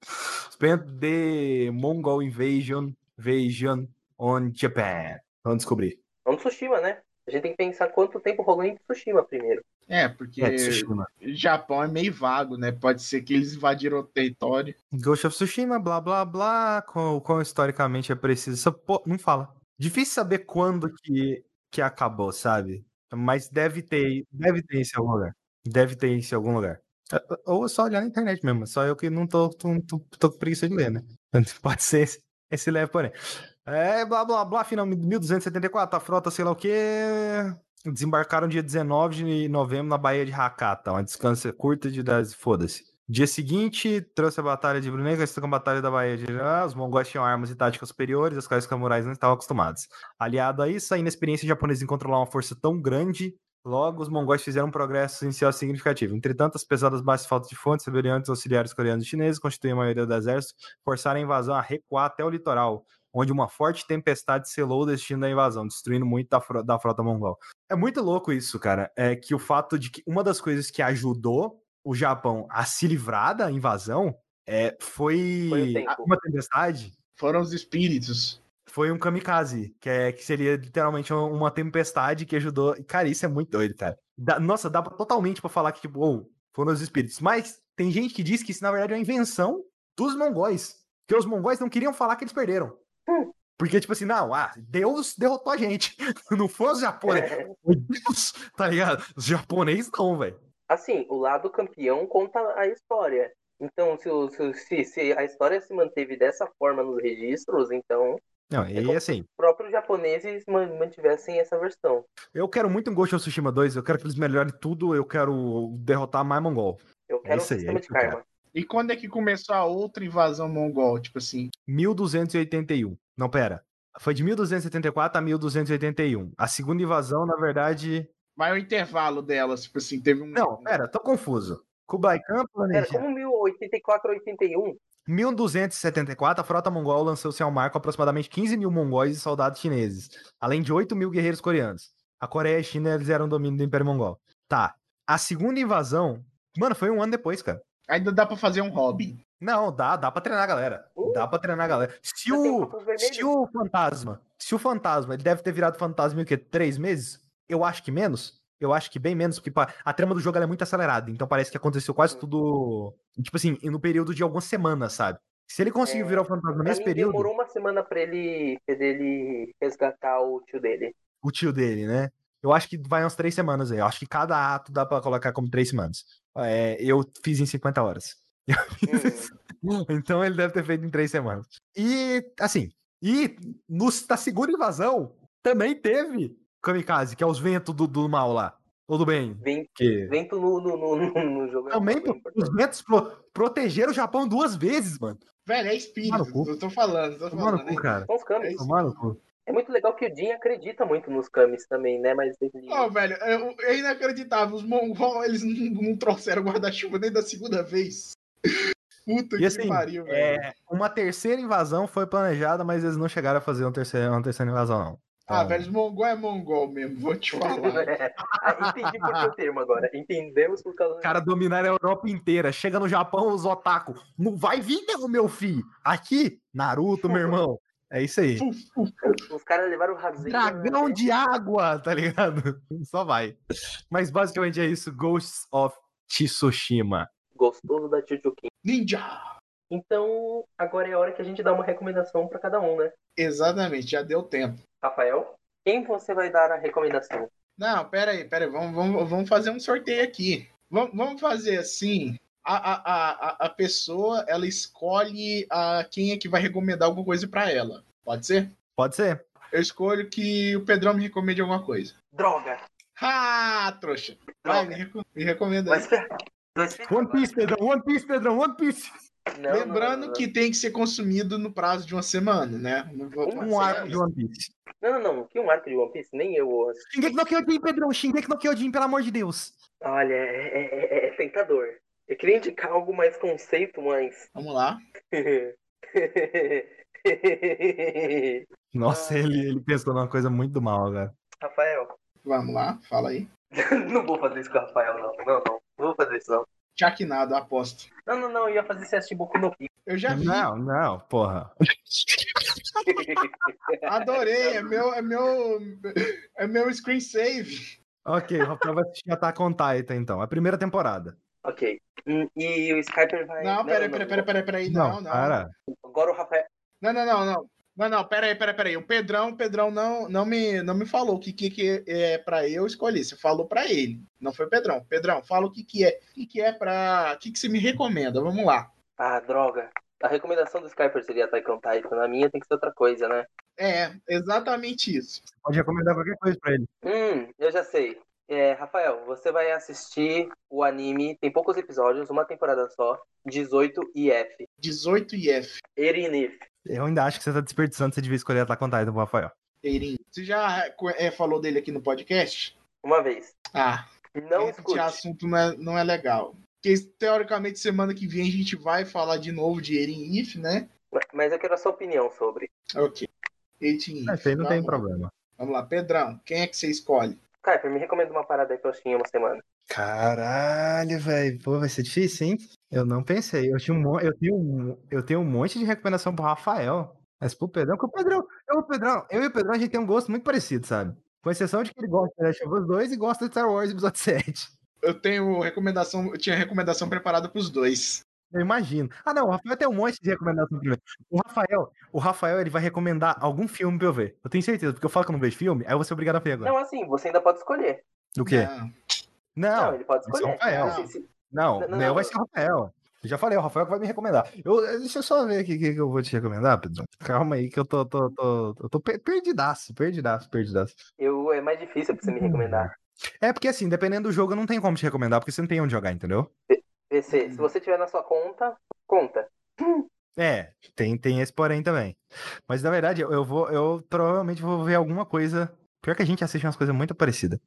Spent the Mongol invasion, invasion on Japan. Vamos descobrir. Vamos Tsushima, né? A gente tem que pensar quanto tempo rolou em Tsushima primeiro. É, porque é, Japão é meio vago, né? Pode ser que eles invadiram o território. Ghost of Tsushima, blá blá blá, qual, qual historicamente é preciso. Pô, não fala. Difícil saber quando que, que acabou, sabe? Mas deve ter, deve ter isso em algum lugar. Deve ter isso em algum lugar. Ou só olhar na internet mesmo. Só eu que não tô, tô, tô, tô com preguiça de ler, né? Pode ser esse, esse leve, porém. É, blá blá blá, final 1274, a frota, sei lá o quê. Desembarcaram dia 19 de novembro na Baía de Hakata, uma descanso curta de 10, foda-se. Dia seguinte, trouxe a Batalha de Brunei, com a Batalha da Baía de ah, Os mongóis tinham armas e táticas superiores, as quais os samurais não estavam acostumados. Aliado a isso, a inexperiência japonesa em controlar uma força tão grande, logo os mongóis fizeram um progresso inicial significativo. Entretanto, as pesadas baixas faltas de fontes, rebeliantes auxiliares coreanos e chineses, constituem a maioria do exército, forçaram a invasão a recuar até o litoral, onde uma forte tempestade selou o destino da invasão, destruindo muito da, frota, da frota mongol. É muito louco isso, cara. É que o fato de que uma das coisas que ajudou o Japão a se livrar da invasão é, foi, foi uma tempestade. Foram os espíritos. Foi um kamikaze, que, é, que seria literalmente uma tempestade que ajudou. Cara, isso é muito doido, cara. Dá, nossa, dá totalmente para falar que, tipo, oh, foram os espíritos. Mas tem gente que diz que isso, na verdade, é uma invenção dos mongóis. Que os mongóis não queriam falar que eles perderam. Porque, tipo assim, não, ah, Deus derrotou a gente. Não foi os japoneses. É. Deus, tá ligado? Os japoneses não, velho. Assim, o lado campeão conta a história. Então, se, se, se, a história se manteve dessa forma nos registros, então. Não, é e é assim. Os próprios japoneses mantivessem essa versão. Eu quero muito um Ghost of Tsushima 2, eu quero que eles melhorem tudo, eu quero derrotar mais mongol. Eu quero é um sistema aí, de karma. E quando é que começou a outra invasão mongol, tipo assim? 1281. Não, pera. Foi de 1274 a 1281. A segunda invasão, na verdade. Vai o intervalo delas, tipo assim, teve um. Não, pera, tô confuso. Kublai Khan Era planeja. como 1084 a 81. 1274, a frota mongol lançou-se ao mar com aproximadamente 15 mil mongóis e soldados chineses, além de 8 mil guerreiros coreanos. A Coreia e a China eles eram domínio do Império Mongol. Tá. A segunda invasão, mano, foi um ano depois, cara. Ainda dá pra fazer um Robin. Não, dá, dá pra treinar a galera. Uh, Dá pra treinar a galera. Se o, se o fantasma, se o fantasma, ele deve ter virado fantasma em o quê? Três meses? Eu acho que menos. Eu acho que bem menos, porque pá, a trama do jogo ela é muito acelerada. Então parece que aconteceu quase tudo, tipo assim, no período de algumas semanas, sabe? Se ele conseguiu É, virar o fantasma nesse período, demorou uma semana pra ele, pra ele resgatar o tio dele. o tio dele, né? Eu acho que vai umas três semanas aí. Eu acho que cada ato dá pra colocar como três semanas. É, eu fiz em 50 horas. Hum, Então ele deve ter feito em três semanas. E, assim, e no, na segunda invasão também teve Kamikaze, que é os ventos do, do mal lá. Ou do bem. vem- Que... vento no, no, no, no- jogo. é Também pô, os ventos pro- protegeram o Japão duas vezes, mano. Velho, é espírito. cu. Eu tô falando, tô falando. cu, né? cara. Kamis. É cu. É muito legal que o Jin acredita muito nos Kamis também, né? Mas ele... Ó, velho, é, é inacreditável. Os mongol, eles não, não trouxeram guarda-chuva nem da segunda vez. Puta E que assim, pariu, velho. é, uma terceira invasão foi planejada, mas eles não chegaram a fazer uma terceira, uma terceira invasão, não. Ah, Então, velho, os mongol é mongol mesmo, vou te falar. Ah, entendi por que o termo agora. Entendemos por causa Os caras dominaram a Europa inteira. Chega no Japão, os otaku. Não vai vir, não, meu filho. Aqui, Naruto, meu irmão. É isso aí. Os caras levaram o Razen. Dragão de água, tá ligado? Só vai. Mas basicamente é isso. Ghosts of Tsushima. Gostoso da Chuchukin. Ninja! Então, agora é a hora que a gente dá uma recomendação pra cada um, né? Exatamente, já deu tempo. Rafael, quem você vai dar a recomendação? Não, pera aí, pera aí. Vamos, vamos, vamos fazer um sorteio aqui. Vamos, vamos fazer assim. A, a, a, pessoa, ela escolhe a, quem é que vai recomendar alguma coisa pra ela. Pode ser? Pode ser? Eu escolho que o Pedrão me recomende alguma coisa. Droga! Ah, trouxa. Vai, me, Droga! me recomenda One Piece, Pedrão. One Piece, Pedrão. One Piece. Não, Lembrando não, não, que tem que ser consumido no prazo de uma semana, né? Um arco de One Piece. Não, não, não. Que um arco de One Piece? Nem eu. Shingeki no Kyojin, Pedrão. Shingeki no Kyojin, pelo amor de Deus. Olha, é, é- é- é tentador. Eu queria indicar algo mais conceito, mas. Vamos lá. Nossa, Ah. ele, ele pensou numa coisa muito do mal, cara. Rafael, Vamos lá, fala aí. não vou fazer isso com o Rafael, não. Não, não. Não vou fazer isso, não. Chaquinado, aposto. Não, não, não. Eu ia fazer esse assistir Boku no Pico. Eu já vi. Não, não, porra. Adorei. É meu, é meu, é meu screensave. Ok, o Rafael vai assistir Attack on Titan, então. A primeira temporada. Ok. E o Skyper vai. Não, peraí, peraí, peraí, peraí, peraí. Não, não. para. Agora o Rafael. Não, não, não, não. Não, não, peraí, peraí, peraí. O Pedrão, o Pedrão não, não, me, não me falou o que, que, que é pra eu escolher. Você falou pra ele. Não foi o Pedrão. Pedrão, fala o que, que é. O que, que é pra. O que, que você me recomenda? Vamos lá. Ah, droga. A recomendação do Skyper seria Attack on Titan. Na minha tem que ser outra coisa, né? É, exatamente isso. Pode recomendar qualquer coisa pra ele. Hum, eu já sei. É, Rafael, você vai assistir o anime, tem poucos episódios, uma temporada só, 18 IF. 18 IF. Erinif. Eu ainda acho que você tá desperdiçando, você devia escolher Attack on Titan pro Rafael. Eirinho. Você já é, falou dele aqui no podcast? Uma vez. Ah, Não esse escute. assunto não é, não é legal. Porque, teoricamente, semana que vem a gente vai falar de novo de Eren If, né? Mas eu quero a sua opinião sobre. Ok. Eirin Isso aí não tem vamos lá. problema. Vamos lá, Pedrão, quem é que você escolhe? Skyper, me recomenda uma parada aí que eu em uma semana. Caralho, velho. Pô, vai ser difícil, hein? Eu não pensei. Eu, tinha um, eu, tenho um, eu tenho um monte de recomendação pro Rafael. Mas pro Pedrão, que o Pedrão, eu, o Pedrão, eu e o Pedrão, a gente tem um gosto muito parecido, sabe? Com exceção de que ele gosta de Last of Us 2 e gosta de Star Wars Episódio 7. Eu tenho recomendação, eu tinha recomendação preparada pros dois. Eu imagino. Ah, não, o Rafael tem um monte de recomendação primeiro. O Rafael, o Rafael, ele vai recomendar algum filme pra eu ver. Eu tenho certeza, porque eu falo que eu não vejo filme, aí eu vou ser obrigado a ver agora. Não, assim, você ainda pode escolher. O quê? Não. Não, Não, ele pode é o escolher. Rafael. Se- se- não, Não, o não, vai ser o Rafael. Eu já falei, o Rafael que vai me recomendar. Eu, deixa eu só ver aqui o que, que eu vou te recomendar, Pedro. Calma aí, que eu tô, tô, tô, eu tô per- perdidaço, perdidaço, perdidaço. Eu, é mais difícil pra você me recomendar. É porque assim, dependendo do jogo, eu não tenho como te recomendar, porque você não tem onde jogar, entendeu? PC, se você tiver na sua conta, conta. É, tem, tem esse porém também. Mas na verdade, eu, eu vou, eu provavelmente vou ver alguma coisa. Pior que a gente assiste umas coisas muito parecidas.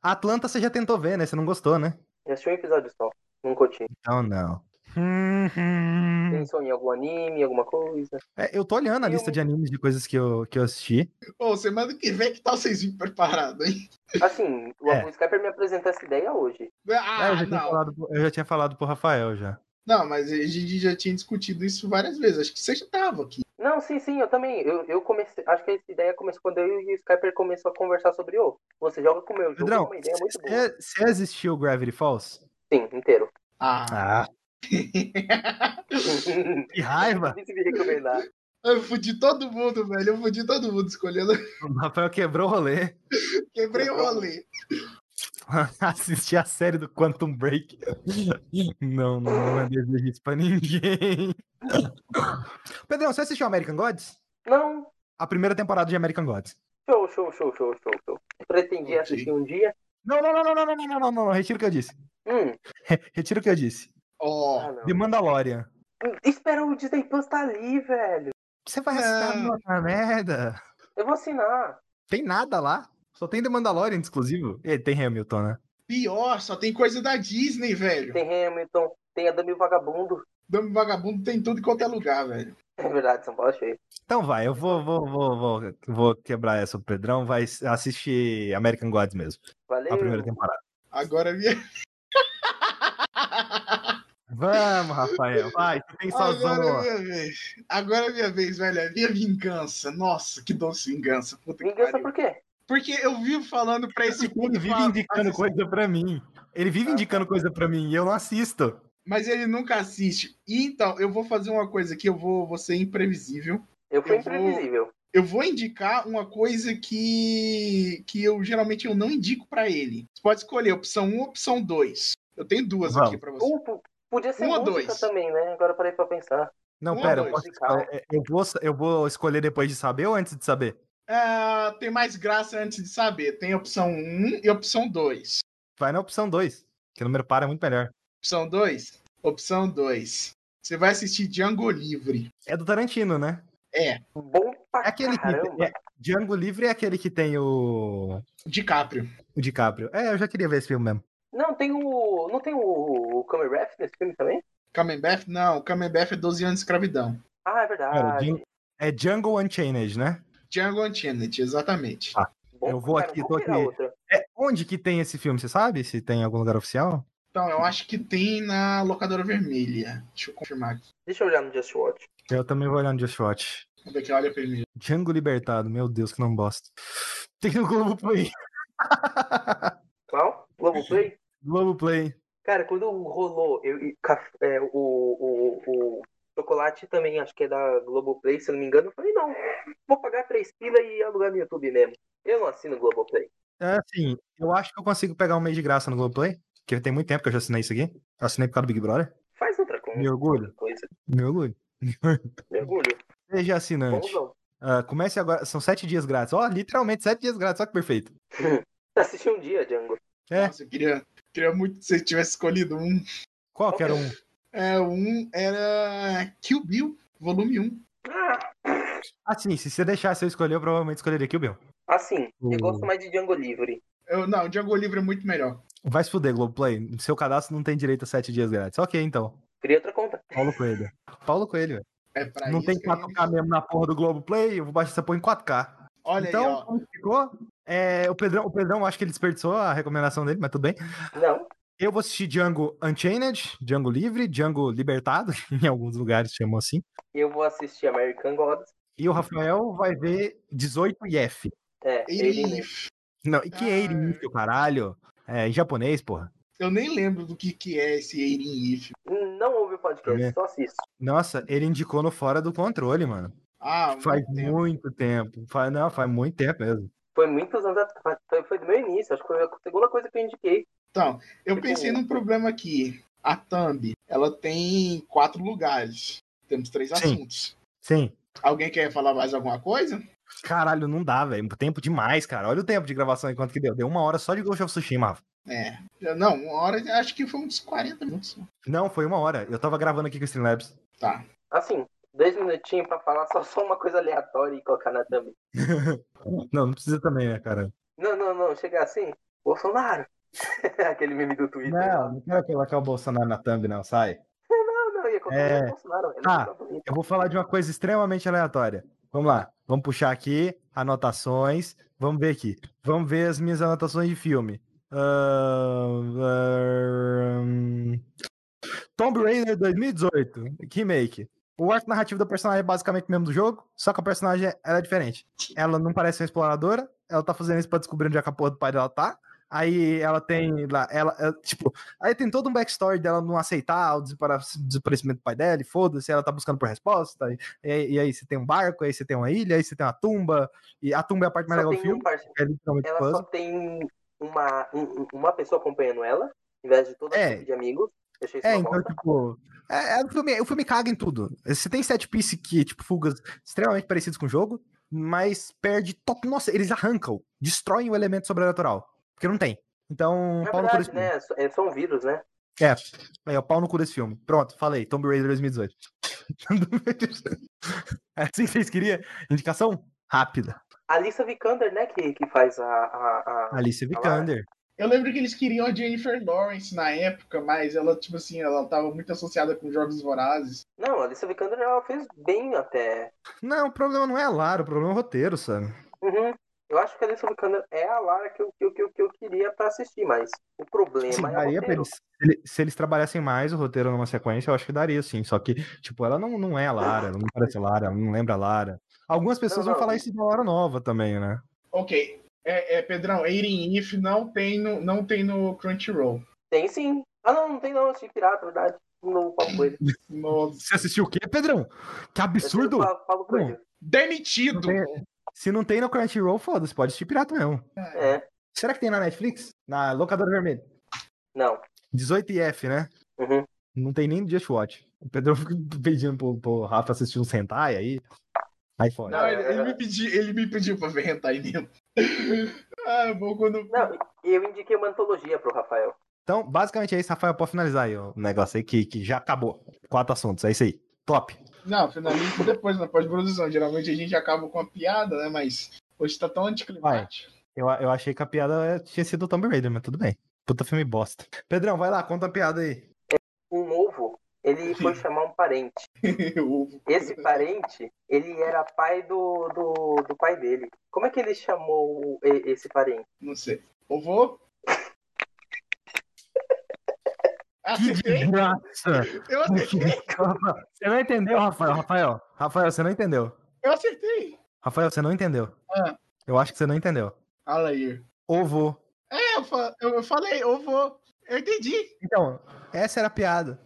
A Atlanta você já tentou ver, né? Você não gostou, né? Eu assisti um episódio só. Não curti. Então não. Pensou em algum anime, alguma coisa? É, eu tô olhando a Eu- lista de animes de coisas que eu, que eu assisti. Ô, semana que vem, que tal vocês virem preparados, hein? Assim, o, É. Skyper me apresentou essa ideia hoje. É, Ah, eu, já tinha não. falado, pro- eu já tinha falado pro Rafael já. Não, mas a gente já tinha discutido isso várias vezes. Acho que você já tava aqui. Não, sim, sim, eu também. Eu, eu comecei. Acho que essa ideia começou quando eu e o Skyper começou a conversar sobre o. Você joga com o meu jogo, é Pedrão, uma ideia muito boa. você você assistiu Gravity Falls? Sim, inteiro. Ah. Ah, que raiva! Difícil me recomendar. eu fudi todo mundo, velho. Eu fudi todo mundo escolhendo. O Rafael quebrou o rolê. Quebrei o rolê. Assistir a série do Quantum Break. Não, não, não é desejo isso pra ninguém. Pedrão, você assistiu American Gods? Não, A primeira temporada de American Gods. show, show, show, show, show, show. Pretendia assistir um dia. Não, não, não, não, não, não, não, não, não, não, retiro o que eu disse. Hum, Retiro o que eu disse. Ó. ah. The Mandalorian. Espera o Disney Plus tá ali, velho. Você vai assinar outra merda. Eu vou assinar. Tem nada lá. Só tem The Mandalorian exclusivo. E tem Hamilton, né? Pior, só tem coisa da Disney, velho. Tem Hamilton, tem a Dami Vagabundo. Dame vagabundo tem tudo em qualquer lugar, velho. É verdade, São Paulo é cheio. Então vai, eu vou, vou, vou, vou, vou quebrar essa. O Pedrão vai assistir American Gods mesmo. Valeu. A primeira temporada. Agora minha. Vamos, Rafael. Vai, você tem sozão. Agora é minha vez. Agora é minha vez, velho. É minha vingança. Nossa, que doce vingança. Puta Vingança por quê? Porque eu vivo falando pra esse Ele puto vive falar- indicando assistir, coisa pra mim. Ele vive Ah, indicando coisa pra mim e eu não assisto. Mas ele nunca assiste. E Então, eu vou fazer uma coisa aqui. Eu vou, vou ser imprevisível. Eu fui Eu vou- imprevisível. Eu vou indicar uma coisa que, que eu geralmente eu não indico pra ele. Você pode escolher opção 1 ou opção 2. Eu tenho duas Vamos. aqui pra você. Uh, p- podia ser Um música dois? também, né? Agora eu parei pra pensar. Não, Um pera, eu, posso é, eu, vou, eu vou escolher depois de saber ou antes de saber? Ah, tem mais graça antes de saber. Tem opção 1 e opção 2. Vai na opção 2, que o número par é muito melhor. Opção 2? Opção 2. Você vai assistir Django Livre. É do Tarantino, né? É, Bom pra É aquele que. É, Django Livre é aquele que tem o. DiCaprio. O DiCaprio. É, eu já queria ver esse filme mesmo. Não, tem o. Não tem o, o Camerath nesse filme também? Camembert? Não, Camembert é 12 anos de escravidão. Ah, é Cara, verdade. É Django Unchained, né? Django Unchained, exatamente. Ah. Bom eu vou pra aqui, tô aqui. É, onde que tem esse filme? Você sabe se tem em algum lugar oficial? Então, eu acho que tem na locadora vermelha. Deixa eu confirmar aqui. Deixa eu olhar no Just Watch. Eu também vou olhar no Just Watch. Vamos ver aqui, olha primeiro. Django Libertado, meu Deus, que não bosta. Tem no Globoplay. Qual? Globoplay? Globoplay. Cara, quando rolou eu, é, o, o, o chocolate também, acho que é da Globoplay, se eu não me engano, eu falei, não, vou pagar três pila e alugar no YouTube mesmo. Eu não assino Globoplay. É assim, eu acho que eu consigo pegar um mês de graça no Globoplay. Porque tem muito tempo que eu já assinei isso aqui. Eu assinei por causa do Big Brother. Faz outra coisa. Me orgulho. coisa. Me orgulho. Me orgulho. Seja assinante. Ah, comece agora. São sete dias grátis. Ó, literalmente sete dias grátis. Olha que perfeito. Assisti um dia, Django. É. Nossa, eu queria, queria muito que você tivesse escolhido um. Qual que era um? É, um era Kill Bill, volume 1. Ah, Assim, se você deixasse eu escolher, eu provavelmente escolheria Kill Bill. assim, eu gosto mais de Django Livre. Eu, não, Django Livre é muito melhor. Vai se fuder, Globoplay. Seu cadastro não tem direito a sete dias grátis. Ok, então. Queria outra conta. Paulo Coelho. Paulo Coelho, velho. É pra Não isso tem que a 4K gente- mesmo na porra do Globoplay, eu vou baixar essa porra em 4K. Olha então, aí, ó. como ficou? É, o, Pedrão, o Pedrão, acho que ele desperdiçou a recomendação dele, mas tudo bem. Não, Eu vou assistir Django Unchained, Django Livre, Django Libertado, em alguns lugares chamam assim. eu vou assistir American Gods. E o Rafael vai ver 18 IF. É, ele. Não, e que Ah. Eirin If, caralho? É, em japonês, porra. Eu nem lembro do que, que é esse Eirin If. Não ouve o podcast, Também. só assisto. Nossa, ele indicou no Fora do Controle, mano. Ah, Faz muito tempo. muito tempo. Faz, não, faz muito tempo mesmo. Foi muitos anos atrás. Foi, foi do meu início, acho que foi a segunda coisa que eu indiquei. Então, eu Tipo, pensei num problema aqui. A Thumb, ela tem quatro lugares. Temos três Sim. assuntos. Sim. Alguém quer falar mais alguma coisa? Caralho, não dá, velho. Tempo demais, cara. Olha o tempo de gravação aí, quanto que deu. Deu uma hora só de Ghost of Tsushima. É. Não, uma hora, acho que foi uns 40 minutos. Não, foi uma hora. Eu tava gravando aqui com o Streamlabs. Tá. Assim, dois minutinhos pra falar só, só uma coisa aleatória e colocar na thumb. Não, não precisa também, né, cara? Não, não, não, chega assim, Bolsonaro. Aquele meme do Twitter. Não, não quero colocar o Bolsonaro na thumb, não, sai. Não, não, ia colocar É. o Bolsonaro. Ah. Eu vou falar de uma coisa extremamente aleatória. Vamos lá, vamos puxar aqui anotações. Vamos ver aqui. Vamos ver as minhas anotações de filme. Ahn, ahn, Tomb Raider 2018, remake. O arco narrativo do personagem é basicamente o mesmo do jogo, só que a personagem ela é diferente. Ela não parece uma exploradora, ela tá fazendo isso pra descobrir onde é que a porra do pai dela tá. Aí ela tem lá, ela, ela, tipo, aí tem todo um backstory dela não aceitar o desaparecimento do pai dela, e foda-se, ela tá buscando por resposta. E, e aí você tem um barco, aí você tem uma ilha, aí você tem uma tumba, e a tumba é a parte mais Só legal do um filme, parceiro. é literalmente Ela puzzle. só tem uma, um- uma pessoa acompanhando ela, em vez de todo É. tipo de amigos. Achei É, então, bosta. tipo. É, é, o, filme, o filme caga em tudo. Você tem set piece que, tipo, fugas extremamente parecidos com o jogo, mas perde top. Nossa, eles arrancam, destroem o elemento sobrenatural. Porque não tem. Então, Na pau no cu desse verdade, filme. né? É um vírus, né? É, aí, ó, pau no cu desse filme. Pronto, falei. Tomb Raider 2018. é assim que vocês queriam? Indicação? Rápida. A Lisa Vikander, né? Que, que faz a. a, a... Alice Vikander. Eu lembro que eles queriam a Jennifer Lawrence na época, mas ela, tipo assim, ela tava muito associada com jogos vorazes. Não, a Lisa Vikander ela fez bem até. Não, o problema não é a Lara, o problema é o roteiro, sabe? Uhum. Eu acho que a Lisa Vikander é a Lara que eu, que, eu- que, eu, que eu queria pra assistir, mas o problema Sim, é o daria pra roteiro. eles, se ele- se eles trabalhassem mais o roteiro numa sequência, eu acho que daria sim. Só que, tipo, ela não, não é a Lara, ela não parece a Lara, ela não lembra a Lara. Algumas pessoas Não, vão não. falar isso da Lara nova também, né? Ok. É, é, Pedrão, Aiden If não tem no, não tem no Crunchyroll. Tem sim. Ah, não, não tem não, assisti pirata, na verdade. No Paulo Coelho. Nossa. Você assistiu o quê, Pedrão? Que absurdo! assisti no Pa- Paulo Coelho. Não Demitido! tem- se não tem no Crunchyroll, foda-se, pode assistir pirata mesmo. É. Será que tem na Netflix? Na locadora vermelha? Não. 18F, né? Uhum. Não tem nem no Just Watch. O Pedrão fica pedindo pro, pro Rafa assistir um Sentai aí. Aí fora. Não, ele, ele me pediu, ele me pediu pra ver hentai mesmo. ah, eu vou quando. Não, eu indiquei uma antologia pro Rafael. Então, basicamente é isso, Rafael. Pode finalizar aí o negócio aí que, que já acabou. Quatro assuntos, é isso aí. Top. Não, finaliza depois na pós-produção. Geralmente a gente acaba com a piada, né? Mas hoje tá tão anticlimático. Eu, eu achei que a piada tinha sido o Tomb Raider, mas tudo bem. Puta filme bosta. Pedrão, vai lá, conta a piada aí. Ovo, ele foi chamar um parente. Esse parente, ele era pai do, do, do pai dele. Como é que ele chamou esse parente? Não sei. Eu vou. Que Acertei? desgraça! Eu acertei! Você não entendeu, Rafael? Rafael, Rafael, você não entendeu. Eu acertei! Rafael, você não entendeu. Ah. Eu acho que você não entendeu. Fala aí. Ovo. É, eu, fa- eu falei, vou. Eu entendi. Então, essa era a piada.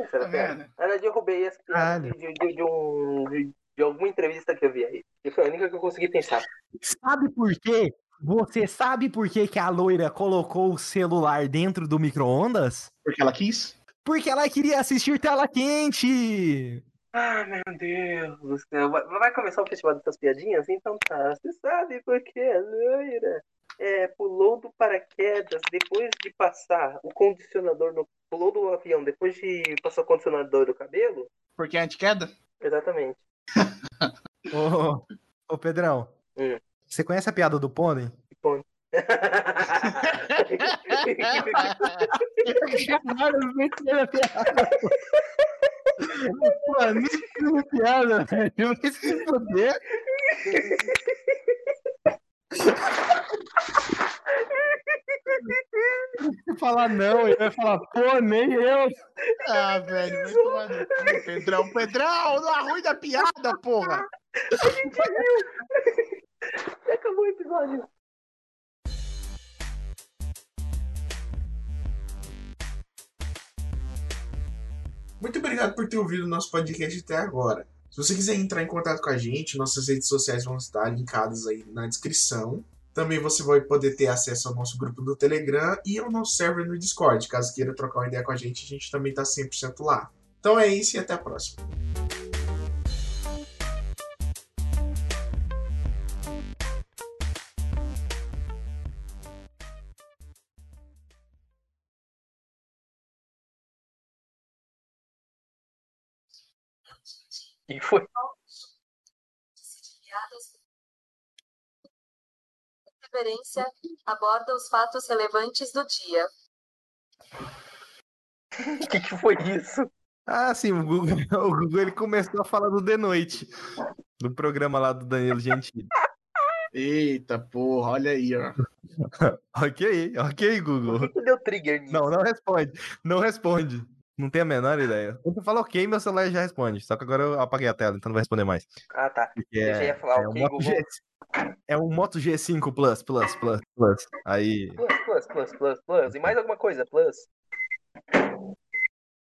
Era Tá a piada. vendo? Na verdade, eu roubei essa piada de, de, de, de um, de, de alguma entrevista que eu vi aí. E foi a única que eu consegui pensar. Sabe por quê? Você sabe por que, que a loira colocou o celular dentro do micro-ondas? Porque ela quis? Porque ela queria assistir tela quente! Ah, meu Deus do céu. Vai, vai começar o festival dessas piadinhas? Então tá. Você sabe por que a loira é, pulou do paraquedas depois de passar o condicionador no. Pulou do avião depois de passar o condicionador do cabelo? Porque é antiqueda? Exatamente. Ô, ô Pedrão, Hum. você conhece a piada do pônei? Caralho, eu não a piada. Pô, nem entendi a piada, velho. Eu nem se foder. Se falar não, ele vai falar, pô, nem eu. Ah, velho, vai tomar no cu, Pedrão. Pedrão, não arruina a piada, porra! Acabou o episódio. Muito obrigado por ter ouvido o nosso podcast até agora. Você quiser entrar em contato com a gente, nossas redes sociais vão estar linkadas aí na descrição. Também você vai poder ter acesso ao nosso grupo do Telegram e ao nosso server no Discord. Caso queira trocar uma ideia com a gente, a gente também está 100% lá. Então é isso e até a próxima. Que foi? Referência aborda os fatos relevantes do dia. O que, que foi isso? Ah, sim, o Google, o Google ele começou a falar do The Noite, do programa lá do Danilo Gentili. Eita porra, olha aí, ó. ok, ok, Google. que, que deu trigger nisso? Não, não responde. Não responde. Não tenho a menor ideia. Quando você fala ok, meu celular já responde. Só que agora eu apaguei a tela, então não vai responder mais. Ah, tá. Porque Eu é, ia falar, é ok, um Moto Google. G, é um Moto G5 Plus, Plus, Plus, Plus. Aí. Plus, plus, plus, plus, plus. E mais alguma coisa, plus.